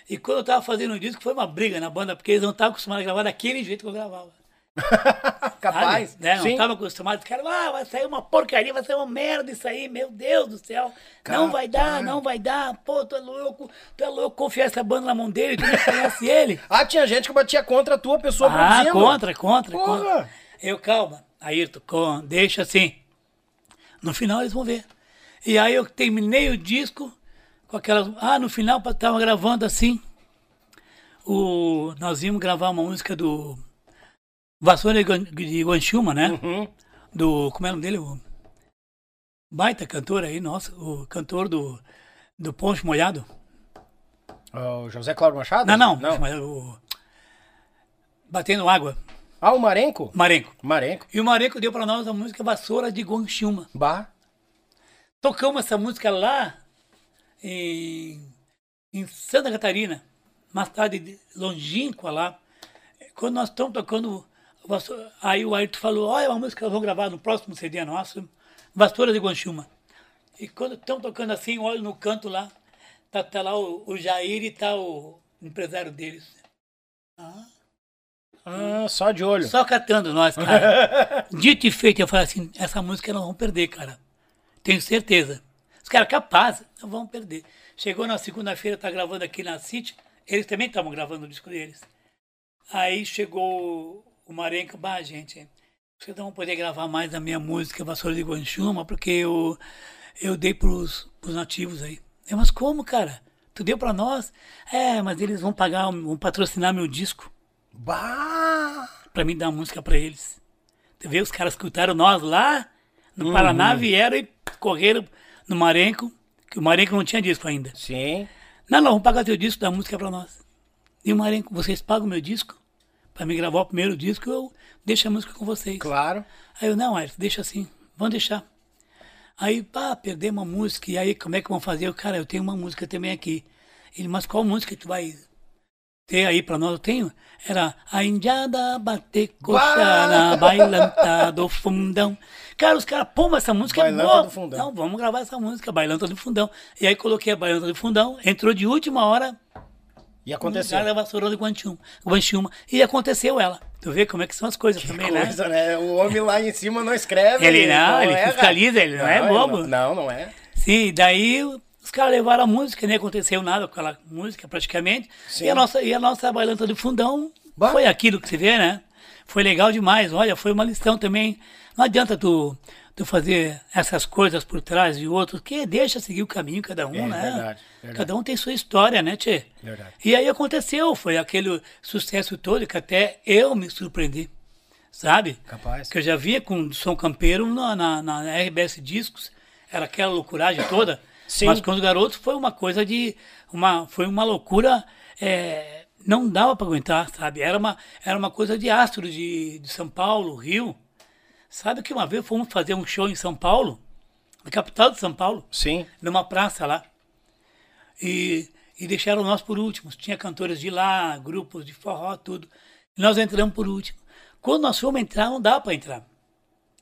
E quando eu tava fazendo o disco, foi uma briga na banda, porque eles não estavam acostumados a gravar daquele jeito que eu gravava. Capaz. Sabe? Né? Não estava acostumado. Os caras, ah, vai sair uma porcaria, vai sair uma merda isso aí, meu Deus do céu. Não vai dar, não vai dar. Pô, tu é louco, tu é louco confiar essa banda na mão dele, tu não conhece ele. Ah, tinha gente que batia contra a tua pessoa ah, produzindo. contra, contra, Porra. contra. Eu, calma, Ayrton, com, deixa assim. No final eles vão ver. E aí eu terminei o disco com aquelas. Ah, no final tava gravando assim. O, nós íamos gravar uma música do Vassoura de Guan- de Guanchuma, né? Uhum. Do. Como é o nome dele? O baita cantor aí, nossa, o cantor do, do Ponte Molhado. O José Cláudio Machado? Não, não, não. mas o. Batendo Água, Ah, o Marenco? Marenco. Marenco. E o Marenco deu pra nós a música Vassoura de Guanchuma. Bah. Tocamos essa música lá em, em Santa Catarina, mais tarde longínqua lá. Quando nós estamos tocando, aí o Ayrton falou, olha uma música que nós vamos gravar no próximo CD nosso, Vassoura de Guanchuma. E quando estão tocando assim, olho no canto lá, tá, tá lá o, o Jair e tá o empresário deles. Ah, só de olho. Só catando nós, cara. Dito e feito, eu falei assim, essa música nós vamos perder, cara. Tenho certeza. Os caras capazes, não vão perder. Chegou na segunda-feira, tá gravando aqui na City, eles também estavam gravando o disco deles. Aí chegou o Marenco, bah, gente, vocês não vão poder gravar mais a minha música Vassoura de Guanchuma, porque eu, eu dei pros, pros nativos aí. Eu, mas como, cara? Tu deu pra nós? É, mas eles vão pagar, vão patrocinar meu disco Bah. pra mim dar música pra eles. Tu vê, os caras escutaram nós lá no Paraná, vieram e correram no Marenco, que o Marenco não tinha disco ainda. Sim. Não, não, vamos pagar teu disco, dá música pra nós. E o Marenco, vocês pagam meu disco? Pra me gravar o primeiro disco, eu deixo a música com vocês. Claro. Aí eu, não, Ayrton, deixa assim, vamos deixar. Aí, pá, perdemos uma música, e aí como é que vamos fazer? Eu, cara, eu tenho uma música também aqui. Ele, mas qual música tu vai ter aí pra nós? Eu tenho. Era a indiada bater coxa na bailanta do fundão. Cara, os caras, pô, mas essa música Bailanta é boa. do Fundão. Não, vamos gravar essa música, Bailanta do Fundão. E aí coloquei a Bailanta do Fundão, entrou de última hora, E aconteceu. Cara, vassourou de Guanchuma, Guanchuma. E aconteceu ela. Tu vê como é que são as coisas também, né? Coisa, né? O homem lá em cima não escreve. Ele não, ele erra. fiscaliza, ele não é bobo. Não, não é. Sim, daí os caras levaram a música, nem aconteceu nada com aquela música praticamente. Sim. E a nossa, e a nossa bailanta do fundão Bah. foi aquilo que você vê, né? Foi legal demais. Olha, foi uma lição também. Não adianta tu, tu fazer essas coisas por trás de outros, que deixa seguir o caminho cada um, É, né? verdade, verdade. Cada um tem sua história, né, Tchê? Verdade. E aí aconteceu, foi aquele sucesso todo que até eu me surpreendi, sabe? Capaz. Que eu já via com Som Campeiro na, na, na RBS Discos, era aquela loucuragem toda. Sim. Mas com os garotos foi uma coisa de. Uma, foi uma loucura. é, não dava para aguentar, sabe? Era uma, era uma coisa de astro de, de São Paulo, Rio. Sabe que uma vez fomos fazer um show em São Paulo? na capital de São Paulo, Sim. numa praça lá. E, e deixaram nós por últimos. Tinha cantores de lá, grupos de forró, tudo. E nós entramos por último. Quando nós fomos entrar, não dá para entrar.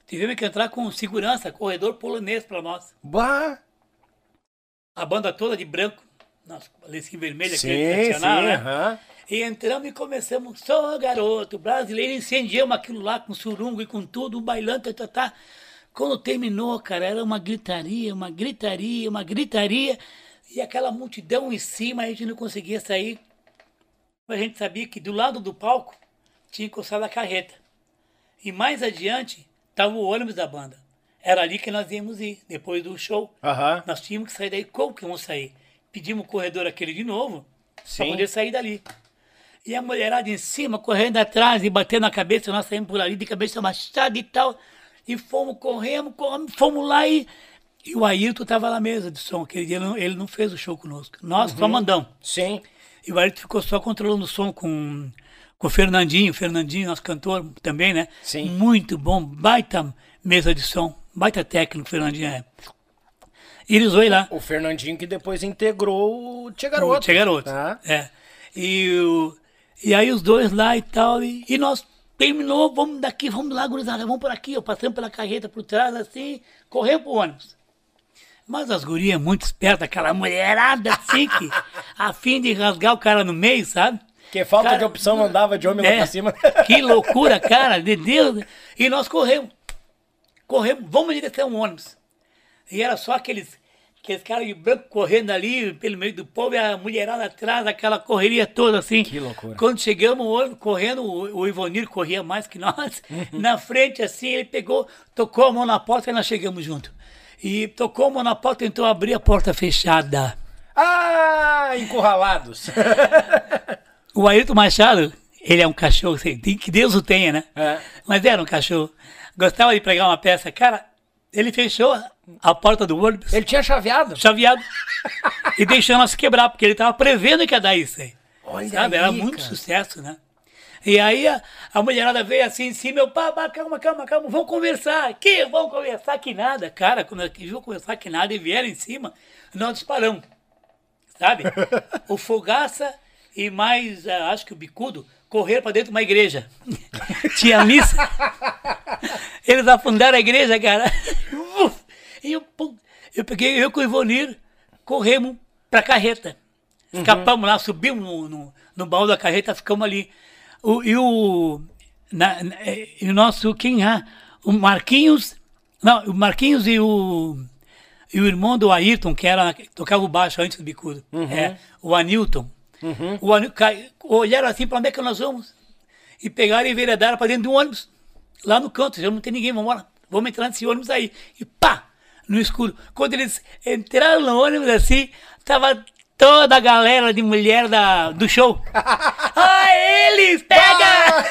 Tivemos que entrar com segurança, corredor polonês para nós. Bah. A banda toda de branco, nossa, lencinho vermelho, Sim, aquele sim, né? aham. E entramos e começamos, sou garoto, brasileiro, incendiamos aquilo lá com surungo e com tudo, bailando, tá, tá, tá. Quando terminou, cara, era uma gritaria, uma gritaria, uma gritaria, e aquela multidão em cima, a gente não conseguia sair. A gente sabia que do lado do palco tinha encostado a carreta. E mais adiante estava o ônibus da banda. Era ali que nós íamos ir, depois do show. Aham. Nós tínhamos que sair daí. Como que vamos sair? Pedimos o corredor aquele de novo para poder sair dali. E a mulherada em cima, correndo atrás e batendo a cabeça, nós saímos por ali de cabeça baixada e tal. E fomos, corremos, corremos, fomos lá e, e o Ailton estava na mesa de som. Aquele dia ele não, ele não fez o show conosco. Nós Uhum. só mandamos. Sim. E o Ailton ficou só controlando o som com, com o Fernandinho. O Fernandinho, nosso cantor também, né? Sim. Muito bom, baita mesa de som, baita técnico, o Fernandinho é. E eles foi lá. O Fernandinho que depois integrou o Tia Garoto. Tinha garoto. Tá? É. E, o, e aí os dois lá e tal. E, e nós terminou, vamos daqui, vamos lá, gurizada, vamos por aqui. Eu passando pela carreta por trás, assim, correndo pro ônibus. Mas as gurias muito espertas, aquela mulherada assim, que a fim de rasgar o cara no meio, sabe? Que falta Cara, de opção andava de homem lá É, pra cima. Que loucura, cara, de Deus. E nós corremos. Corremos, vamos em direção ao ônibus. E era só aqueles, aqueles caras de branco correndo ali pelo meio do povo e a mulherada atrás, aquela correria toda assim. Que loucura. Quando chegamos, correndo, o, o Ivonir corria mais que nós. Na frente, assim, ele pegou, tocou a mão na porta e nós chegamos junto. E tocou a mão na porta, tentou abrir a porta fechada. Ah, encurralados. O Ayrton Machado, ele é um cachorro, assim, que Deus o tenha, né? É. Mas era um cachorro. Gostava de pregar uma peça. Cara, ele fechou a porta do ônibus, Ele tinha chaveado. chaveado, e deixou nós quebrar, porque ele estava prevendo que ia dar isso aí. Olha Sabe? aí, Era muito cara. sucesso, né? E aí a, a mulherada veio assim em cima, eu, pá, pá, calma, calma, calma, vamos conversar. Que vamos conversar que nada. Cara, quando eu viu conversar que nada e vieram em cima, nós disparamos. Sabe? o Fogaça e mais, ah, acho que o Bicudo, correram para dentro de uma igreja. Tinha missa. Eles afundaram a igreja, cara. Uf! E eu, pum, eu peguei, eu com o Ivonir, corremos pra carreta. Escapamos lá, subimos no, no, no baú da carreta, ficamos ali. O, e o, na, na- eh, e o nosso, quem é? O Marquinhos, não, o Marquinhos e o, e o irmão do Ayrton, que era, que tocava o baixo antes do bicudo, é, o Anilton. O Anil, olharam assim, para onde é que nós vamos? E pegaram e enveredaram para dentro de um ônibus, lá no canto, já não tem ninguém, vamos embora, vamos entrar nesse ônibus aí. E pá, no escuro. Quando eles entraram no ônibus assim, tava toda a galera de mulher da, do show. ah, eles, pega!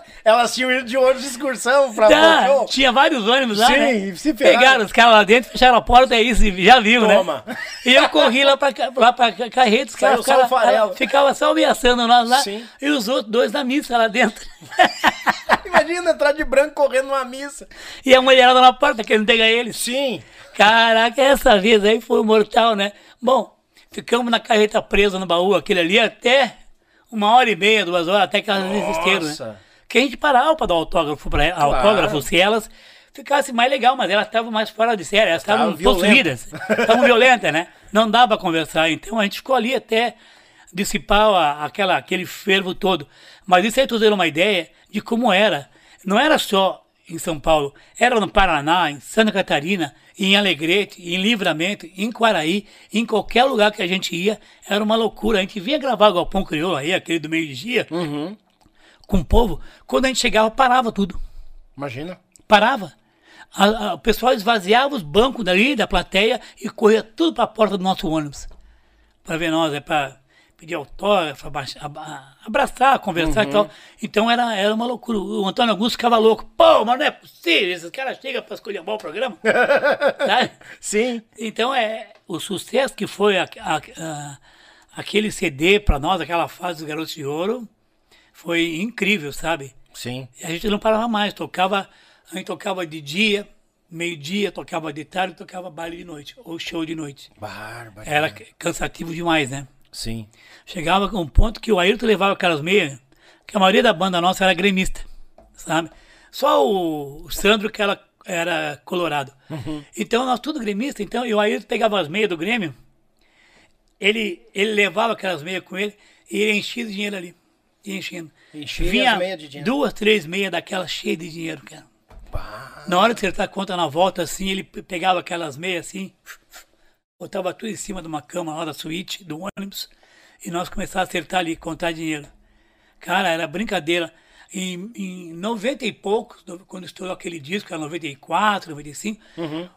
Elas tinham ido de ônibus de excursão pra Tá, show. tinha vários ônibus lá, Sim, né? se ferraram. Pegaram os caras lá dentro, fecharam a porta, é isso, já viu, Toma. né? E eu corri lá pra, lá pra ca- carreta, os caras só o ficavam- só ameaçando nós lá, Sim. e os outros dois na missa lá dentro. Imagina entrar de branco correndo numa missa. e a mulherada na porta querendo pegar eles. Sim. Caraca, essa vez aí foi mortal, né? Bom, ficamos na carreta presa no baú, aquele ali, até uma hora e meia, duas horas, até que elas desistiram, Nossa. né? Que a gente parava pra dar autógrafo pra elas, autógrafo se elas ficassem mais legal, mas elas estavam mais fora de série, elas estavam possuídas, estavam violentas, né? Não dava pra conversar, então a gente ficou ali até dissipar a- aquela, aquele fervo todo. Mas isso aí tu dando uma ideia de como era. Não era só em São Paulo, era no Paraná, em Santa Catarina, em Alegrete, em Livramento, em Quaraí, em qualquer lugar que a gente ia, era uma loucura. A gente vinha gravar Galpão Crioulo aí, aquele do meio-dia, com o povo. Quando a gente chegava, parava tudo. Imagina. Parava. A- a- o pessoal esvaziava os bancos dali, da plateia, e corria tudo para a porta do nosso ônibus. Para ver nós, é para pedir autógrafo, abraçar, conversar e tal. Então era, era uma loucura. O Antônio Augusto ficava louco. Pô, mas não é possível, esses caras chegam para escolher o programa. Sabe? Sim. Então é o sucesso que foi a- a- a- aquele CD para nós, aquela fase dos Garotos de Ouro, foi incrível, sabe? Sim. E a gente não parava mais, tocava, a gente tocava de dia, meio-dia, tocava de tarde, tocava baile de noite, ou show de noite. Bárbaro. Era cansativo demais, né? Sim. Chegava com um ponto que o Ayrton levava aquelas meias, que a maioria da banda nossa era gremista, sabe? Só o, Sandro que era, era colorado. Então nós tudo gremista, então, e o Ayrton pegava as meias do Grêmio, ele, ele levava aquelas meias com ele e ele enchia de dinheiro ali. Ia enchendo. Enchia Vinha as meias de dinheiro. duas, três meias daquelas cheias de dinheiro, cara. Na hora de acertar a conta na volta, assim, ele pe- pegava aquelas meias assim, botava tudo em cima de uma cama lá da suíte, do ônibus, e nós começávamos a acertar ali, contar dinheiro. Cara, era brincadeira. Em, em 90 e poucos, quando estourou aquele disco, era 94, 95,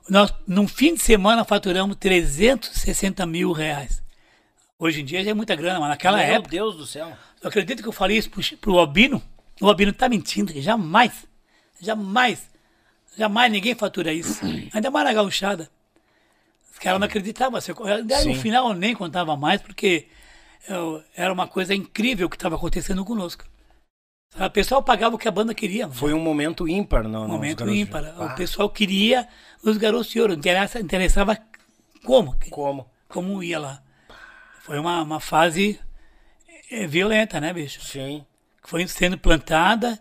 nós, num fim de semana, faturamos 360 mil reais. Hoje em dia já é muita grana, mas naquela Meu época. Deus do céu. Eu acredito que eu falei isso pro, pro Albino. O Albino tá mentindo. Jamais. Jamais. Jamais ninguém fatura isso. Ainda mais na gauchada. Os caras não acreditavam. Assim, Daí, no final eu nem contava mais, porque eu- era uma coisa incrível que estava acontecendo conosco. O pessoal pagava o que a banda queria. Foi um momento ímpar, não? Um momento ímpar. Ah, O pessoal queria os garotos de ouro. Interessa, interessava como. Como? Como ia lá. Foi uma, uma fase eh, violenta, né, bicho? Sim. foi sendo plantada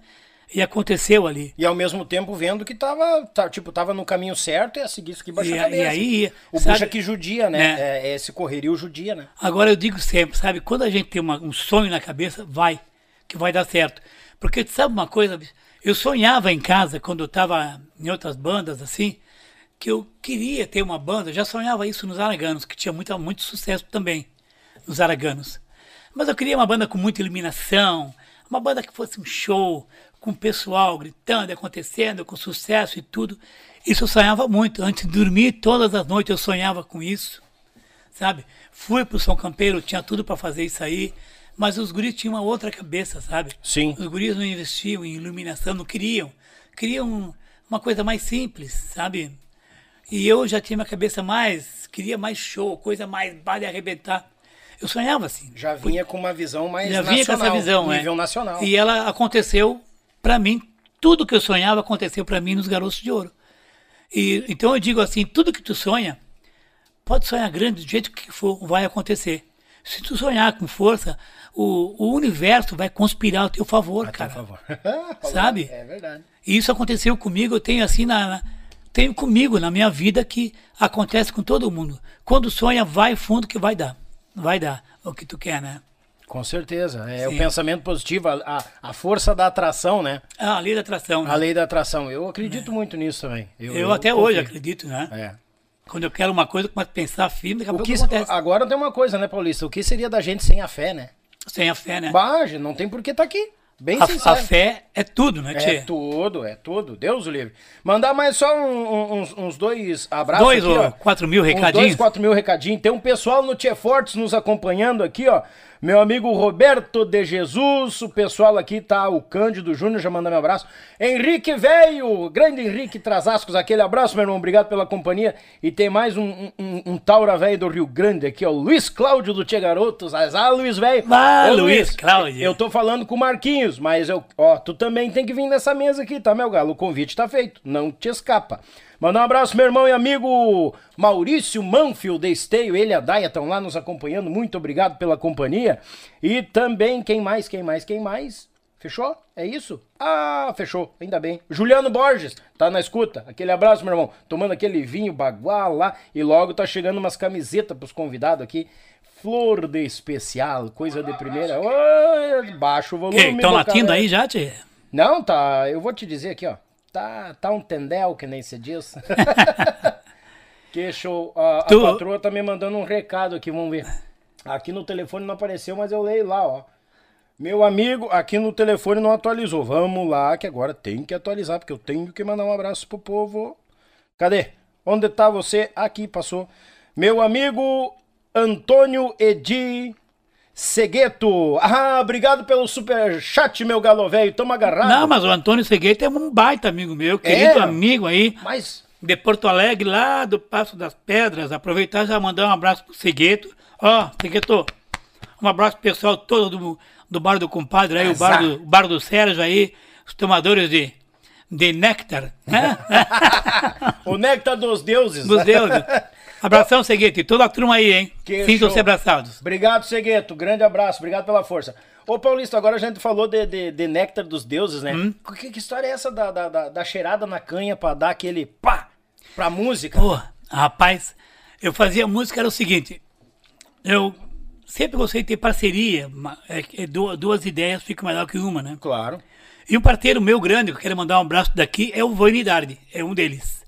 e aconteceu ali. E ao mesmo tempo vendo que tava, tá, tipo, tava no caminho certo e a seguir isso que baixa E, a cabeça. e aí, O sabe, bucha que judia, né? É. É, é esse correrio judia, né? agora eu digo sempre, sabe, quando a gente tem uma- um sonho na cabeça, vai, que vai dar certo. Porque sabe uma coisa, eu sonhava em casa, quando eu estava em outras bandas, assim, que eu queria ter uma banda, eu já sonhava isso nos Araganos, que tinha muito, muito sucesso também, nos Araganos. Mas eu queria uma banda com muita iluminação, uma banda que fosse um show, com o pessoal gritando, acontecendo, com sucesso e tudo. Isso eu sonhava muito. Antes de dormir, todas as noites eu sonhava com isso, sabe? Fui pro São Campeiro, tinha tudo para fazer isso aí, mas os guris tinham uma outra cabeça, sabe? Sim. Os guris não investiam em iluminação, não queriam. Queriam uma coisa mais simples, sabe? E eu já tinha minha cabeça mais, queria mais show, coisa mais vale arrebentar. Eu sonhava assim. Já vinha com uma visão mais Já nacional. vinha com essa visão, é. Nível nacional. E ela aconteceu pra mim, tudo que eu sonhava aconteceu pra mim nos Garotos de Ouro. E então eu digo assim, tudo que tu sonha, pode sonhar grande do jeito que for, vai acontecer. Se tu sonhar com força, o, o universo vai conspirar ao teu favor, Por cara. favor. Sabe? É verdade. E isso aconteceu comigo, eu tenho assim na, na- tenho comigo na minha vida que acontece com todo mundo. Quando sonha, vai fundo que vai dar. Vai dar o que tu quer, né? Com certeza. É o Sim. pensamento positivo, a, a- força da atração, né? Ah, a lei da atração. né? A lei da atração. Eu acredito muito nisso também. Eu, até hoje confio. acredito, né? É. Quando eu quero uma coisa, eu começo a pensar firme, daqui a O que, acontece. agora tem uma coisa, né, Paulista? O que seria da gente sem a fé, né? Sem a fé, né? Bage, não tem por que tá aqui. Bem A, sincero. a fé é tudo, né, É Tchê? tudo, é tudo. Deus o livre. Mandar mais só um- um- uns, uns dois abraços Dois aqui, ou ó. quatro mil Uns dois, recadinhos. quatro mil recadinhos. Tem um pessoal no Tia Fortes nos acompanhando aqui, ó. Meu amigo Roberto de Jesus, o pessoal aqui tá, o Cândido Júnior já manda meu abraço. Henrique Velho, grande Henrique Trasascos, aquele abraço, meu irmão, obrigado pela companhia. E tem mais um, um, um- um Taura Velho do Rio Grande aqui, ó, Luiz Cláudio do Tia Garotos. Ah, Luiz Velho. Ah, Ô, Luiz Cláudio. Eu tô falando com o Marquinhos, mas eu, ó, tu também tem que vir nessa mesa aqui, tá, meu galo? O convite tá feito, não te escapa. Mandar um abraço, meu irmão e amigo Maurício Manfield Esteio, ele e a Daia estão lá nos acompanhando, muito obrigado pela companhia. E também, quem mais, quem mais, quem mais? Fechou? É isso? Ah, fechou, ainda bem. Juliano Borges, tá na escuta. Aquele abraço, meu irmão. Tomando aquele vinho bagual lá. E logo tá chegando umas camisetas pros convidados aqui. Flor de especial, coisa de primeira. Ô, baixa o volume. Estão do latindo aí já, Tchê? Não, tá. Eu vou te dizer aqui, ó. Tá, tá um tendel, que nem se diz. que show. A, a Tu- patroa tá me mandando um recado aqui, vamos ver. Aqui no telefone não apareceu, mas eu leio lá, ó. Meu amigo, aqui no telefone não atualizou. Vamos lá, que agora tem que atualizar, porque eu tenho que mandar um abraço pro povo. Cadê? Onde tá você? Aqui, passou. Meu amigo Antônio Edi Segueto. Ah, obrigado pelo super chat, meu galo velho. Tamo agarrado. Não, mas o Antônio Segueito é um baita amigo meu, querido É? amigo aí, Mas de Porto Alegre, lá do Passo das Pedras. Aproveitar e já mandar um abraço pro Segueto. Ó, Segueto, um abraço pro pessoal todo do, do Bar do Compadre aí, o bar do, o bar do Sérgio aí, os tomadores de, de néctar, né? O néctar dos deuses. Dos deuses. Abração, Seguete. Toda a turma aí, hein? Que Sintam-se abraçados. Obrigado, Segueto. Grande abraço. Obrigado pela força. Ô, Paulista, agora a gente falou de, de, de néctar dos deuses, né? Hum? Que, que história é essa da, da, da, da cheirada na canha pra dar aquele pá pra música? Pô, rapaz, eu fazia música, era o seguinte. Eu sempre gostei de ter parceria. É, é du- duas ideias ficam melhor que uma, né? Claro. E um parceiro meu grande, que eu quero mandar um abraço daqui, é o Vanidade, é um deles.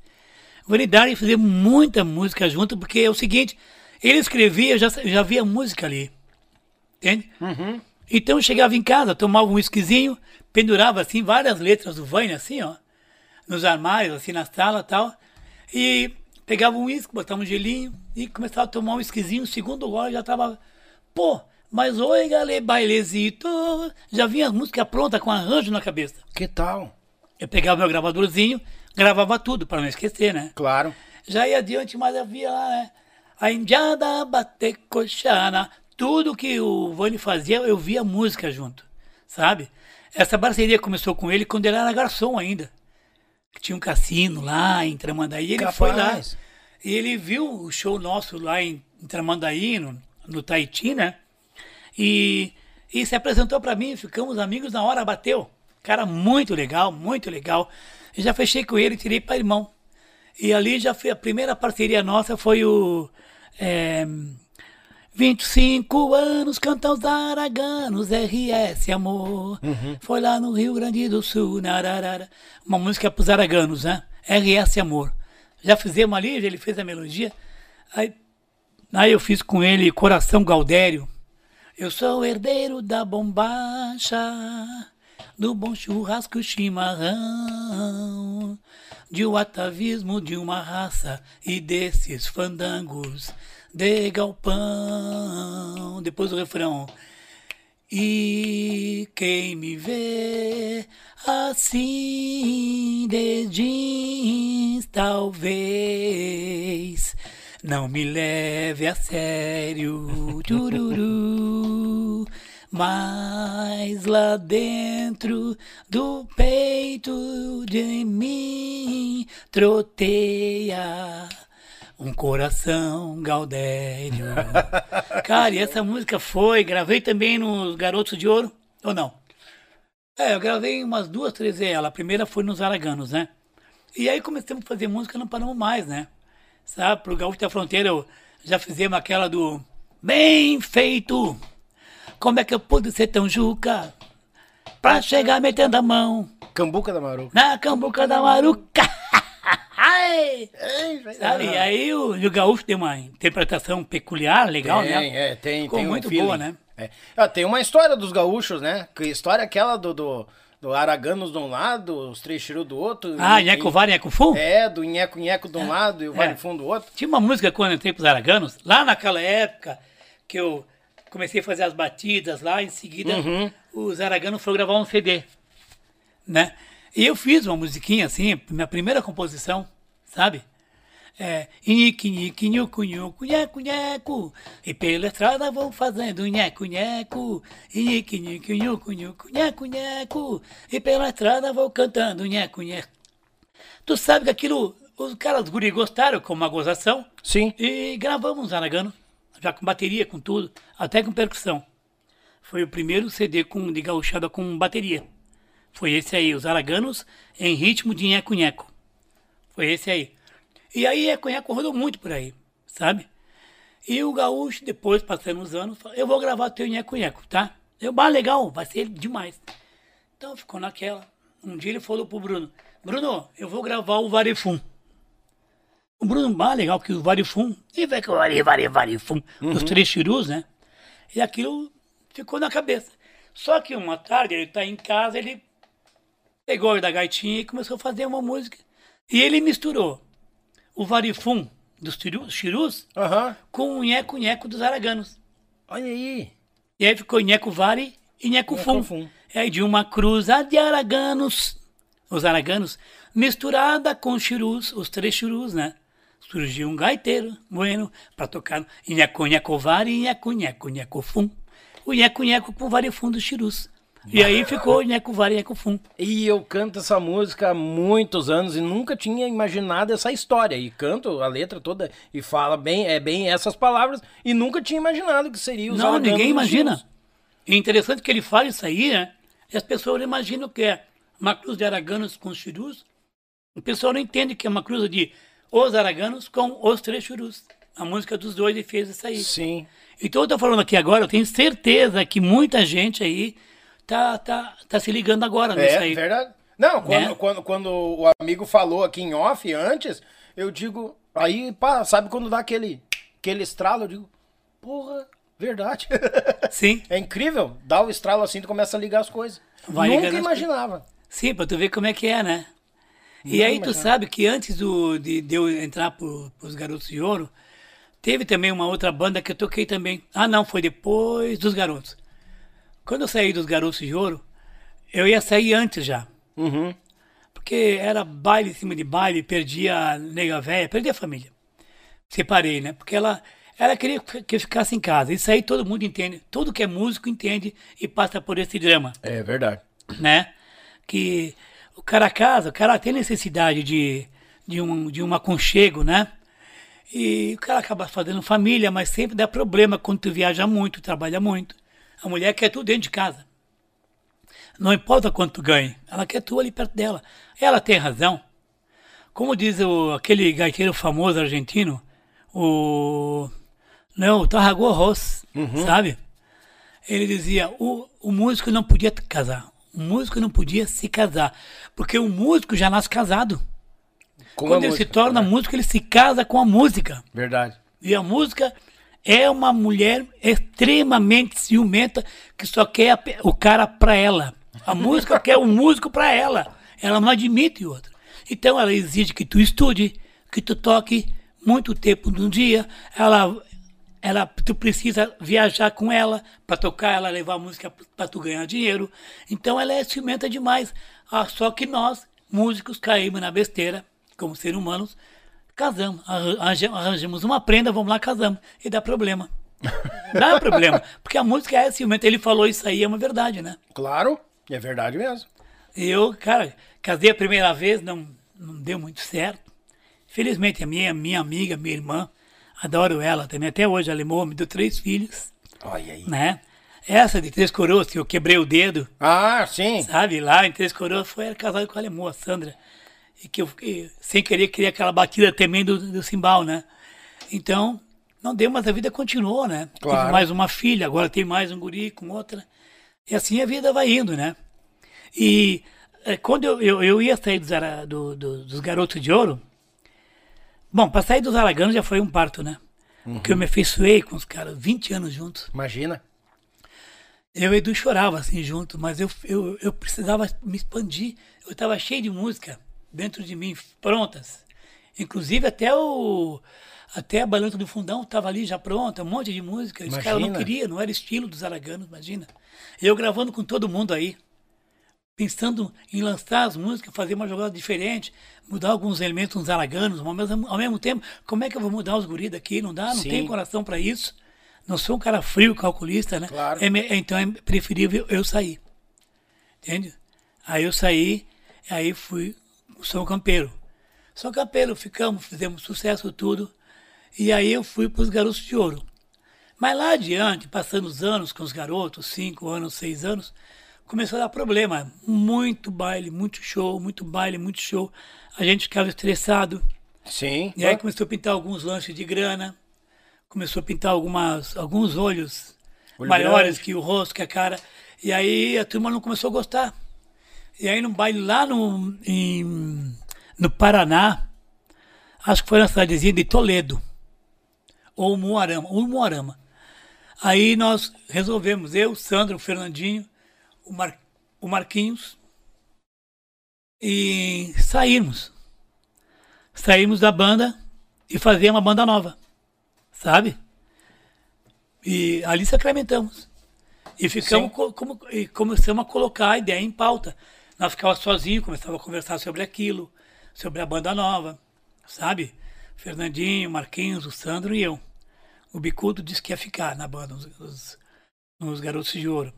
Vanidade fazia muita música junto, porque é o seguinte, ele escrevia, eu já, já via música ali, entende? Então eu chegava em casa, tomava um whiskyzinho, pendurava assim várias letras do Vane, assim, ó, nos armários, assim, na sala e tal, e pegava um uísque, botava um gelinho e começava a tomar um whiskyzinho, o segundo gole já tava, pô, mas oi, gale, bailezito, já vinha a música pronta com arranjo na cabeça. Que tal? Eu pegava meu gravadorzinho, gravava tudo para não esquecer, né? Claro. Já ia adiante, mas havia lá, né? A indiada bater coxana. Tudo que o Vani fazia, eu via música junto, sabe? Essa parceria começou com ele quando ele era garçom ainda. Tinha um cassino lá em Tramandaí. Ele foi lá. Capaz. E ele viu o show nosso lá em, em Tramandaí, no, no Tahiti, né? E, e se apresentou para mim, ficamos amigos na hora, bateu. Cara, muito legal, muito legal. Eu já fechei com ele, tirei para irmão. E ali já foi a primeira parceria nossa, foi o. É, 25 anos canta os araganos, RS Amor. Foi lá no Rio Grande do Sul, nararara. Uma música pros araganos, né? RS Amor. Já fizemos ali, ele fez a melodia. Aí, aí eu fiz com ele Coração Gaudério. Eu sou o herdeiro da bombacha, do bom churrasco chimarrão, de um atavismo de uma raça e desses fandangos de galpão. Depois o refrão. E quem me vê assim de jeans, talvez não me leve a sério, tururu. Mas lá dentro do peito de mim troteia um coração gaudério. Cara, e essa música foi, gravei também nos Garotos de Ouro, ou não? É, eu gravei umas duas, três ela. A primeira foi nos Araganos, né? E aí começamos a fazer música, não paramos mais, né? Sabe, pro Gaúcho da Fronteira eu já fizemos aquela do Bem feito! Como é que eu pude ser tão juca? Pra chegar metendo a mão Cambuca da Maruca. na cambuca da maruca. Ai! Sabe? E aí o, o gaúcho tem uma interpretação peculiar, legal, tem, né? É, tem, Ficou tem um muito feeling. boa, né? É. Ah, tem uma história dos gaúchos, né? Que história é aquela do, do, do Araganos de um lado, os Três Chiru do outro. Ah, e- Nheco Var, Nheco Fu? É, do Nheco Nheco de um lado e o Vale Fundo do outro. Tinha uma música quando eu entrei pros Araganos, lá naquela época que eu comecei a fazer as batidas lá, em seguida Uhum. os Araganos foram gravar um CD, né? E eu fiz uma musiquinha assim, minha primeira composição, sabe? É, Nique, nique, nhucu, nhucu, nheco, nheco. E pela estrada vou fazendo nheco, nheco. Nique, nique, nhucu, nhucu, nheco, nheco. E pela estrada vou cantando nheco, nheco. Tu sabe que aquilo, os caras guri gostaram com uma gozação. Sim. E gravamos Aragano, já com bateria, com tudo, até com percussão. Foi o primeiro CD com, de gauchada com bateria. Foi esse aí, os Araganos em ritmo de nheco-nheco. Foi esse aí. E aí nheco-nheco rodou muito por aí, sabe? E o gaúcho, depois, passando os anos, falou, eu vou gravar teu nheco-nheco, tá? Eu, bah, legal, vai ser demais. Então ficou naquela. Um dia ele falou pro Bruno, Bruno, eu vou gravar o Varefum. O Bruno Bar, legal, que o Varifum, e vai que o Vari, Vari, Varifum, os três chirus, né? E aquilo ficou na cabeça. Só que uma tarde ele tá em casa, ele pegou da gaitinha e começou a fazer uma música. E ele misturou o Varifum dos chiru- chirus Aham. com o Nheco Nheco dos araganos. Olha aí. E aí ficou Nheco Vari e Nheco Fum. Fum. E aí de uma cruza de araganos, os araganos, misturada com chirus, os três chirus, né? Surgiu um gaiteiro, bueno, para tocar Nheco Nheco Vari e Nheco Nheco Nheco Fum. O Nheco Nheco com Vari Fum dos chirus. E aí ficou Nheco Vara e Nheco Fum. E eu canto essa música há muitos anos e nunca tinha imaginado essa história. E canto a letra toda e fala bem, é bem essas palavras e nunca tinha imaginado que seria os Não, ninguém imagina. É interessante que ele fala isso aí, né? E as pessoas não imaginam que é uma cruz de araganos com churus. O pessoal não entende que é uma cruz de os araganos com os três churus. A música dos dois ele fez isso aí. Sim. Então eu tô falando aqui agora, eu tenho certeza que muita gente aí tá, tá, tá se ligando agora nisso É aí. verdade. Não, quando, Né? quando, quando o amigo falou aqui em off antes, eu digo. Aí, pá, sabe quando dá aquele, aquele estralo? Eu digo, porra, verdade. Sim, é incrível. Dá o estralo assim, tu começa a ligar as coisas. Vai Nunca as imaginava. sim, pra tu ver como é que é, né? E Não, aí tu é. sabe que antes do, de, de eu entrar pro, pros Garotos de Ouro, teve também uma outra banda que eu toquei também. Ah não, foi depois dos Garotos. Quando eu saí dos Garotos de Ouro, eu ia sair antes já. Uhum. Porque era baile em cima de baile, perdia a nega velha, perdia a família. Separei, né? Porque ela, ela queria que eu ficasse em casa. Isso aí todo mundo entende. Todo que é músico entende e passa por esse drama, É verdade. né? Que cara casa, o cara tem necessidade de, de, um, de um aconchego, né? E o cara acaba fazendo família, mas sempre dá problema quando tu viaja muito, trabalha muito. A mulher quer tudo dentro de casa. Não importa quanto tu ganhe, ela quer tu ali perto dela. Ela tem razão. Como diz o, aquele gaiteiro famoso argentino, o. Não, o Tarragó Ross, sabe? Ele dizia: o, o músico não podia casar. O músico não podia se casar. Porque o músico já nasce casado. Com Quando ele se música, torna né? músico, ele se casa com a música. Verdade. E a música é uma mulher extremamente ciumenta que só quer o cara pra ela. A música quer o músico pra ela. Ela não admite o outro. Então ela exige que tu estude, que tu toque muito tempo no dia. Ela, ela, tu precisa viajar com ela para tocar, ela levar a música para tu ganhar dinheiro. Então ela é ciumenta demais. Ah, só que nós, músicos, caímos na besteira, como seres humanos, casamos, arran- arranjamos, uma prenda, vamos lá, casamos. E dá problema. Dá problema. Porque a música é ciumenta. Ele falou isso aí, é uma verdade, né? Claro, é verdade mesmo. Eu, cara, casei a primeira vez, não, não deu muito certo. Felizmente, a minha, minha amiga, minha irmã, adoro ela também. Até hoje, ela é me deu três filhos, Olha aí. né? Essa de Três Coroas, que eu quebrei o dedo, Ah, sim. sabe? Lá em Três Coroas, foi casada com a alemã, a Sandra. E que eu, fiquei, sem querer, queria aquela batida também do, do cimbal, né? Então, não deu, mas a vida continuou, né? Claro. Tive mais uma filha, agora tem mais um guri com outra. E assim a vida vai indo, né? E eh, quando eu, eu, eu ia sair dos, do- do- dos Garotos de Ouro, bom, para sair dos Araganos já foi um parto, né? Porque eu me afeiçoei com os caras 20 anos juntos. Imagina. Eu e Edu chorava assim junto, mas eu, eu, eu precisava me expandir. Eu estava cheio de música dentro de mim, prontas. Inclusive até o até a balança do fundão estava ali já pronta, um monte de música. Os caras não queriam, não era estilo dos araganos, imagina. Eu gravando com todo mundo aí, pensando em lançar as músicas, fazer uma jogada diferente, mudar alguns elementos nos araganos, mas ao mesmo, tempo, como é que eu vou mudar os guris daqui? Não dá, não Sim. tenho coração para isso. Não sou um cara frio, calculista, né? Claro. É me- então é preferível eu sair. Entende? Aí eu saí, aí fui São Campeiro. São Campeiro, ficamos, fizemos sucesso tudo. E aí eu fui para os Garotos de Ouro. Mas lá adiante, passando os anos com os garotos, cinco anos, seis anos, começou a dar problema. Muito baile, muito show, muito baile, muito show. A gente ficava estressado. Sim. E aí começou a pintar alguns lanches de grana. Começou a pintar algumas, alguns olhos Olho maiores grande. que o rosto, que a cara. E aí a turma não começou a gostar. E aí num baile lá no, em, no Paraná, acho que foi na cidadezinha de Toledo, ou Moarama, ou Moarama. Aí nós resolvemos, eu, o Sandro, o Fernandinho, o, Mar, o Marquinhos, e saímos. Saímos da banda e fazer uma banda nova, sabe? E ali sacramentamos. E ficamos co- como, e começamos a colocar a ideia em pauta. Nós ficávamos sozinhos, começávamos a conversar sobre aquilo, sobre a banda nova, sabe? Fernandinho, Marquinhos, o Sandro e eu. O Bicudo disse que ia ficar na banda, os, os- nos Garotos de Ouro.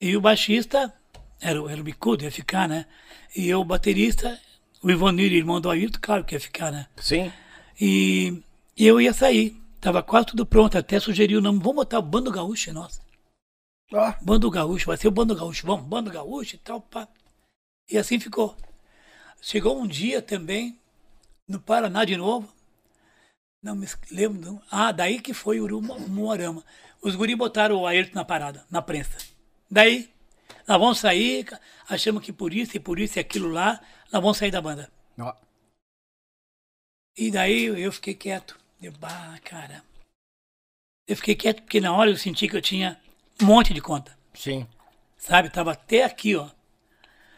E o baixista era, o- era o Bicudo, ia ficar, né? E eu, o baterista, o Ivonir, irmão do Ailton, claro que ia ficar, né? Sim. E, e eu ia sair. Tava quase tudo pronto, até sugeri o nome, vamos botar o Bando Gaúcho, nossa. Ó. Bando Gaúcho, vai ser o Bando Gaúcho, vamos, Bando Gaúcho e tal, pá. E assim ficou. Chegou um dia também, no Paraná de novo, não me lembro, não. ah, daí que foi o Moarama. Os guri botaram o Ayrton na parada, na prensa. Daí, nós vamos sair, achamos que por isso e por isso e aquilo lá, nós vamos sair da banda. Ó. E daí eu fiquei quieto. Eu, bah, cara. Eu fiquei quieto porque na hora eu senti que eu tinha um monte de conta. Sim. Sabe? Tava até aqui, ó.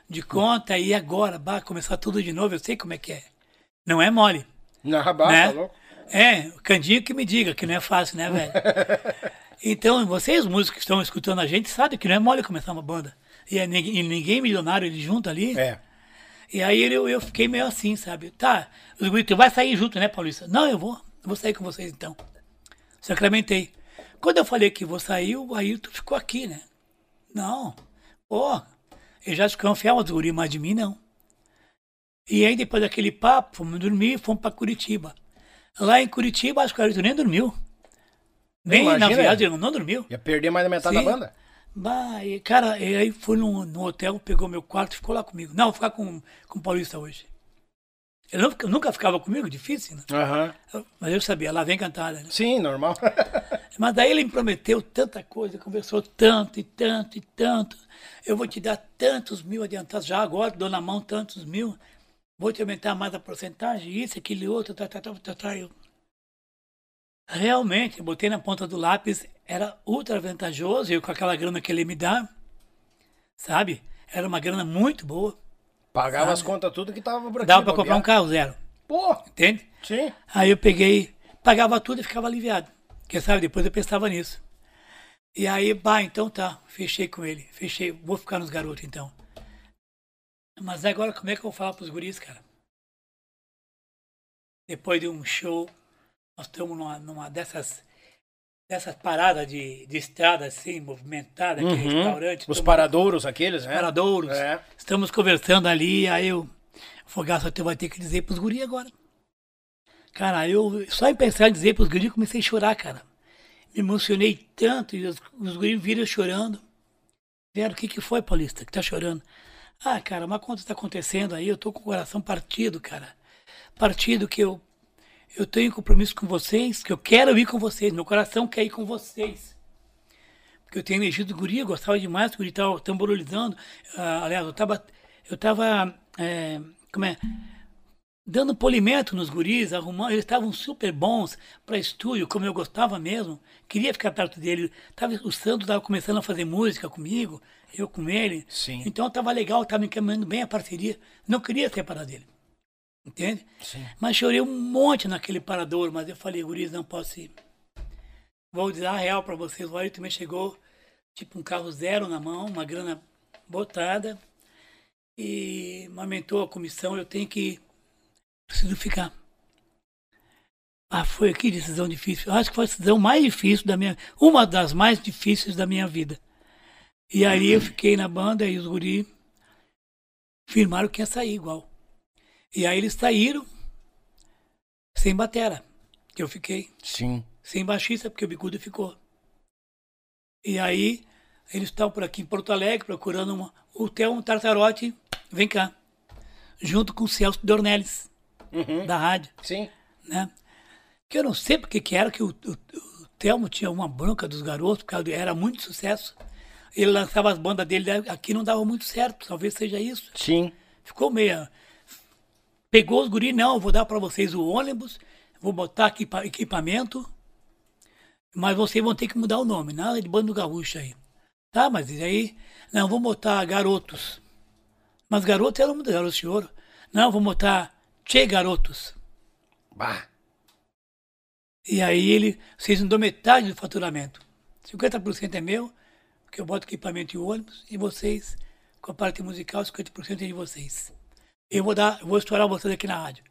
De conta e agora, bah, começar tudo de novo, eu sei como é que é. Não é mole. Na rabata, né? tá louco? É, o Candinho que me diga que não é fácil, né, velho? então, vocês, músicos que estão escutando a gente, sabem que não é mole começar uma banda. E, é ninguém, e ninguém milionário ele junto ali. É. E aí eu, eu fiquei meio assim, sabe? Tá, os tu vai sair junto, né, Paulista? Não, eu vou. Vou sair com vocês então. Sacramentei. Quando eu falei que vou sair, o Ailton ficou aqui, né? Não. Pô, eu já desconfiava dos guris, mas de mim não. E aí depois daquele papo, fomos dormir e fomos pra Curitiba. Lá em Curitiba, acho que o Ailton nem dormiu. Nem na Imagina. viagem, ele não dormiu. Ia perder mais da metade Sim. da banda? Bah, e, cara, e aí foi no, no hotel, pegou meu quarto e ficou lá comigo. Não, vou ficar com, com o Paulista hoje. Ele nunca, nunca ficava comigo, difícil, né? Aham. Mas eu sabia, lá vem cantada. Né? Sim, normal. Mas daí ele me prometeu tanta coisa, conversou tanto e tanto e tanto. Eu vou te dar tantos mil adiantados, já agora dou na mão tantos mil. Vou te aumentar mais a porcentagem, isso, aquele outro, tá, tá, tá, tá, tá. Eu... Realmente, eu botei na ponta do lápis, era ultra vantajoso, eu com aquela grana que ele me dá, sabe? Era uma grana muito boa. Pagava Sabe? as contas tudo que tava por aqui. Dava para comprar um carro zero, Pô, entende? sim. Aí eu peguei, pagava tudo e ficava aliviado. Porque, sabe, depois eu pensava nisso. E aí, bah, então tá, fechei com ele. Fechei, vou ficar nos garotos então. Mas agora como é que eu vou falar pros guris, cara? Depois de um show, nós estamos numa, numa dessas, dessas paradas de, de estrada assim, movimentada, aquele Uhum. restaurante. Os paradouros aqueles, né? paradouros. É. Estamos conversando ali, aí eu. Fogaça, tu vai ter que dizer pros guri agora. Cara, eu só em pensar em dizer pros guri, comecei a chorar, cara. Me emocionei tanto e os, os guri viram chorando. Vieram, o que que foi, Paulista, que tá chorando? Ah, cara, mas quando tá acontecendo aí, eu tô com o coração partido, cara. Partido que eu, eu tenho compromisso com vocês, que eu quero ir com vocês, meu coração quer ir com vocês. Porque eu tenho energia do guri, eu gostava demais, o guri tava tamborolizando. Ah, aliás, eu tava, eu tava, é, como é, dando polimento nos guris, arrumando, eles estavam super bons para estúdio, como eu gostava mesmo. Queria ficar perto dele. Tava, o Santo estava começando a fazer música comigo, eu com ele. Sim. Então tava legal, tava encaminhando bem a parceria. Não queria separar dele. Entende? Sim. Mas chorei um monte naquele parador, mas eu falei, guris, não posso ir. Vou dizer a real para vocês, o Ayrton me chegou, tipo um carro zero na mão, uma grana botada, e amamentou a comissão, eu tenho que, preciso ficar. Ah, foi aqui decisão difícil. Eu acho que foi a decisão mais difícil da minha, uma das mais difíceis da minha vida. E aí eu fiquei na banda e os guri firmaram que ia sair igual. E aí eles saíram sem batera, que eu fiquei. Sim. Sem baixista, porque o Bicudo ficou. E aí eles estão por aqui em Porto Alegre procurando uma, o Theo Tartarote, vem cá, junto com o Celso Dornelles, Uhum. da rádio, Sim. né? Que eu não sei porque que era que o, o, o Telmo tinha uma bronca dos garotos, porque era muito sucesso. Ele lançava as bandas dele, aqui não dava muito certo, talvez seja isso. Sim. Ficou meia. Pegou os guri, não, vou dar para vocês o ônibus, vou botar equipa- equipamento, mas vocês vão ter que mudar o nome, nada de bando gaúcho aí. Tá, mas e aí? Não, vou botar garotos. Mas garotos eram muito garotos de ouro. Não, vou botar Che Garotos. Bah. E aí ele, vocês não dão metade do faturamento. 50% é meu, porque eu boto equipamento e ônibus, e vocês, com a parte musical, 50% é de vocês. Eu vou dar, eu vou estourar vocês aqui na rádio.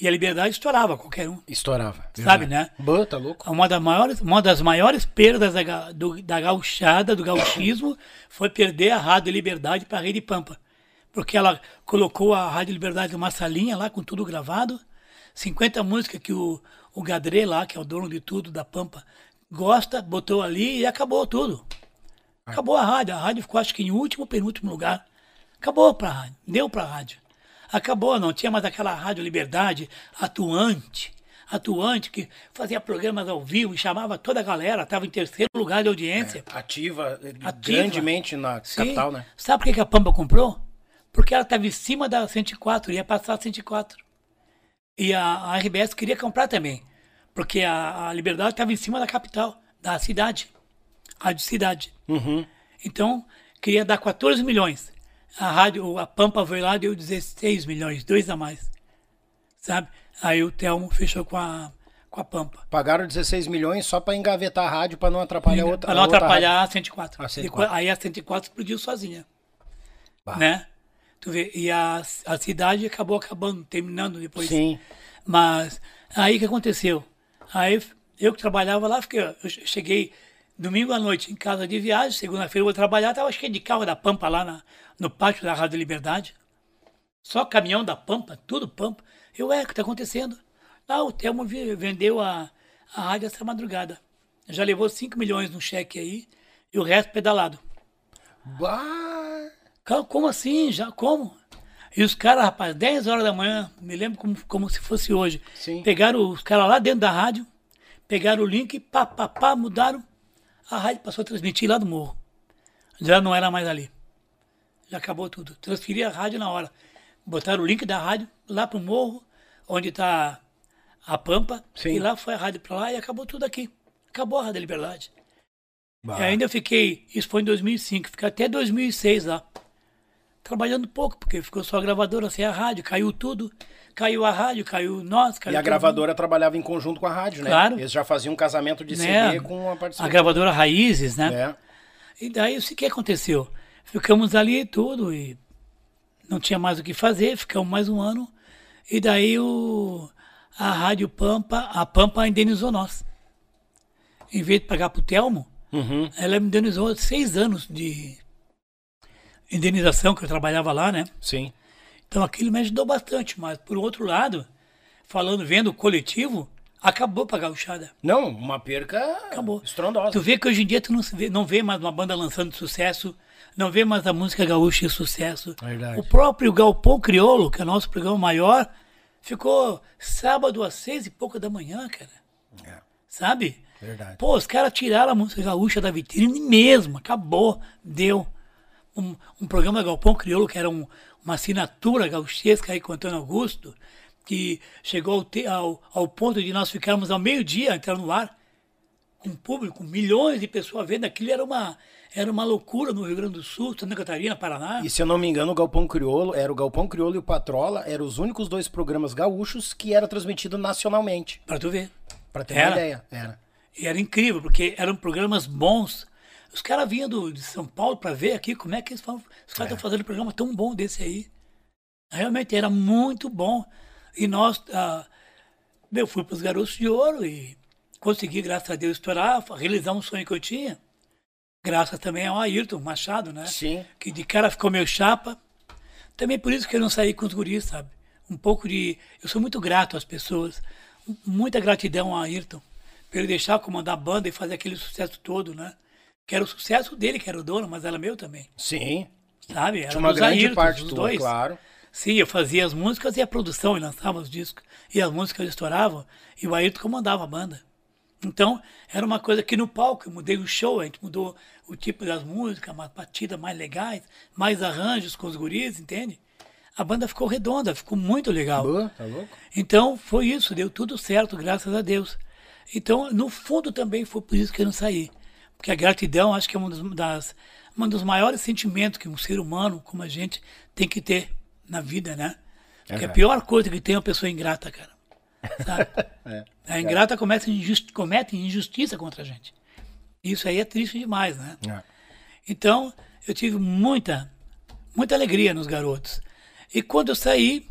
E a Liberdade estourava qualquer um. Estourava. Sabe, né? Bã, tá louco? Uma das maiores, uma das maiores perdas da, do- da gauchada, do gauchismo, foi perder a Rádio Liberdade para a Rede Pampa. Porque ela colocou a Rádio Liberdade numa salinha lá com tudo gravado, 50 músicas que o, o Gadré lá, que é o dono de tudo da Pampa, gosta, botou ali e acabou tudo. Acabou a rádio. A rádio ficou acho que em último, penúltimo lugar. Acabou para a rádio. Deu para a rádio. Acabou, não tinha mais aquela Rádio Liberdade atuante. Atuante, que fazia programas ao vivo e chamava toda a galera, estava em terceiro lugar de audiência. Ativa, eh, Ativa. grandemente na Sim. capital, né? Sabe por que que a Pampa comprou? Porque ela estava em cima da 104, ia passar a 104. E a, a RBS queria comprar também. Porque a, a Liberdade estava em cima da capital, da cidade. Rádio Cidade. Uhum. Então, queria dar 14 milhões. A rádio, a Pampa foi lá e deu 16 milhões, dois a mais. Sabe? Aí o Telmo fechou com a, com a Pampa. Pagaram 16 milhões só pra engavetar a rádio pra não atrapalhar outra. Para não a outra atrapalhar a 104. A 104. Depois- aí a 104 explodiu sozinha. Bah. Né? Tu vê, e a, a cidade acabou acabando, terminando depois. Sim. Mas aí o que aconteceu? Aí eu que trabalhava lá, fiquei, eu cheguei domingo à noite em casa de viagem, segunda-feira eu vou trabalhar, tava cheio de carro da Pampa lá na- no pátio da Rádio Liberdade. Só caminhão da Pampa, tudo Pampa. Eu, é, o que está acontecendo? Ah, o Telmo vendeu a, a rádio essa madrugada. Já levou 5 milhões no cheque aí e o resto pedalado. Bah. Como assim? Já como? E os caras, rapaz, 10 horas da manhã, me lembro como, como se fosse hoje. Sim. Pegaram os caras lá dentro da rádio, pegaram o link, pá, pá, pá, mudaram. A rádio passou a transmitir lá do morro. Já não era mais ali. Já acabou tudo. Transferi a rádio na hora. Botaram o link da rádio lá pro morro, onde está a Pampa. Sim. E lá foi a rádio para lá e acabou tudo aqui. Acabou a Rádio Liberdade. bah. E ainda eu fiquei, isso foi em 2005, fiquei até 2006 lá. Trabalhando pouco, porque ficou só a gravadora sem a rádio, caiu tudo. Caiu a rádio, caiu nós, caiu E a gravadora trabalhava em conjunto com a rádio, né? Claro. Eles já faziam um casamento de né? CD com a A participação. gravadora Raízes, né? É. E daí o que aconteceu? Ficamos ali tudo, e não tinha mais o que fazer, ficamos mais um ano. E daí o, a Rádio Pampa, a Pampa indenizou nós. Em vez de pagar pro Telmo, Uhum. ela me indenizou seis anos de indenização que eu trabalhava lá, né? Sim. Então aquilo me ajudou bastante, mas por outro lado, falando, vendo o coletivo, acabou pra gauchada. Não, uma perca Acabou. estrondosa. Tu vê que hoje em dia tu não, vê, não vê mais uma banda lançando sucesso, não vê mais a música gaúcha de sucesso. Verdade. O próprio Galpão Crioulo, que é o nosso programa maior, ficou sábado às seis e pouca da manhã, cara. É, Sabe? verdade. Pô, os caras tiraram a música gaúcha da vitrine mesmo, acabou, deu. Um, um programa Galpão Crioulo, que era um- uma assinatura gauchesca aí com Antônio Augusto, que chegou ao, te- ao, ao ponto de nós ficarmos ao meio-dia entrando no ar, com público, milhões de pessoas vendo aquilo, era uma, era uma loucura no Rio Grande do Sul, Santa Catarina, Paraná. E se eu não me engano, o Galpão Criolo, era o Galpão Criolo e o Patrola, eram os únicos dois programas gaúchos que era transmitido nacionalmente. Pra tu ver. Pra ter Era? uma ideia. Era. E era incrível, porque eram programas bons. Os caras vinham do, de São Paulo para ver aqui como é que eles falam. Os caras estão fazendo um programa tão bom desse aí. Realmente era muito bom. E nós, ah, eu fui para os Garotos de Ouro e consegui, graças a Deus, estourar, realizar um sonho que eu tinha. Graças também ao Ayrton Machado, né? Sim. Que de cara ficou meu chapa. Também por isso que eu não saí com os guris, sabe? Um pouco de. Eu sou muito grato às pessoas. Muita gratidão a Ayrton. Por ele deixar comandar a banda e fazer aquele sucesso todo, né? Que era o sucesso dele, que era o dono, mas era meu também. Sim. Sabe? Era Tinha uma grande Ayrtons, parte dos tua, dois. claro. Sim, eu fazia as músicas e a produção, e lançava os discos. E as músicas estouravam, e o Ayrton comandava a banda. Então, era uma coisa que no palco, eu mudei o show, a gente mudou o tipo das músicas, umas batidas mais legais, mais arranjos com os guris, entende? A banda ficou redonda, ficou muito legal. Boa, tá louco? Então, foi isso, deu tudo certo, graças a Deus. Então, no fundo também foi por isso que eu não saí. Porque a gratidão, acho que é um dos, das, um dos maiores sentimentos que um ser humano, como a gente, tem que ter na vida, né? Porque a verdade. pior coisa que tem é uma pessoa ingrata, cara. Sabe? É. A ingrata comete, injusti comete injustiça contra a gente. Isso aí é triste demais, né? É. Então, eu tive muita, muita alegria nos garotos. E quando eu saí,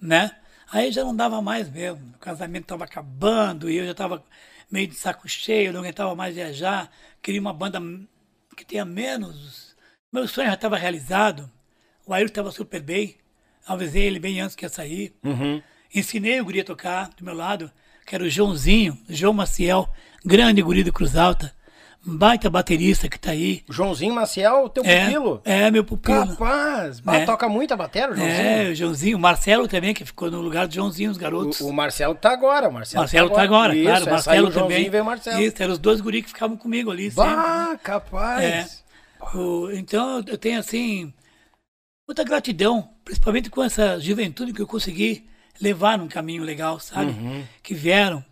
né, Aí já não dava mais mesmo. O casamento estava acabando e eu já estava meio de saco cheio, não aguentava mais viajar. Queria uma banda que tenha menos. Meu sonho já estava realizado. O Ayrton estava super bem. Avisei ele bem antes que ia sair. Uhum. Ensinei o guri a tocar do meu lado, que era o Joãozinho, João Maciel, grande guri do Cruz Alta. Um baita baterista que tá aí. Joãozinho Maciel, teu É, pupilo. é meu pupilo. Capaz. Bah, É. Toca muita bateria, o Joãozinho. É, o Joãozinho, o Marcelo também, que ficou no lugar do Joãozinho, os garotos. O, o Marcelo tá agora, o Marcelo, Marcelo tá agora, Isso, claro. é, Marcelo também. veio o Marcelo. Isso, eram os dois guris que ficavam comigo ali. sempre. Bah, capaz. É. O- então eu tenho assim muita gratidão, principalmente com essa juventude que eu consegui levar num caminho legal, sabe? Uhum. Que vieram.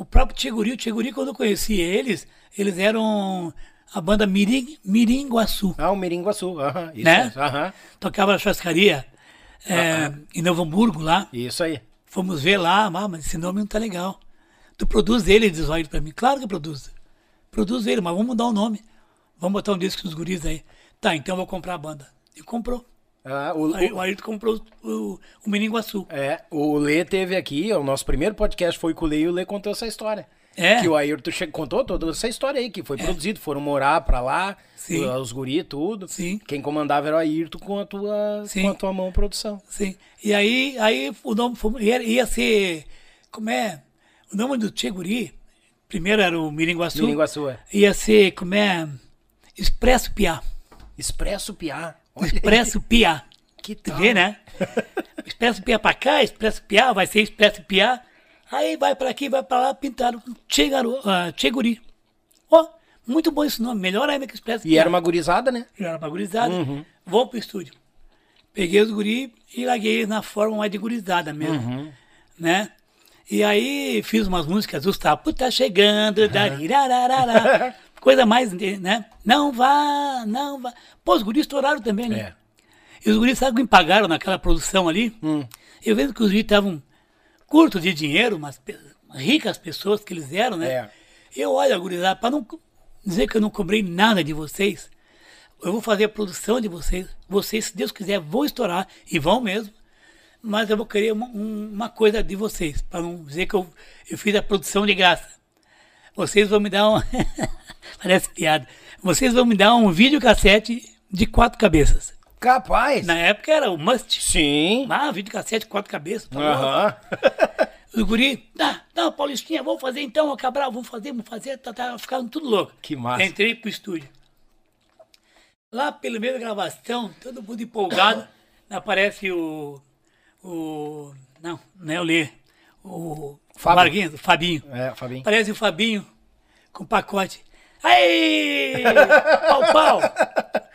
O próprio Tcheguri, o Tcheguri, quando eu conheci eles, eles eram a banda Mirim, Miringuaçu. Ah, o Miringuaçu. Aham, isso. Né? é, Aham, Tocava na churrascaria é, em Novo Hamburgo lá. isso aí. Fomos ver lá, ah, mas esse nome não tá legal. Tu produz ele, diz o pra mim. Claro que eu produzo. Produz ele, mas vamos mudar o nome. Vamos botar um disco nos guris aí. Tá, então eu vou comprar a banda. E comprou. Ah, o, o- o Ayrton comprou o, o Miringuaçu. é, o Lê teve aqui, o nosso primeiro podcast foi com o Lê e o Lê contou essa história. É. Que o Ayrton che- contou toda essa história aí, que foi produzido, foram morar pra lá, Sim. os, os guri, tudo. Sim. Quem comandava era o Ayrton com a tua, Sim. com a tua mão produção. Sim. E aí, aí o nome foi, ia, ia ser. Como é? O nome do Tcheguri, primeiro era o Miringuaçu. Miringuaçu, é. Ia ser, como é? Expresso Piá. Expresso Piá. Olha. Expresso Piá. Que Tu tal? vê, né? Expresso Piá pra cá, Expresso Piá, vai ser Expresso Piá. Aí vai pra aqui, vai pra lá, pintaram Che, Garo, ah, che Guri. Ó, muito bom esse nome, melhor ainda que Expresso E Piá. era uma gurizada, né? Era pra gurizada. Vou pro estúdio. Peguei os guri e larguei eles na forma mais de gurizada mesmo. Né? E aí fiz umas músicas, o sapo tá chegando, darirararara. coisa mais, né? Não vá, não vá. Pô, os guris estouraram também, né? É. E os guris, sabe o que me pagaram naquela produção ali? Eu vendo que os guris estavam curtos de dinheiro, mas ricas pessoas que eles eram, né? É. Eu, olha, gurizada, para não dizer que eu não cobrei nada de vocês, eu vou fazer a produção de vocês. Vocês, se Deus quiser, vão estourar, e vão mesmo. Mas eu vou querer uma, um- uma coisa de vocês, para não dizer que eu, eu fiz a produção de graça. Vocês vão me dar um. Parece piada. Vocês vão me dar um videocassete de quatro cabeças. Capaz. Na época era o must. Sim. Ah, videocassete, quatro cabeças. Tá. Aham. Os guri, tá, não, Paulistinha, vamos fazer então, Cabral, vamos fazer, vamos fazer, tá, tá, ficaram tudo louco. Que massa. Entrei pro estúdio. Lá pelo meio da gravação, todo mundo empolgado, aparece o. O. Não, não é o Lê. O. Fábio. Marguinhos, o Fabinho. É, Fabinho. Aparece o Fabinho com pacote. Aí! Pau, pau!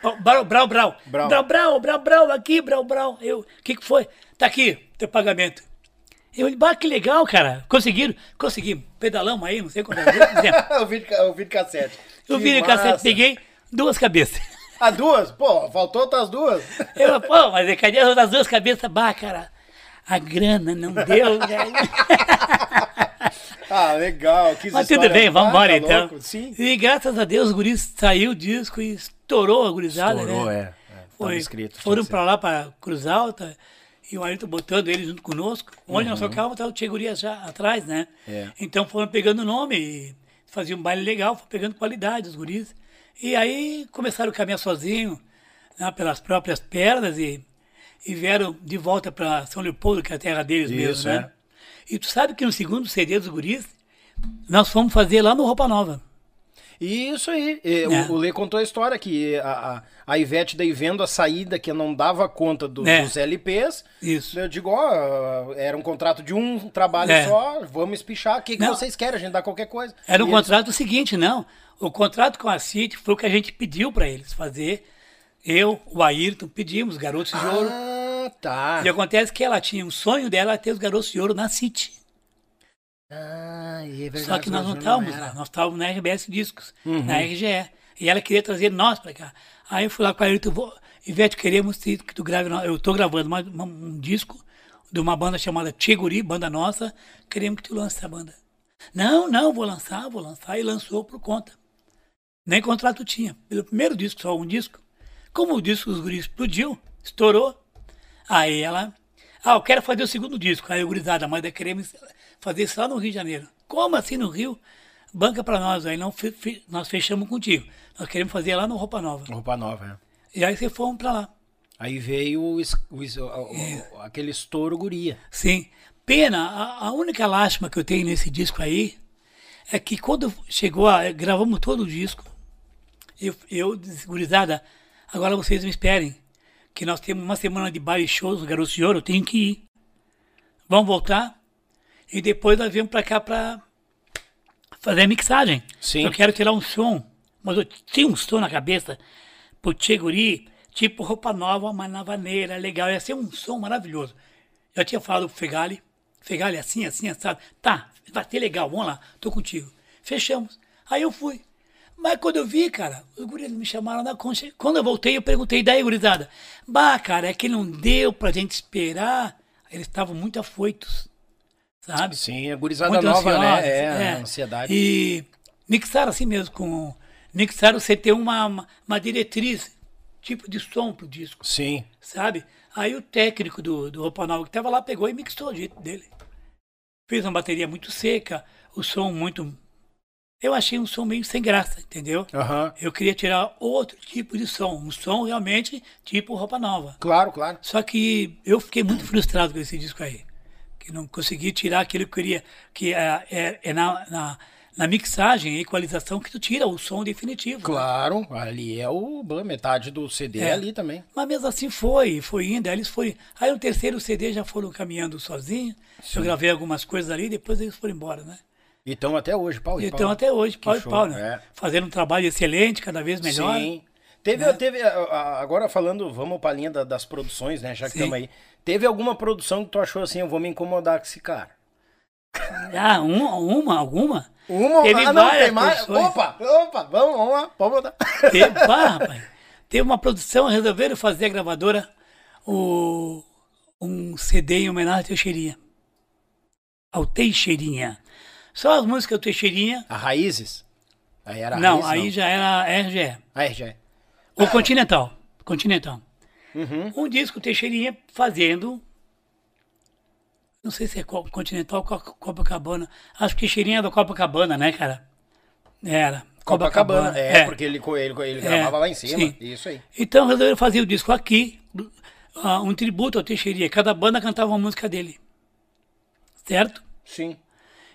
Pau, Brau, brau, brau. Brau. Brau, brau, brau, aqui, brau, brau. Eu, o que que foi? Tá aqui, teu pagamento. Eu, bah, que legal, cara. Conseguiram? Conseguimos. Pedalamos aí, não sei quantas vezes. fizemos. o, vídeo, o vídeo cassete. Vi no cassete, peguei duas cabeças. Ah, duas? Pô, faltou outras duas. Eu, pô, mas cadê as outras duas cabeças? Bah, cara, a grana não deu, velho. Ah, legal. Que Mas tudo bem, vamos embora tá então. louco. Sim. E graças a Deus o guri saiu o disco e estourou a gurizada, Estourou, né? é. é. Tava Foi, escrito. foram pra lá, pra Cruz Alta, e o Ayrton botando ele junto conosco. Onde nós Uhum. tocávamos, tava o Tchê Guri já atrás, né? É. Então foram pegando nome, e faziam um baile legal, foram pegando qualidade os guris. E aí começaram a caminhar sozinho, né, pelas próprias pernas, e, e vieram de volta para São Leopoldo, que é a terra deles Isso, mesmo, né? é. E tu sabe que no segundo CD dos guris, nós fomos fazer lá no Roupa Nova. Isso aí. E É. O, o Lê contou a história que a, a, a Ivete daí vendo a saída que não dava conta do- É. dos LPs. Isso. Eu digo, ó, era um contrato de um trabalho É. só, vamos espichar. O que, que vocês querem? A gente dá qualquer coisa. Era um E eles- contrato seguinte, não. O contrato com a City foi o que a gente pediu para eles fazer. Eu, o Ayrton, pedimos Garotos de Ouro. Ah, tá. E acontece que ela tinha um sonho dela ter os Garotos de Ouro na City. Ah, e é verdade, Só que nós não estávamos era. lá, nós estávamos na RBS Discos, Uhum. na RGE. E ela queria trazer nós para cá. Aí eu fui lá com a Ayrton, Ivete, queremos que tu grave, eu estou gravando mais uma- um disco de uma banda chamada Tcheguri, banda nossa, queremos que tu lance essa banda. Não, não, vou lançar, vou lançar, e lançou por conta. Nem contrato tinha. Pelo primeiro disco, só um disco. Como o disco dos guris explodiu, estourou, aí ela. Ah, eu quero fazer o segundo disco. Aí, gurizada, mas queremos fazer isso lá no Rio de Janeiro. Como assim no Rio? Banca pra nós, aí não, fe- fe- nós fechamos contigo. Nós queremos fazer lá no Roupa Nova. Roupa nova, é. E aí você fomos pra lá. Aí veio o, o o- o- aquele estouro guria. Sim. Pena, a, a única lástima que eu tenho nesse disco aí é que quando chegou a. gravamos todo o disco, eu, eu disse, gurizada, agora vocês me esperem, que nós temos uma semana de baile shows Garoto de Ouro, eu tenho que ir. Vamos voltar e depois nós viemos pra cá pra fazer a mixagem. Sim. Eu quero tirar um som, mas eu tinha um som na cabeça pro Tchê Guri, tipo roupa nova, mas na vaneira, legal, ia ser um som maravilhoso. Eu tinha falado pro Fegali, Fegali assim, assim, assado. Tá, vai ser legal, vamos lá, tô contigo. Fechamos. Aí eu fui. Mas quando eu vi, cara, os guris me chamaram na concha. Quando eu voltei, eu perguntei, daí, gurizada? Bah, cara, é que não deu pra gente esperar. Eles estavam muito afoitos, sabe? Sim, a gurizada muito nova, ansiosos, né? É, a ansiedade. E mixaram assim mesmo, com. Mixaram você ter uma, uma, uma diretriz, tipo de som pro disco Sim. sabe? Aí o técnico do, do Roupa Nova que tava lá pegou e mixou o jeito dele. Fez uma bateria muito seca, o som muito. Eu achei um som meio sem graça, entendeu? Aham. Eu queria tirar outro tipo de som, um som realmente tipo Roupa Nova. Claro, claro. Só que eu fiquei muito frustrado com esse disco aí. Que não consegui tirar aquilo que eu queria. Que é, é, é na, na, na mixagem e equalização que tu tira o som definitivo. né? Claro, ali é o metade do CD É. ali também. Mas mesmo assim foi, foi indo, aí eles foram. Aí no terceiro CD já foram caminhando sozinhos. Eu gravei algumas coisas ali, depois eles foram embora, né? E estão até hoje, pau e Então pau. até hoje, pau Que e show, pau, né? é. Fazendo um trabalho excelente, cada vez melhor. Sim. Teve, teve a- a- agora falando, vamos pra linha da- das produções, né? Já que estamos aí. Teve alguma produção que tu achou assim, eu vou me incomodar com esse cara? Ah, uma, uma, alguma? Uma, Teve ah, não, tem mais. produções. Opa, opa, vamos, vamos lá, pode botar. Teve, pá, rapaz. Teve uma produção, resolveram fazer a gravadora o, um CD em homenagem ao Teixeirinha. Ao Teixeirinha. Só as músicas do Teixeirinha. A Raízes? Aí era não, Raiz, aí já era RGE. Aí já é. O Continental. Continental. Uhum. Um disco Teixeirinha fazendo. Não sei se é Co- Continental ou Co- Copacabana. Acho que Teixeirinha é da Copacabana, né, cara? Era. Copacabana. É, porque ele, ele, ele É, gravava lá em cima. sim. Isso aí. Então resolveram fazer o disco aqui, ah, um tributo ao Teixeirinha. Cada banda cantava uma música dele. Certo? Sim.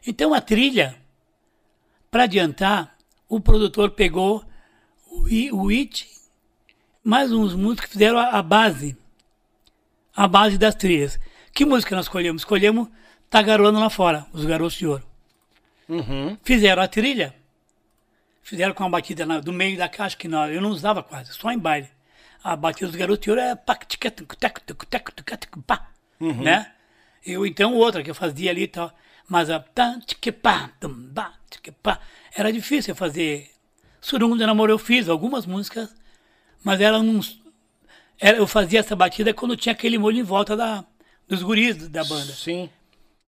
Então a trilha, para adiantar, o produtor pegou o, I- o It, mais uns músicos que fizeram a, a base, a base das trilhas. Que música nós escolhemos? Escolhemos Tagarona lá fora, os Garotos de Ouro. Uhum. Fizeram a trilha, fizeram com a batida na- do meio da caixa, que não, eu não usava quase, só em baile. A batida dos Garotos de Ouro é pá, né? Eu, então outra que eu fazia ali e tal. Mas a tá, pá, tum, bah, tique, pá. Era difícil fazer. Surungo de Namoro eu fiz algumas músicas, mas eram uns. Era, eu fazia essa batida quando tinha aquele molho em volta da, dos guris da banda Sim.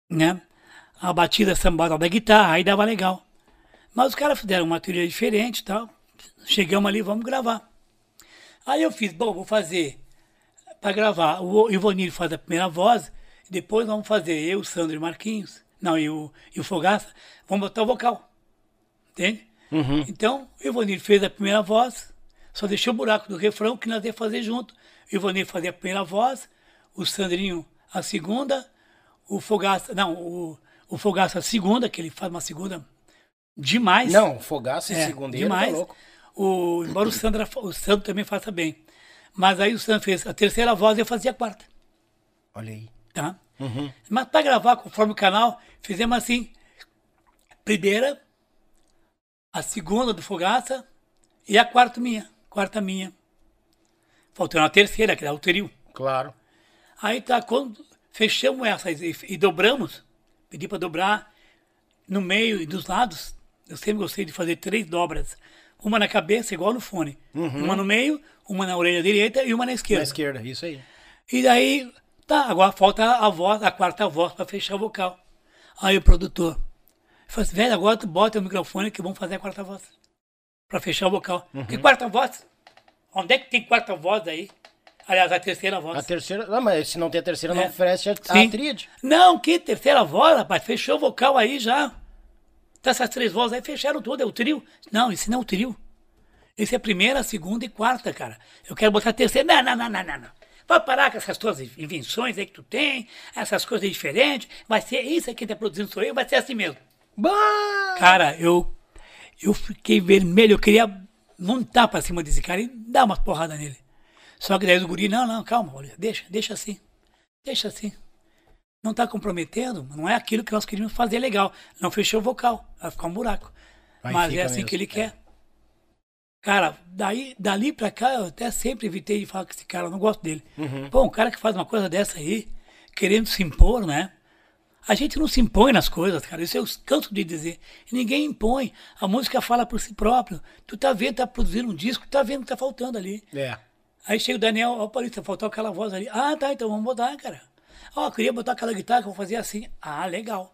né? A batida sambada da guitarra, aí dava legal. Mas os caras fizeram uma trilha diferente e tal. Chegamos ali, vamos gravar. Aí eu fiz, bom, vou fazer para gravar. O Ivonir faz a primeira voz, depois vamos fazer eu, Sandro e Marquinhos, não, e o, e o Fogaça, vamos botar o vocal. Entende? Então, o Ivonir fez a primeira voz, só deixou o buraco do refrão que nós ia fazer junto. O Ivonir fazia a primeira voz, o Sandrinho a segunda, o Fogaça, não, o, o Fogaça a segunda, que ele faz uma segunda demais. Não, Fogaça É, Segundeira, demais. tá louco. O, embora o Sandro, o Sandro também faça bem. Mas aí o Sandro fez a terceira voz e eu fazia a quarta. Olha aí. Tá? Mas para gravar conforme o canal, fizemos assim: primeira, a segunda do Fogaça e a quarta minha. Quarta minha. Faltando a terceira, que era o trio. Claro. Aí tá, quando fechamos essa e, e dobramos, pedi para dobrar no meio e dos lados. Eu sempre gostei de fazer três dobras. Uma na cabeça, igual no fone. Uma no meio, uma na orelha direita e uma na Na esquerda. esquerda, isso aí. E daí, tá, agora falta a voz, a quarta voz para fechar o vocal. Aí o produtor falou assim, velho, agora tu bota o microfone que vamos fazer a quarta voz. Para fechar o vocal. Que quarta voz? Onde é que tem quarta voz aí? Aliás, a terceira voz. A terceira. Não, mas se não tem a terceira, não É. oferece a, a tríade. Não, que terceira voz, rapaz? Fechou o vocal aí já. Tá essas três vozes aí fecharam tudo, é o trio. Não, esse não é o trio. Esse é a primeira, segunda e quarta, cara. Eu quero botar a terceira. Não, não, não, não, não, não. Vai parar com essas tuas invenções aí que tu tem, essas coisas diferentes. Vai ser isso aqui que tá produzindo sou eu, vai ser assim mesmo. Bah! Cara, eu, eu fiquei vermelho, eu queria montar pra cima desse cara e dar umas porradas nele. Só que daí os guri, não, não, calma, olha, deixa, deixa assim. Deixa assim. Não tá comprometendo, não é aquilo que nós queríamos fazer legal. Não fechou o vocal, vai ficar um buraco. Aí Mas é assim mesmo, que ele é. Cara, daí, dali pra cá, eu até sempre evitei de falar com esse cara, eu não gosto dele. Uhum. Pô, um cara que faz uma coisa dessa aí, querendo se impor, né? A gente não se impõe nas coisas, cara. Isso eu canso de dizer. Ninguém impõe. A música fala por si próprio. Tu tá vendo, tá produzindo um disco, tá vendo que tá faltando ali. É. Aí chega o Daniel, ó, Paulista, faltou aquela voz ali. Ah, tá, então vamos botar, cara. Ó, eu queria botar aquela guitarra que eu vou fazer assim. Ah, legal.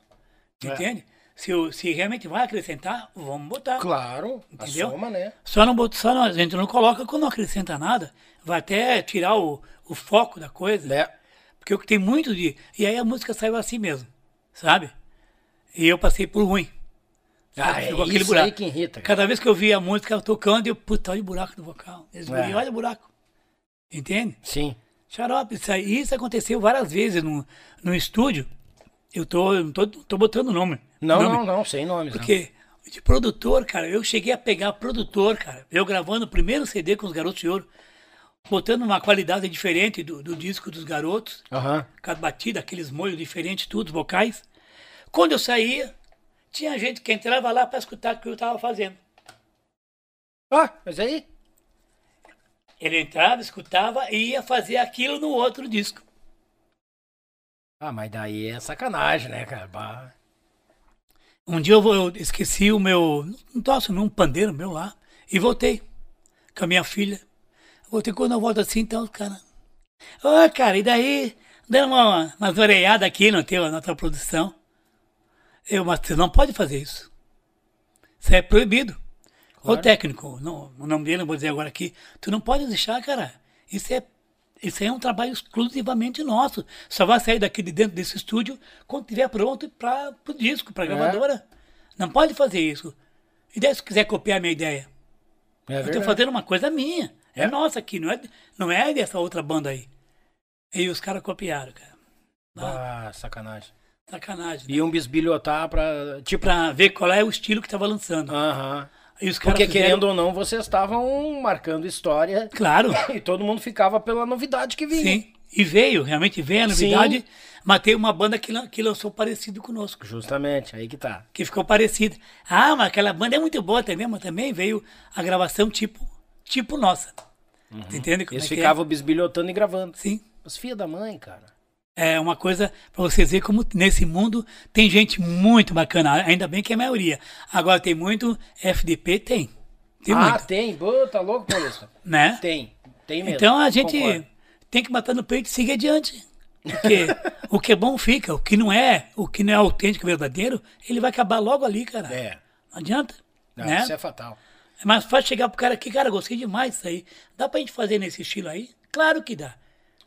É. Entende? Se, se realmente vai acrescentar, vamos botar. Claro, Entendeu? soma, né? Só não, bota- só não, a gente não coloca quando não acrescenta nada. Vai até tirar o, o foco da coisa. É. Porque tem muito de. E aí a música saiu assim mesmo, sabe? E eu passei por ruim. Ah, é Ficou isso aí que irrita, cara. Cada vez que eu via a música tocando, eu, puta, olha o buraco do vocal. Eles É. olha o buraco. Entende? Sim. Xarope, isso, isso aconteceu várias vezes no, no estúdio. Eu tô, tô, tô botando nome. Não, nome. não, não, sem nomes. não. Porque de produtor, cara, eu cheguei a pegar produtor, cara. Eu gravando o primeiro CD com os Garotos de Ouro, botando uma qualidade diferente do, do disco dos garotos, Aham. cada batida, aqueles molhos diferentes, tudo, vocais. Quando eu saía, tinha gente que entrava lá para escutar o que eu tava fazendo. Ah, mas aí? Ele entrava, escutava e ia fazer aquilo no outro disco. Ah, mas daí é sacanagem, né, cara? Bah. Um dia eu, vou- eu esqueci o meu. Não tosso, um pandeiro meu lá. E voltei. Com a minha filha. Voltei quando eu volto assim, então, cara. Ô, cara, e daí? Dando uma, umas orelhadas aqui no teu, na tua produção. Eu, mas você não pode fazer isso. Isso é proibido. Ô técnico, não, o nome dele não vou dizer agora aqui. Tu não pode deixar, cara. Isso é, isso é um trabalho exclusivamente nosso. Só vai sair daqui de dentro desse estúdio quando estiver pronto para o disco, para gravadora. Não pode fazer isso. E daí se quiser copiar a minha ideia? É eu estou fazendo uma coisa minha. É, É. nossa aqui, não é, não é dessa outra banda aí. E os caras copiaram, cara. Ah, sacanagem. Sacanagem. né? Iam bisbilhotar pra. Tipo. Pra ver qual é o estilo que tava lançando. Aham. E os caras Porque fizeram- querendo ou não, vocês estavam marcando história Claro. e todo mundo ficava pela novidade que vinha. Sim. E veio, realmente veio a novidade. Mas tem uma banda que, que lançou parecido conosco. Justamente, aí que tá. Que ficou parecida. Ah, mas aquela banda é muito boa também, mas também veio a gravação tipo, tipo nossa. Entende como Eles é que ficavam bisbilhotando e gravando. é? Sim. Os filhos da mãe, cara. É uma coisa pra vocês verem como nesse mundo tem gente muito bacana. Ainda bem que é a maioria. Agora tem muito FDP, tem. Tem ah, muito. tem. Pô, tá louco, Paulista? Né? Tem. Tem mesmo. Então a gente Concordo. tem que matar no peito e seguir adiante. Porque o que é bom fica, o que não é, o que não é autêntico, verdadeiro, ele vai acabar logo ali, cara. É. Não adianta. Não, né? Isso é fatal. Mais fácil chegar pro cara aqui, cara, gostei demais disso aí. Dá pra gente fazer nesse estilo aí? Claro que dá.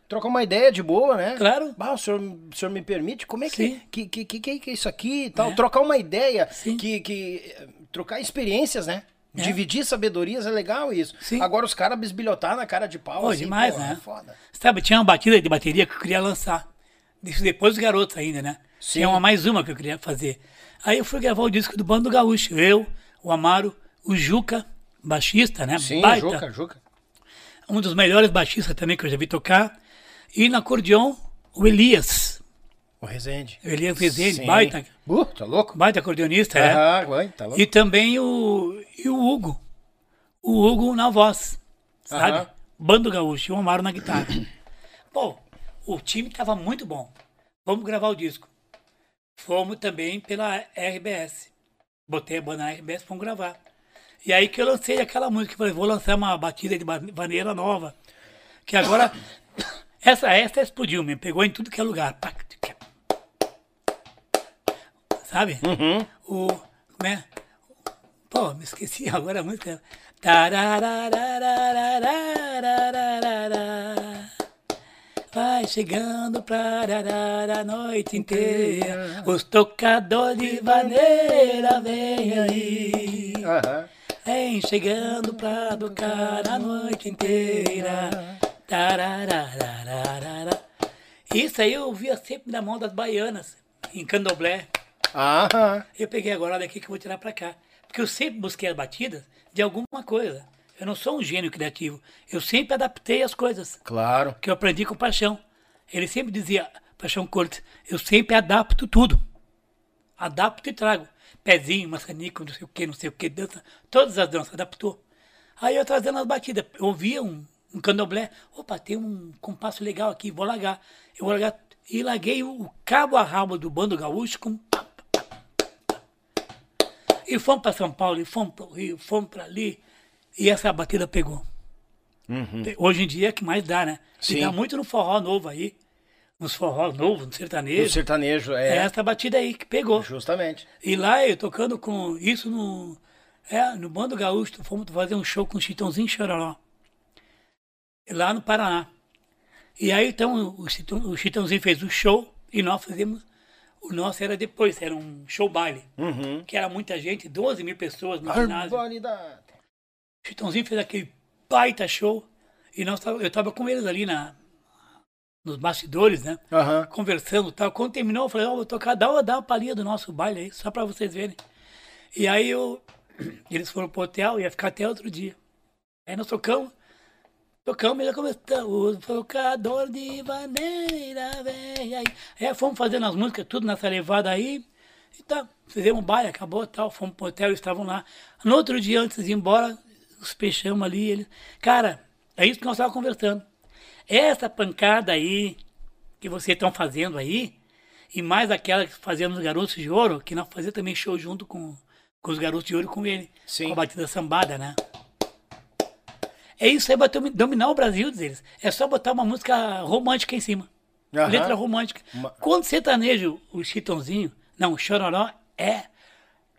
Trocar uma ideia de boa, né? Claro. Bah, o senhor, o senhor me permite? Como é que, que, que, que, que é isso aqui e tal? É. Trocar uma ideia, Sim. que, que eh, trocar experiências, né? É. Dividir sabedorias é legal isso. Sim. Agora os caras bisbilhotar na cara de pau. Pô, assim, demais, pô, né? é Foda. Sabe, tinha uma batida de bateria que eu queria lançar. Isso depois dos garotos ainda, né? Sim. Tinha uma mais uma que eu queria fazer. Aí eu fui gravar o disco do Bando Gaúcho. Eu, o Amaro, o Juca, baixista, né? Sim, Baita. Juca, Juca. Um dos melhores baixistas também que eu já vi tocar. E no acordeon, o Elias. O Rezende. O Elias Rezende, Sim. baita, Uh, tá louco? baita acordeonista, é. Aham, vai, tá louco. E também o, e o Hugo. O Hugo na voz, sabe? Aham. Bando Gaúcho e o Amaro na guitarra. Pô, o time tava muito bom. Vamos gravar o disco. Fomos também pela RBS. Botei a banda na RBS, vamos gravar. E aí que eu lancei aquela música, falei, vou lançar uma batida de maneira nova. Que agora, essa extra explodiu, me pegou em tudo que é lugar. Sabe? Uhum. O. Como é? Pô, me esqueci agora a música. Vai chegando pra a noite inteira. Os tocadores de vaneira vem aí. Vem chegando pra tocar a noite inteira. Isso aí eu ouvia sempre na mão das baianas, em candomblé. Aham. Eu peguei agora daqui que eu vou tirar pra cá. Porque eu sempre busquei as batidas de alguma coisa. Eu não sou um gênio criativo. Eu sempre adaptei as coisas Claro. que eu aprendi com o Paixão. Ele sempre dizia, Paixão Cortes, eu sempre adapto tudo. Adapto e trago. Pezinho, maçanico, não sei o que, não sei o que, dança. Todas as danças, adaptou. Aí eu trazendo as batidas. Eu ouvia um, um candomblé. Opa, tem um compasso legal aqui, vou largar. Eu vou largar. E larguei o, cabo a rabo do bando gaúcho com e fomos para São Paulo, e fomos para o Rio, fomos para ali. E essa batida pegou. Hoje em dia é que mais dá, né? Sim. E dá muito no forró novo aí. Nos forró novos, no sertanejo. sertanejo É é. essa batida aí que pegou. Justamente. E lá eu tocando com isso no. É, no Bando Gaúcho, fomos fazer um show com o Chitãozinho Chororó. Lá no Paraná. E aí então o, Chitão, o Chitãozinho fez o show e nós fizemos. O nosso era depois, era um show baile. Uhum. Que era muita gente, 12 mil pessoas no ginásio. Barbaridade. O Chitãozinho fez aquele baita show. E nós tava, eu tava com eles ali na, nos bastidores, né? Aham. Conversando e tal. Quando terminou, eu falei, ó, vou tocar, dá, uma- dá uma palhinha do nosso baile aí, só pra vocês verem. E aí eu, eles foram pro hotel, ia ficar até outro dia. Aí nós tocamos, tocamos já começamos. O tocador de maneira vem aí. Aí fomos fazendo as músicas, tudo nessa levada aí. E tá, fizemos um baile, acabou e tal, fomos pro hotel, estavam lá. No outro dia, antes de ir embora, os peixamos ali. Eles... Cara, é isso que nós estávamos conversando. Essa pancada aí que vocês estão fazendo aí, e mais aquela que fazemos os Garotos de Ouro, que nós fazíamos também show junto com, com os Garotos de Ouro com ele. Sim. Com a batida sambada, né? É isso aí, vai domi- dominar o Brasil, diz eles. É só botar uma música romântica em cima. Aham. Letra romântica. Ma- Quando sertanejo, o Chitãozinho, não, o Chororó é,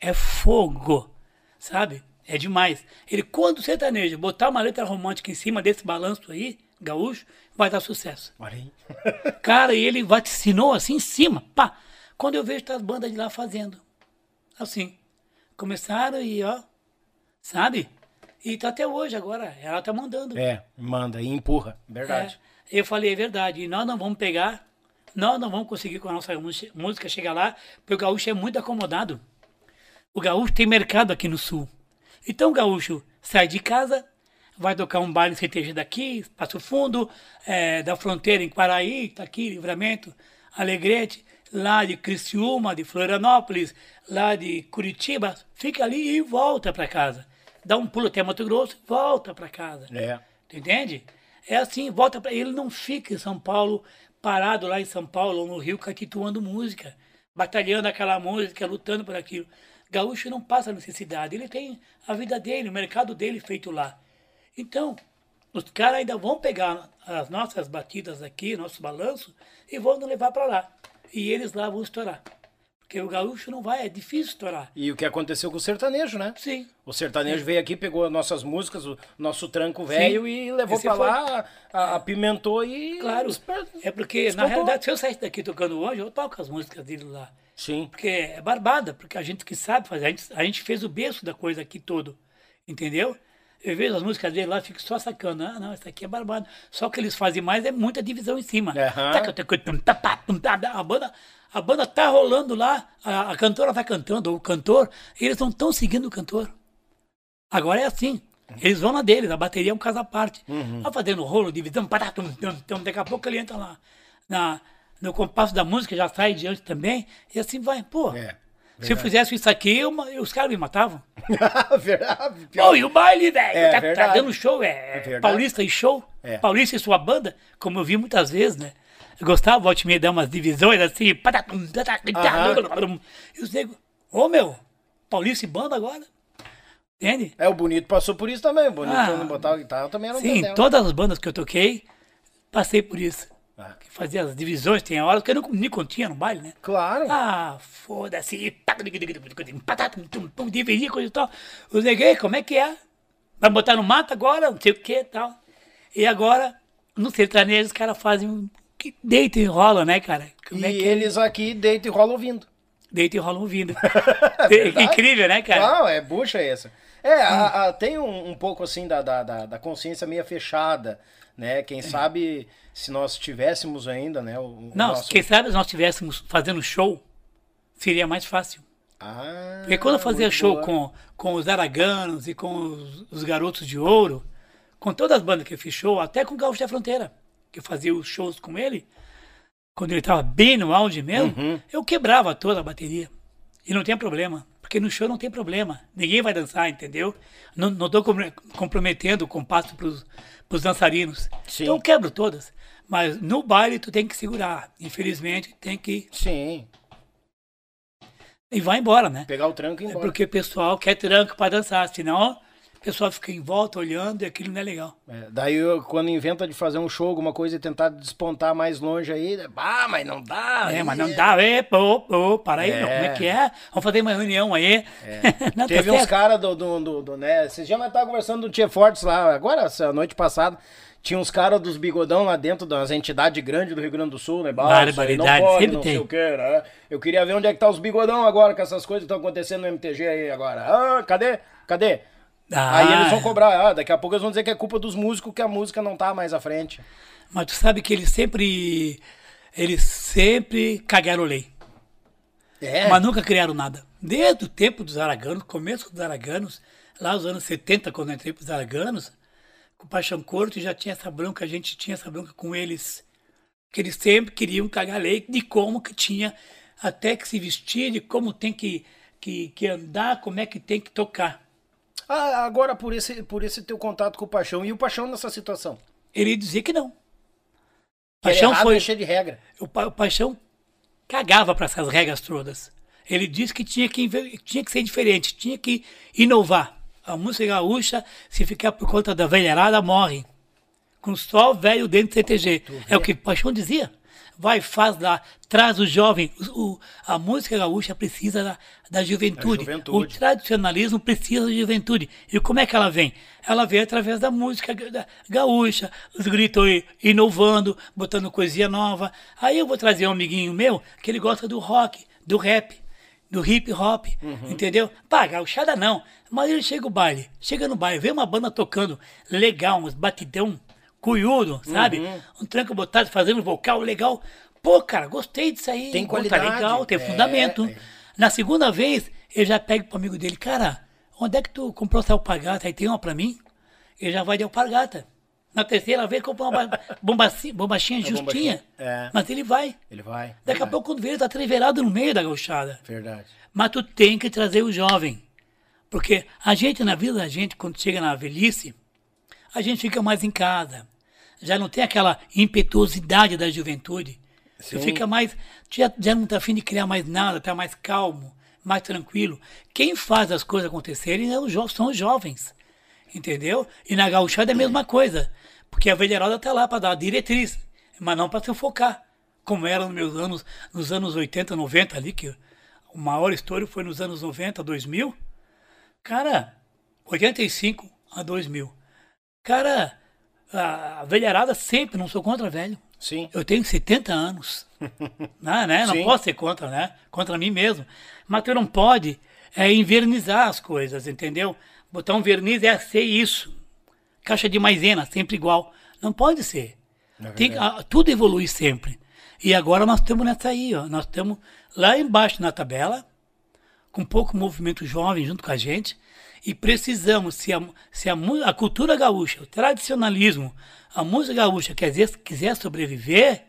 é fogo, sabe? É demais. Ele, quando o sertanejo botar uma letra romântica em cima desse balanço aí, gaúcho, vai dar sucesso. Cara, e ele vaticinou assim em cima, pá. Quando eu vejo as bandas de lá fazendo. Assim. Começaram e ó, sabe? E tá até hoje agora. Ela tá mandando. É, manda e empurra. Verdade. É, eu falei, é verdade. E nós não vamos pegar, nós não vamos conseguir com a nossa música- chegar lá, porque o gaúcho é muito acomodado. O gaúcho tem mercado aqui no sul. Então o gaúcho sai de casa, vai tocar um baile CTG daqui, Passo Fundo, é, da fronteira em Quaraí, tá aqui, Livramento, Alegrete, lá de Criciúma, de Florianópolis, lá de Curitiba, fica ali e volta para casa. Dá um pulo até Mato Grosso, volta para casa. É. Tu entende? É assim, volta para ele não fica em São Paulo, parado lá em São Paulo ou no Rio, catituando música, batalhando aquela música, lutando por aquilo. Gaúcho não passa necessidade, ele tem a vida dele, o mercado dele feito lá. Então, os caras ainda vão pegar as nossas batidas aqui, nosso balanço, e vão nos levar para lá. E eles lá vão estourar. Porque o gaúcho não vai, é difícil estourar. E o que aconteceu com o sertanejo, né? Sim. O sertanejo veio aqui, pegou as nossas músicas, o nosso tranco velho e levou foi- lá, a- apimentou e. Claro. É porque, na realidade, se eu saísse daqui tocando hoje, eu toco as músicas dele lá. Sim. Porque é barbada, porque a gente que sabe fazer, a gente, a gente fez o berço da coisa aqui todo, entendeu? Eu vejo as músicas dele lá, fico só sacando. Ah, não, isso aqui é barbado. Só que eles fazem mais é muita divisão em cima. Aham. A banda, a banda tá rolando lá, a, a cantora tá cantando, ou o cantor, eles não estão seguindo o cantor. Agora é assim. Eles vão na deles, a bateria é um caso à parte. Uhum. Vai fazendo rolo, divisão, pará, tum, tum, tum, daqui a pouco ele entra lá na, no compasso da música, já sai diante também, e assim vai. Pô, É, se eu fizesse isso aqui, eu os caras me matavam. Verdade. Pô, e o baile, velho? É tá, tá dando show, é, É verdade. Paulista e show. É. Paulista e sua banda, como eu vi muitas vezes, né? Gostava, volte meia, dar umas divisões assim. tatatum. E os negros, ô meu, Paulista e banda agora? Entende? É, o Bonito passou por isso também. O Bonito Ah. quando botava guitarra também era um Sim, tendel. todas as bandas que eu toquei, passei por isso. Ah. Que fazia as divisões, tem horas que eu não me continha no baile, né? Claro. Ah, foda-se. Dividir coisa e tal. Os neguei, como é que é? Vai botar no mato agora? Não sei o que e tal. E agora, no sertanejo, os caras fazem um que deita e rola, né, cara? Como e é que eles aqui deitam e rolam ouvindo. deita e rola ouvindo? verdade. Incrível, né, cara? Não, é bucha essa. É, a- a- tem um, um pouco assim da, da, da, consciência meio fechada, né? Quem sabe se nós tivéssemos ainda, né? O, o Não, nosso- quem sabe se nós estivéssemos fazendo show, seria mais fácil. Ah, Porque quando eu fazia show boa. com, com os Araganos e com os, os Garotos de Ouro, com todas as bandas que eu fiz show, até com o Gaúcho da Fronteira, que eu fazia os shows com ele, quando ele estava bem no auge mesmo, Uhum. eu quebrava toda a bateria. E não tem problema, porque no show não tem problema. Ninguém vai dançar, entendeu? Não, não tô compro- comprometendo o compasso pros, pros dançarinos. Sim. Então eu quebro todas. Mas no baile tu tem que segurar. Infelizmente, tem que. Sim, E vai embora, né? pegar o tranco e ir É embora. porque o pessoal quer tranco para dançar, senão pessoal fica em volta olhando e aquilo não é legal. É, daí eu, quando inventa de fazer um show, alguma coisa e tentar despontar mais longe aí, ah, mas não dá. É, mas não dá, é, pô, pô, para aí, É. meu, como é que é? Vamos fazer uma reunião aí. Não, tá Teve uns certo. caras do, do, do, do, né? Esses dias nós tava conversando do Tia Fortes lá, agora, essa noite passada. Tinha uns caras dos bigodão lá dentro das entidades grandes do Rio Grande do Sul, né? Bah, não Barbaridade, pode, sempre não sei tem. o que, né? Eu queria ver onde é que tá os bigodão agora, com essas coisas que estão acontecendo no MTG aí agora. Ah, cadê? Cadê? Ah, Aí eles vão cobrar, ah, daqui a pouco eles vão dizer que é culpa dos músicos que a música não tá mais à frente. Mas tu sabe que eles sempre. Eles sempre cagaram lei. É, Mas nunca criaram nada. Desde o tempo dos araganos, começo dos araganos, lá nos anos 70, quando eu entrei pros araganos, com o Paixão Corto já tinha essa bronca, a gente tinha essa bronca com eles. Que eles sempre queriam cagar lei de como que tinha até que se vestir, de como tem que, que, que andar, como é que tem que tocar. Ah, agora por esse, por esse teu contato com o Paixão. E o Paixão nessa situação? Ele dizia que não. Que Paixão errado foi. é cheio de regra. O, Pa- o Paixão cagava para essas regras todas. Ele disse que tinha que, tinha que ser diferente, tinha que inovar. A música gaúcha, se ficar por conta da velharada, morre. Com só velho dentro do CTG. É o que o Paixão dizia. Vai, faz lá, traz o jovem. O, a música gaúcha precisa da, da juventude. juventude. O tradicionalismo precisa de juventude. E como é que ela vem? Ela vem através da música ga- da- gaúcha, os gritos inovando, botando coisinha nova. Aí eu vou trazer um amiguinho meu que ele gosta do rock, do rap, do hip hop, entendeu? Pá, gauchada não. Mas ele chega o baile, chega no baile, vê uma banda tocando legal, uns batidão, cuiudo, sabe? Um tranco botado, fazendo vocal legal. Pô, cara, gostei disso aí. Tem Tá qualidade. legal, tem É, fundamento. é. Na segunda vez, ele já pega pro amigo dele, cara, onde é que tu comprou essa alpargata? Aí tem uma pra mim? Ele já vai de alpargata. Na terceira vez, comprou uma ba- bombaci- bombachinha justinha. bombachinha, é. Mas ele vai. Ele vai. Daqui a verdade, pouco, quando vê, ele tá treverado no meio da gauchada. Verdade. Mas tu tem que trazer o jovem. Porque a gente, na vida da gente, quando chega na velhice, a gente fica mais em casa. Já não tem aquela impetuosidade da juventude. Tu Sim. fica mais. Já, já não tá afim de criar mais nada, tá mais calmo, mais tranquilo. Quem faz as coisas acontecerem é os são os jovens. Entendeu? E na gauchada é a mesma coisa. Porque a velharada tá lá para dar diretriz, mas não para se focar. Como era nos meus anos, nos anos 80, 90 ali, que o maior estouro foi nos anos 90, 2000. Cara, 85 a 2000. Cara, a velharada sempre, não sou contra velho. Sim. Eu tenho 70 anos. não, né? não Sim. posso ser contra, né? Contra mim mesmo. Mas tu não pode é, invernizar as coisas, entendeu? Botar um verniz é ser isso. Caixa de maisena, sempre igual. Não pode ser. É Tem, a- tudo evolui sempre. E agora nós estamos nessa aí, ó. Nós estamos lá embaixo na tabela, com pouco movimento jovem junto com a gente, e precisamos, se a, se a, a cultura gaúcha, o tradicionalismo, a música gaúcha quiser, quiser sobreviver,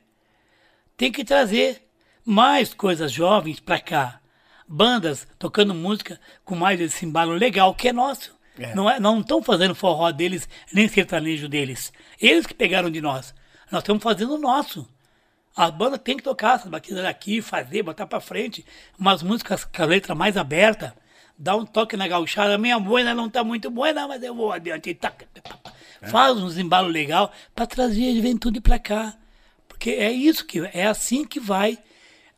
tem que trazer mais coisas jovens para cá. Bandas tocando música com mais esse embalo legal que é nosso. É. Não é, não estão fazendo forró deles, nem sertanejo deles. Eles que pegaram de nós. Nós estamos fazendo o nosso. A banda tem que tocar essas batidas aqui, fazer, botar pra frente. Umas músicas com a letra mais aberta. Dá um toque na gauchada. Minha boina não tá muito boa, mas eu vou adiante. Taca, taca. Faz uns embalos legal para trazer a juventude pra cá. Porque é isso que é assim que vai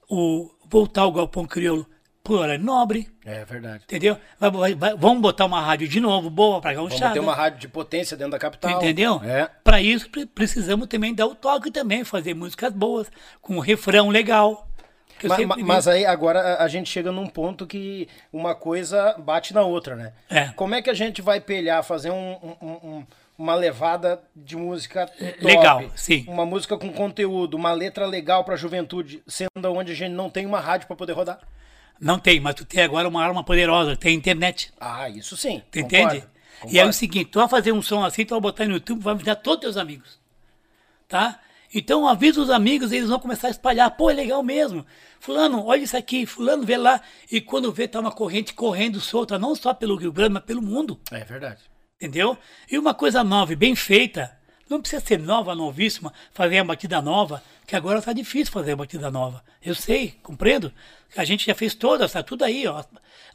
o, voltar o galpão crioulo por hora nobre, É verdade. Entendeu? Vai- vai- vai- vamos botar uma rádio de novo, boa, pra Vamos gauchada. ter uma rádio de potência dentro da capital. Entendeu? É. Para isso pre- precisamos também dar o toque também, fazer músicas boas, com um refrão legal. Ma- ma-. Mas aí agora a- a gente chega num ponto que uma coisa bate na outra, né? É. Como é que a gente vai pelhar, fazer um- um- um- uma levada de música top, É, legal, sim. Uma música com conteúdo, uma letra legal pra juventude, sendo onde a gente não tem uma rádio pra poder rodar? Não tem, mas tu tem agora uma arma poderosa, tem internet. Ah, isso sim. Tu concordo, entende? E aí é o concordo. seguinte, tu vai fazer um som assim, tu vai botar no YouTube, vai avisar todos os teus amigos. Tá? Então avisa os amigos, eles vão começar a espalhar. Pô, é legal mesmo. Fulano, olha isso aqui. Fulano, vê lá. E quando vê, tá uma corrente correndo solta, não só pelo Rio Grande, mas pelo mundo. É verdade. Entendeu? E uma coisa nova e bem feita, não precisa ser nova, novíssima, fazer a batida nova, que agora tá difícil fazer a batida nova. Eu sei, compreendo. A gente já fez todas, tá tudo aí, ó.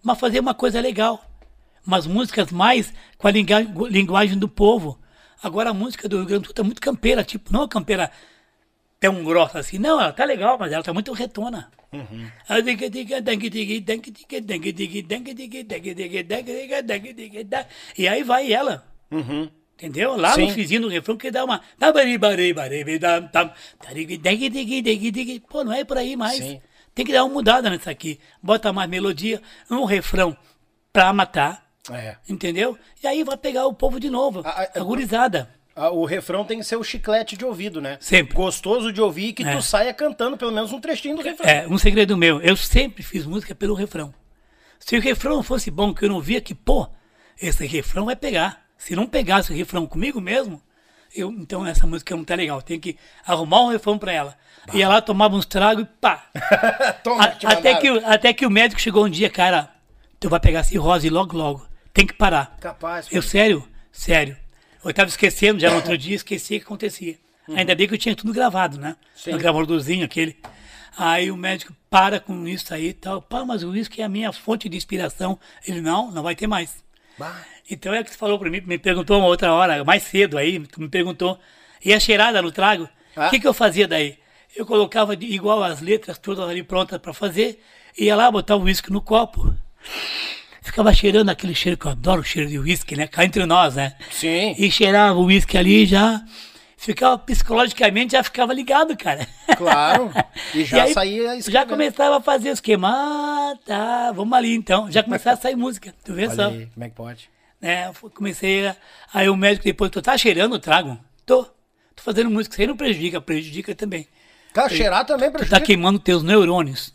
Mas fazer uma coisa legal. Umas músicas mais com a linguagem do povo. Agora a música do Rio Grande do Sul tá muito campeira, tipo, não a campeira tão grossa assim. Não, ela tá legal, mas ela tá muito retona. E aí vai ela. Entendeu? Lá Sim. no fizinho do refrão que dá uma. Pô, não é por aí mais. Sim. Tem que dar uma mudada nisso aqui. Bota mais melodia, um refrão pra matar. É. Entendeu? E aí vai pegar o povo de novo. A- a- A gurizada. O refrão tem que ser o chiclete de ouvido, né? Sempre. Gostoso de ouvir e que É. tu saia cantando pelo menos um trechinho do refrão. É, um segredo meu. Eu sempre fiz música pelo refrão. Se o refrão não fosse bom, que eu não via que, pô, esse refrão vai pegar. Se não pegasse o refrão comigo mesmo, eu, então essa música não tá legal. Tem que arrumar um refrão pra ela. E ela tomava uns tragos e pá. Toma, A- te até, que, o- até que o médico chegou um dia, cara, tu vai pegar cirrose logo, logo. Tem que parar. Capaz. Eu, sério, sério. Eu tava esquecendo já no outro dia, esqueci o que acontecia. Ainda bem que eu tinha tudo gravado, né? Sim. No gravadorzinho aquele. Aí o médico para com isso aí e tal. Pá, mas o uísque é a minha fonte de inspiração. Ele, não, não vai ter mais. Bah. Então é que você falou pra mim, me perguntou uma outra hora, mais cedo aí, me perguntou. E a cheirada no trago? O Ah. que, que eu fazia daí? Eu colocava de- igual as letras todas ali prontas pra fazer, ia lá botar o uísque no copo. Ficava cheirando aquele cheiro que eu adoro, o cheiro de uísque, né? Cá entre nós, né? Sim. E cheirava o uísque ali já. Ficava psicologicamente, já ficava ligado, cara. Claro. E já aí, saía Já escrevendo. começava a fazer o esquema. Ah, tá, vamos ali então. Já começava a sair música. Tu vê só. Olha aí, como é que pode? né? Comecei a. Aí o médico depois, tu tá cheirando o trago? Tô. Tô fazendo música, isso aí não prejudica, prejudica também. Cara, cheirar também Tu tá prejudica. queimando teus neurônios.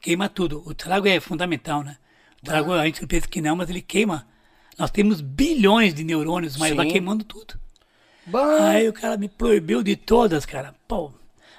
Queima tudo. O trago é fundamental, né? O trago, a gente pensa que não, mas ele queima. Nós temos bilhões de neurônios, mas vai Sim. queimando tudo. Bah. Aí o cara me proibiu de todas, cara. Pô.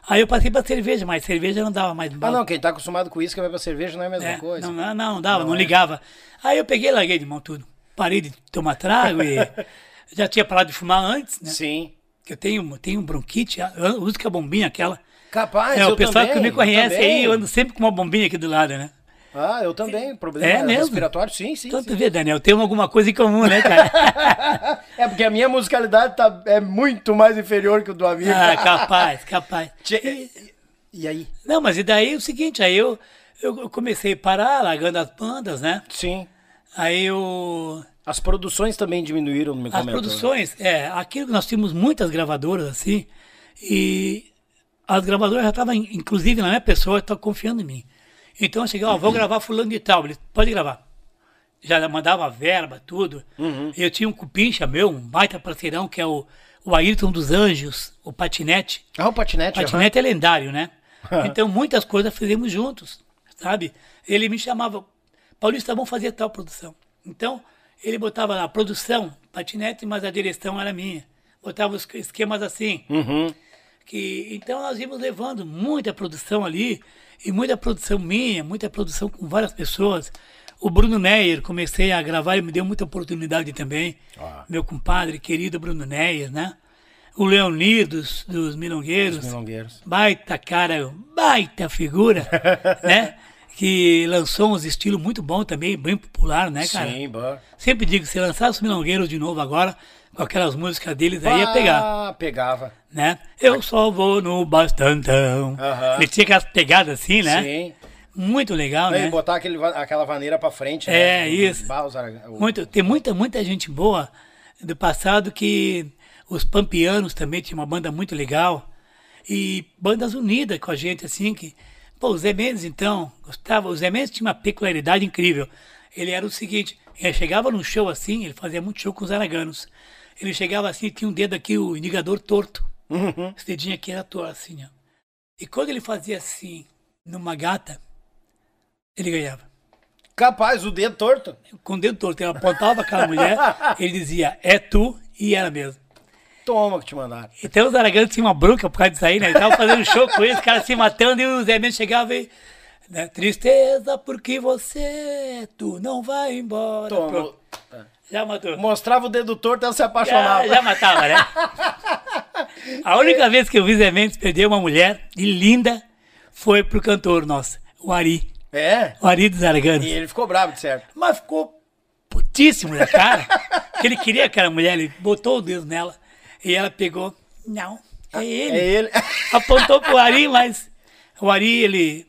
Aí eu passei pra cerveja, mas cerveja não dava mais Ah, não, quem tá acostumado com isso que vai pra cerveja não é a mesma É, coisa. Não, não, não dava, não, é. ligava. Aí eu peguei e larguei de mão tudo. Parei de tomar trago e já tinha parado de fumar antes, né? Sim. Que eu tenho, tenho bronquite, eu uso que a bombinha aquela. Capaz, é, o pessoal também, que me conhece aí, eu ando sempre com uma bombinha aqui do lado, né? Ah, eu também. Problema É mesmo? respiratório, sim, sim. Então sim. tu vê, Daniel, temos alguma coisa em comum, né, cara? É porque a minha musicalidade tá, é muito mais inferior que o do amigo. ah, capaz, capaz. E- E aí? não, mas e daí é o seguinte, aí eu, eu comecei a parar, largando as bandas, né? Sim. Aí eu... As produções também diminuíram no meu As produções, é, aquilo que nós tínhamos muitas gravadoras assim, e as gravadoras já estavam, inclusive na minha pessoa, estavam confiando em mim. Então cheguei, ó, vou gravar fulano de tal, ele pode gravar. Já mandava verba, tudo. Eu tinha um cupincha meu, um baita parceirão, que é o, o Ayrton dos Anjos, o Patinete. Ah, o patinete. aham. Patinete é lendário, né? Então muitas coisas fizemos juntos, sabe? Ele me chamava, Paulista, vamos fazer tal produção. Então, ele botava lá, produção, patinete, mas a direção era minha. Botava os esquemas assim. Uhum. Que, então nós íamos levando muita produção ali, e muita produção minha, muita produção com várias pessoas. O Bruno Neyer, comecei a gravar, ele me deu muita oportunidade também. Ah. Meu compadre, querido Bruno Neyer, né? O Leonir dos, dos Milongueiros. Milongueiros. Baita cara, baita figura, né? Que lançou uns estilos muito bons também, bem popular, né, cara? Sim, bom. Sempre digo, se lançasse os Milongueiros de novo agora, com aquelas músicas deles, aí ia pegar, Ah, pegava. né? Eu só vou no bastantão. Aham. Ele tinha aquelas pegadas assim, né? Sim. Muito legal, E né? botar aquele, aquela vaneira pra frente. É, né? isso. O- Muito, tem muita, muita gente boa do passado que os Pampianos também tinha uma banda muito legal. E bandas unidas com a gente, assim, que. Pô, o Zé Mendes, então, gostava. O Zé Mendes tinha uma peculiaridade incrível. Ele era o seguinte, ele chegava num show assim, ele fazia muito show com os araganos. Ele chegava assim, tinha um dedo aqui, o indicador torto. Uhum. Esse dedinho aqui era torto, assim, ó. E quando ele fazia assim, numa gata, ele ganhava Capaz, o dedo torto. com o dedo torto, ele apontava aquela mulher, ele dizia, é tu, e era mesmo. Toma que te mandaram. Então os araganos tinham uma bronca por causa disso aí, né? Ele tava fazendo show com eles, os caras se matando, e o Zé Mendes chegava e... Né? Tristeza porque você, tu não vai embora. Toma. Pronto, já matou. Mostrava o dedo torto, ela se apaixonava. Já, já matava, né? A única vez que eu vi Zé Mendes perder uma mulher, e linda, foi pro cantor nosso, o Ari. É. O Ari dos Araganos. E ele ficou bravo, de certo. Mas ficou putíssimo da cara. que ele queria aquela mulher, ele botou o dedo nela. E ela pegou. Não, é ele. É ele. Apontou pro Ari, mas o Ari, ele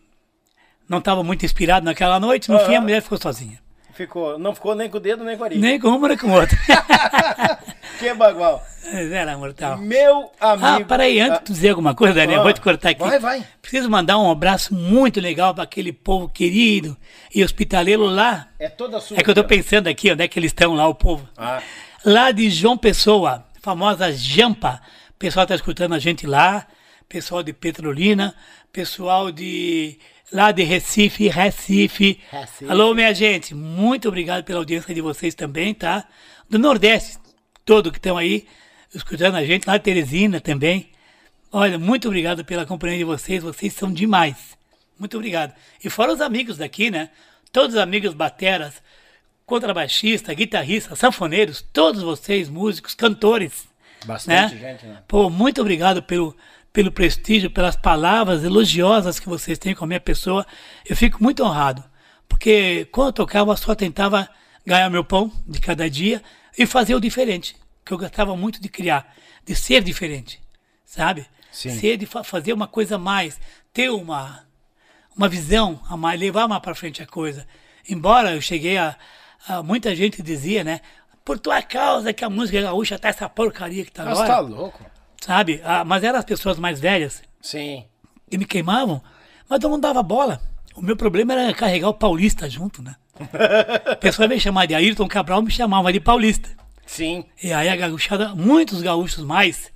não estava muito inspirado naquela noite. No fim, a mulher ficou sozinha. Ficou, não ficou nem com o dedo, nem com a orelha. Nem com uma, nem com outra. Que bagual. Era mortal. Meu amigo. Ah, peraí, antes de tu dizer alguma coisa, Daniel, Ah, vou te cortar aqui. vai, vai. Preciso mandar um abraço muito legal para aquele povo querido e hospitaleiro lá. É toda sua. É que eu ó. pensando aqui, onde é que eles estão lá, o povo. Ah. Lá de João Pessoa, famosa Jampa. O pessoal tá escutando a gente lá. Pessoal de Petrolina. Pessoal de lá de Recife, Recife. Recife. Alô, minha gente. Muito obrigado pela audiência de vocês também, tá? Do Nordeste, todo que estão aí escutando a gente. Lá de Teresina também. Olha, muito obrigado pela companhia de vocês. Vocês são demais. Muito obrigado. E fora os amigos daqui, né? Todos os amigos bateras, contrabaixista, guitarrista, sanfoneiros, todos vocês, músicos, cantores. Bastante né? gente, né? Pô, muito obrigado pelo, pelo prestígio, pelas palavras elogiosas que vocês têm com a minha pessoa. Eu fico muito honrado. Porque quando eu tocava, eu só tentava ganhar meu pão de cada dia e fazer o diferente. Que eu gostava muito de criar, de ser diferente. Sabe? Sim. Ser de fa- fazer uma coisa a mais, ter uma, uma visão a mais, levar mais para frente a coisa. Embora eu cheguei a, a- Muita gente dizia, né? Por tua causa que a música gaúcha tá essa porcaria que tá Mas agora. tá louco. Sabe? Ah, mas eram as pessoas mais velhas Sim. que me queimavam, mas eu não dava bola. O meu problema era carregar o paulista junto, né? A pessoa veio chamar de Ayrton Cabral, me chamava de paulista. Sim. E aí a gauchada, muitos gaúchos mais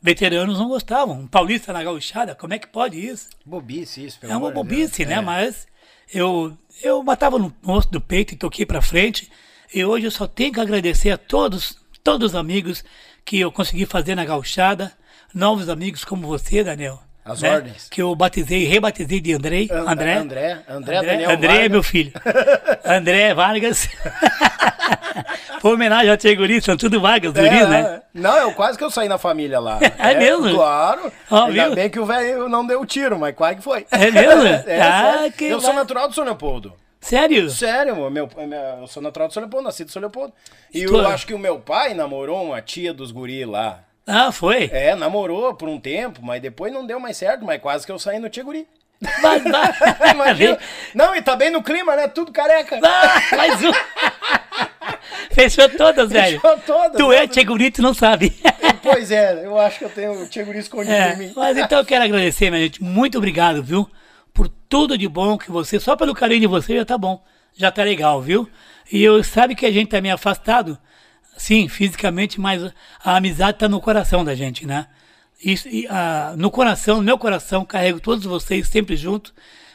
veteranos não gostavam. Um paulista na gauchada, como é que pode isso? Bobice isso, pelo É uma bobice, né? É. Mas eu, eu matava no osso do peito e toquei pra frente. E hoje eu só tenho que agradecer a todos, todos os amigos que eu consegui fazer na gauchada. Novos amigos como você, Daniel. As né? ordens. Que eu batizei, rebatizei de Andrei, An- André. André, André, André, Daniel André é Vargas. meu filho. André Vargas. Foi homenagem ao Tia Guri, são tudo Vargas, É, né? é. Não, eu quase que eu saí na família lá. É mesmo? Claro. Ó, Ainda viu? bem que o velho não deu tiro, mas quase que foi. É mesmo? É, Ah, eu sou natural do São Leopoldo. Sério? Sério, meu, meu, eu sou natural do São Leopoldo, nasci do São Leopoldo. E Tu- eu acho que o meu pai namorou uma tia dos guri lá. Ah, foi? É, namorou por um tempo, mas depois não deu mais certo, mas quase que eu saí no tia guri. Mas, mas, Imagina. Não, e tá bem no clima, né? Tudo careca. Ah, mais um. Fechou todas, velho. Fechou todas, Tu né? é Tia Guri, tu não sabe. Pois é, eu acho que eu tenho o tia guri escondido É, em mim. mas então eu quero agradecer, minha gente. Muito obrigado, viu? Por tudo de bom que você, só pelo carinho de você já tá bom. Já tá legal, viu? E eu sabe que a gente tá meio afastado, sim, fisicamente, mas a amizade tá no coração da gente, né? Isso, e, ah, no coração, no meu coração, carrego todos vocês sempre junto,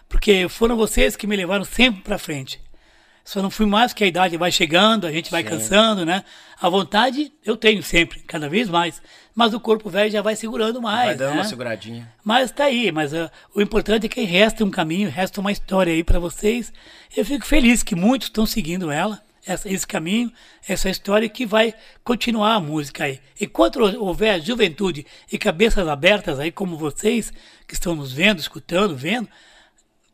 porque foram vocês que me levaram sempre pra frente. Só não fui mais que a idade vai chegando, a gente vai cansando, né? A vontade eu tenho sempre, cada vez mais. Mas o corpo velho já vai segurando mais. Vai dando né? uma seguradinha. Mas tá aí, mas ah, o importante é que resta um caminho, resta uma história aí para vocês. Eu fico feliz que muitos estão seguindo ela, essa- esse caminho, essa história que vai continuar a música aí. Enquanto houver juventude e cabeças abertas aí, como vocês, que estão nos vendo, escutando, vendo,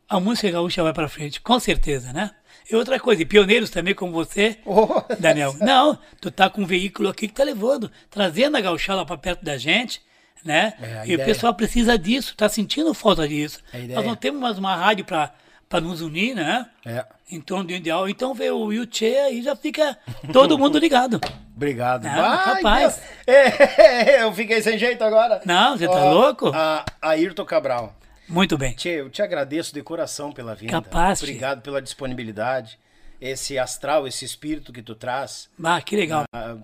a música gaúcha vai para frente, com certeza, né? E outra coisa, e pioneiros também como você, Oh, Daniel. Não, tu tá com um veículo aqui que tá levando, trazendo a gauchala para perto da gente, né? É, e o ideia. pessoal precisa disso, tá sentindo falta disso. É ideia. Nós não temos mais uma rádio para para nos unir, né? É. Em torno do ideal. Então vê o Yuchê aí já fica todo mundo ligado. Obrigado. Não, Vai, capaz. Deus. É, eu fiquei sem jeito agora. Não, você tá Ó, louco? A Ayrton Cabral. Muito bem. Tchê, eu te agradeço de coração pela vinda. Capaz, tchê. Obrigado pela disponibilidade. Esse astral, esse espírito que tu traz, Ah, que legal. ah,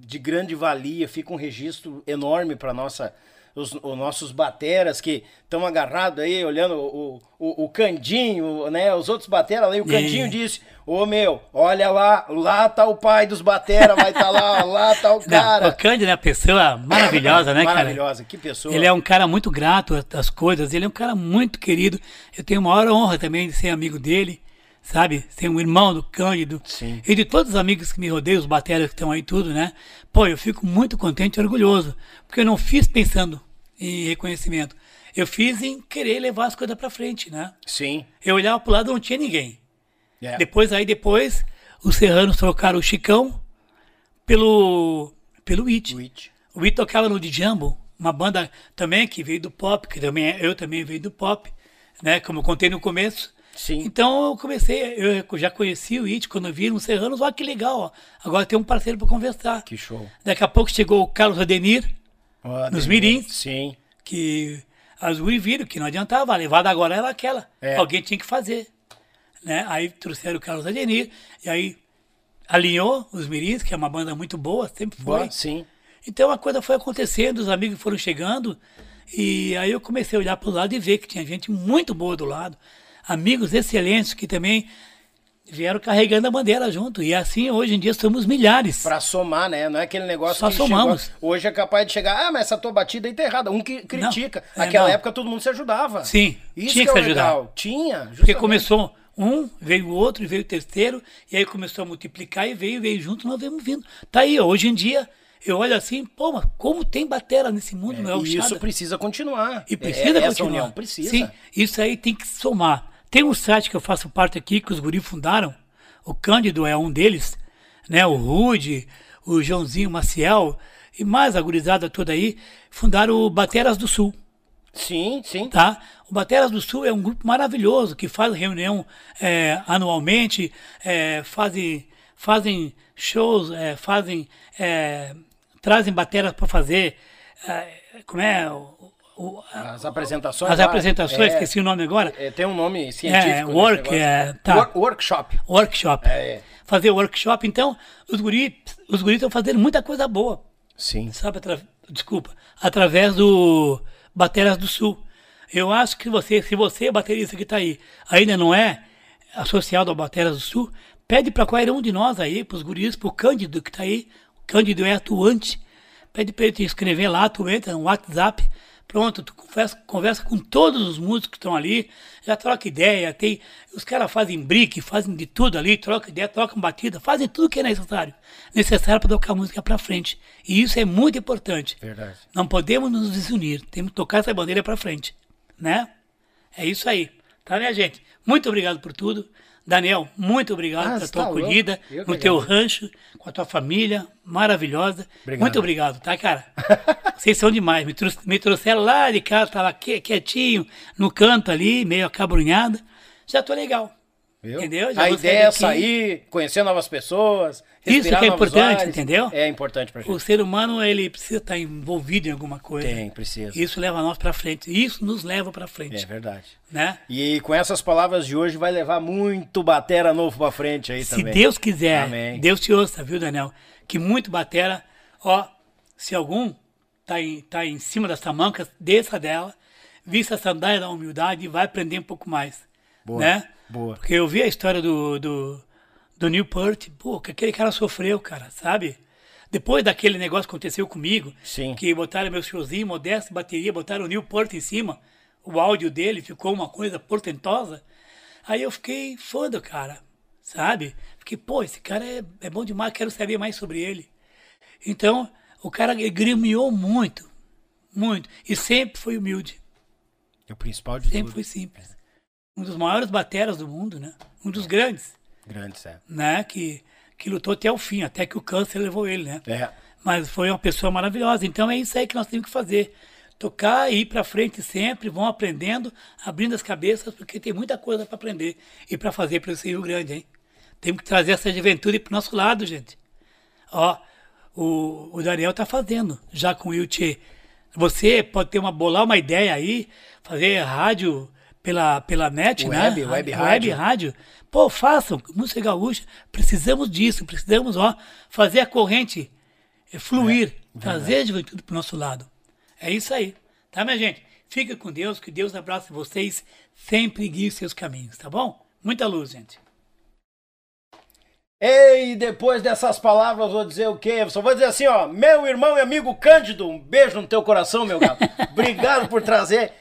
de grande valia, fica um registro enorme para nossa os, os nossos bateras que estão agarrados aí, olhando o, o, o Candinho, né? Os outros bateras aí, o Candinho É. disse, ô meu, olha lá, lá tá o pai dos batera, vai tá lá, lá tá o Não, cara. o Cândido é uma pessoa maravilhosa, né, cara? Maravilhosa, que pessoa. Ele é um cara muito grato às coisas, ele é um cara muito querido. Eu tenho a maior honra também de ser amigo dele, sabe? Ser um irmão do Cândido. Sim. E de todos os amigos que me rodeiam, os bateras que estão aí tudo, né? Pô, eu fico muito contente e orgulhoso, porque eu não fiz pensando em reconhecimento. Eu fiz em querer levar as coisas pra frente, né? Sim. Eu olhava pro lado não tinha ninguém. É. Depois, aí depois, os serranos trocaram o Chicão pelo, pelo It. Twitch. O It tocava no Djambo, uma banda também que veio do pop, que também é- eu também veio do pop, né? Como eu contei no começo. Sim. Então eu comecei, eu já conheci o It quando eu vi no Serranos, olha que legal, ó. Agora tem um parceiro para conversar. Que show. Daqui a pouco chegou o Carlos Adenir, Ó, Nos mirins. Sim. que as Uri viram que não adiantava, a levada agora era aquela. É. Alguém tinha que fazer. Né? Aí trouxeram o Carlos Adenir, e aí alinhou os Mirins, que é uma banda muito boa, sempre foi. Boa, sim. Então a coisa foi acontecendo, os amigos foram chegando, e aí eu comecei a olhar para o lado e ver que tinha gente muito boa do lado, amigos excelentes que também vieram carregando a bandeira junto. E assim, hoje em dia, somos milhares. Pra somar, né? Não é aquele negócio Só que somamos. chegou- hoje é capaz de chegar, ah, mas essa tua batida aí tá errada. Um que critica. é, Naquela não. época todo mundo se ajudava. Sim, Isso tinha que, que é se ajudar. legal. Tinha. Porque justamente. começou um, veio o outro, veio o terceiro, e aí começou a multiplicar e veio, veio junto, nós vemos vindo. Tá aí, hoje em dia, eu olho assim, pô, mas como tem batera nesse mundo, não é o E isso precisa continuar. E precisa é, Essa continuar. união precisa. Sim, isso aí tem que somar. Tem um site que eu faço parte aqui, que os guri fundaram, o Cândido é um deles, né? O Rude, o Joãozinho Maciel, e mais a gurizada toda aí, fundaram o Bateras do Sul Sim, sim. tá? Bateras do Sul é um grupo maravilhoso que faz reunião é, anualmente, é, fazem, fazem shows, é, fazem, é, trazem bateras para fazer, é, como é, o- o- As apresentações. as apresentações, é, esqueci o nome agora, é, tem um nome científico. É, nesse work, é, tá. Wor- workshop. workshop, É. fazer workshop, então os guris os guris estão fazendo muita coisa boa, Sim. sabe, atra- desculpa, através do Bateras do Sul. Eu acho que você, se você, baterista que está aí, ainda não é associado ao Bateras do Sul, pede para qualquer um de nós aí, para os guris, para o Cândido que está aí, o Cândido é atuante, pede para ele te inscrever lá, tu entra no WhatsApp, pronto, tu conversa, conversa com todos os músicos que estão ali, já troca ideia, tem, os caras fazem brick, fazem de tudo ali, troca ideia, trocam batida, fazem tudo que é necessário, necessário para tocar a música para frente. E isso é muito importante. Verdade. Não podemos nos desunir, temos que tocar essa bandeira para frente, né? É isso aí, tá, minha gente? Muito obrigado por tudo. Daniel, muito obrigado Ah, pela tua tá acolhida, no teu rancho, com a tua família maravilhosa. Obrigado. Muito obrigado, tá, cara? Vocês são demais. Me, trou- me trouxeram lá de casa, tava qui- quietinho, no canto ali, meio acabrunhado. Já tô legal. Viu? Entendeu? Já a ideia é sair, conhecer novas pessoas. Isso que é importante, ares. entendeu? É importante pra gente. O ser humano, ele precisa estar envolvido em alguma coisa. Tem, precisa. Isso leva nós para frente. Isso nos leva para frente, É verdade. né? E com essas palavras de hoje vai levar muito batera novo pra frente aí Se também. Deus quiser, Amém. Deus te ouça, viu, Daniel? Que muito batera, ó, se algum tá em, tá em cima das tamancas, desça dela, vista a sandália da humildade e vai aprender um pouco mais, Boa, né? boa. Porque eu vi a história do, do, do Newport, pô, que aquele cara sofreu, cara, sabe? Depois daquele negócio que aconteceu comigo, Sim. que botaram meu showzinho, modesto, bateria, botaram o Newport em cima, o áudio dele ficou uma coisa portentosa. Aí eu fiquei fã do cara, sabe? Fiquei, pô, esse cara é, é bom demais, quero saber mais sobre ele. Então, o cara gremiou muito, muito, e sempre foi humilde, É o principal de sempre tudo. foi simples. Um dos maiores bateras do mundo, né? Um dos grandes, Grande, sério. né? Que, que lutou até o fim, até que o câncer levou ele, né? É. Mas foi uma pessoa maravilhosa. Então é isso aí que nós temos que fazer. tocar e ir para frente sempre, vão aprendendo, abrindo as cabeças, porque tem muita coisa para aprender e para fazer para esse Rio Grande, hein? Temos que trazer essa juventude para o nosso lado, gente. Ó, o, o Daniel tá fazendo, já com o Yuchê. Você pode ter uma bolar uma ideia aí, fazer rádio pela, pela net, Web, né? web Web rádio. Pô, façam, música gaúcha. Precisamos disso, precisamos, ó, fazer a corrente eh, fluir, trazer a juventude para o nosso lado. É isso aí, tá, minha gente? Fica com Deus, que Deus abraça vocês, sempre guie seus caminhos, tá bom? Muita luz, gente. Ei, depois dessas palavras, vou dizer o quê? Só vou dizer assim, ó, meu irmão e amigo Cândido, um beijo no teu coração, meu gato. Obrigado por trazer,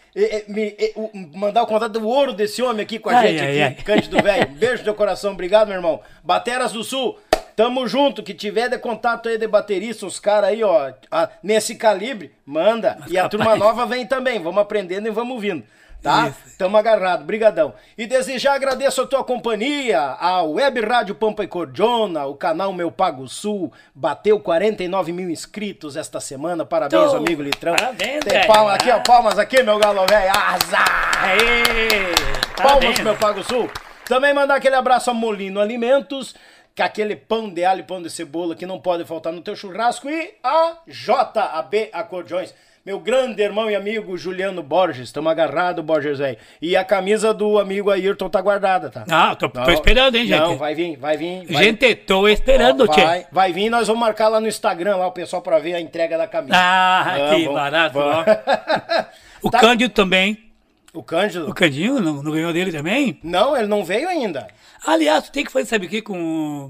mandar o contato do ouro desse homem aqui com a Ai, gente ai, aqui, ai. Cândido velho. Beijo no teu coração, obrigado, meu irmão. Bateras do Sul, tamo junto, que tiver de contato aí de baterista, os caras aí, ó, a- nesse calibre, manda. e a capaz. turma nova vem também, vamos aprendendo e vamos vindo. Tá? Isso. Tamo agarrado, brigadão. E desde já agradeço a tua companhia, a Web Rádio Pampa e Cordiona, o canal Meu Pago Sul, bateu 49 mil inscritos esta semana, parabéns, Tô. amigo Litrão. Parabéns, Tem palmas aqui, ó, palmas aqui, meu galo velho, azar! Aê! Palmas Parabéns. Meu Pago Sul. Também mandar aquele abraço a Molino Alimentos, com aquele pão de alho e pão de cebola que não pode faltar no teu churrasco, e a JAB Acordeões. Meu grande irmão e amigo Juliano Borges, estamos agarrados, Borges, velho. E a camisa do amigo Ayrton tá guardada, tá? Ah, tô, tô esperando, hein, gente? Não, vai vir, vai vir. Vai, Gente, tô esperando, tchê. vai, vai vir, nós vamos marcar lá no Instagram, lá o pessoal pra ver a entrega da camisa. Ah, que vamos, barato, vamos. O Tá. Cândido também. O Cândido? O Candinho não, não ganhou dele também? Não, ele não veio ainda. Aliás, tem que fazer, sabe o que, com,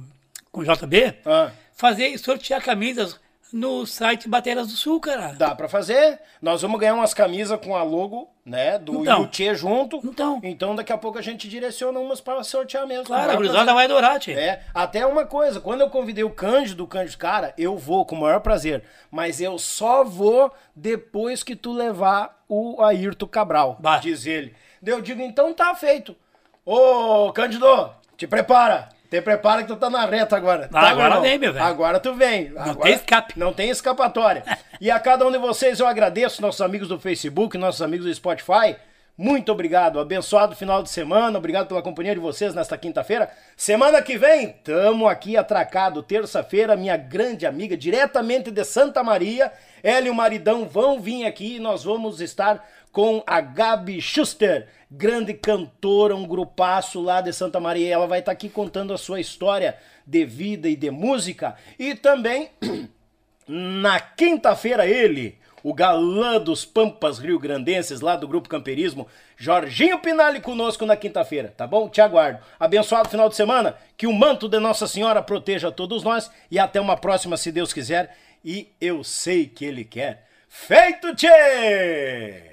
com o JB? Ah. Fazer, sortear camisas no site Bateras do Sul, cara. Dá pra fazer. Nós vamos ganhar umas camisas com a logo, né, do Então. Yuchê junto. Então. Então daqui a pouco a gente direciona umas pra sortear mesmo. Claro, a gurizada vai adorar, tchê. É, até uma coisa, quando eu convidei o Cândido, o Cândido, cara, eu vou com o maior prazer, mas eu só vou depois que tu levar o Ayrton Cabral, Bah. diz ele. Eu digo, então tá feito. Ô, Cândido, te prepara. Te prepara que tu tá na reta agora. Ah, tá, agora vem, meu velho. Agora tu vem. Agora tem escape. Não tem escapatória. e a cada um de vocês eu agradeço, nossos amigos do Facebook, nossos amigos do Spotify. Muito obrigado, abençoado final de semana, obrigado pela companhia de vocês nesta quinta-feira. Semana que vem, tamo aqui atracado, terça-feira, minha grande amiga, diretamente de Santa Maria, ela e o maridão vão vir aqui e nós vamos estar com a Gabi Schuster, grande cantora, um grupaço lá de Santa Maria. Ela vai estar aqui contando a sua história de vida e de música. E também, na quinta-feira, ele, o galã dos Pampas Rio Grandenses, lá do Grupo Camperismo, Jorginho Pinali conosco na quinta-feira, tá bom? Te aguardo. Abençoado final de semana, que o manto de Nossa Senhora proteja todos nós e até uma próxima, se Deus quiser. E eu sei que Ele quer. Feito, tchê!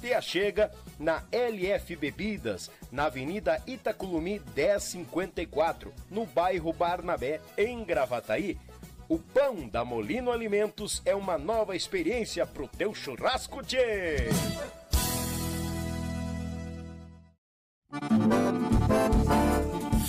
Te achega na LF Bebidas, na Avenida Itaculumi 1054, no bairro Barnabé, em Gravataí. O pão da Molino Alimentos é uma nova experiência pro teu churrasco, tchê!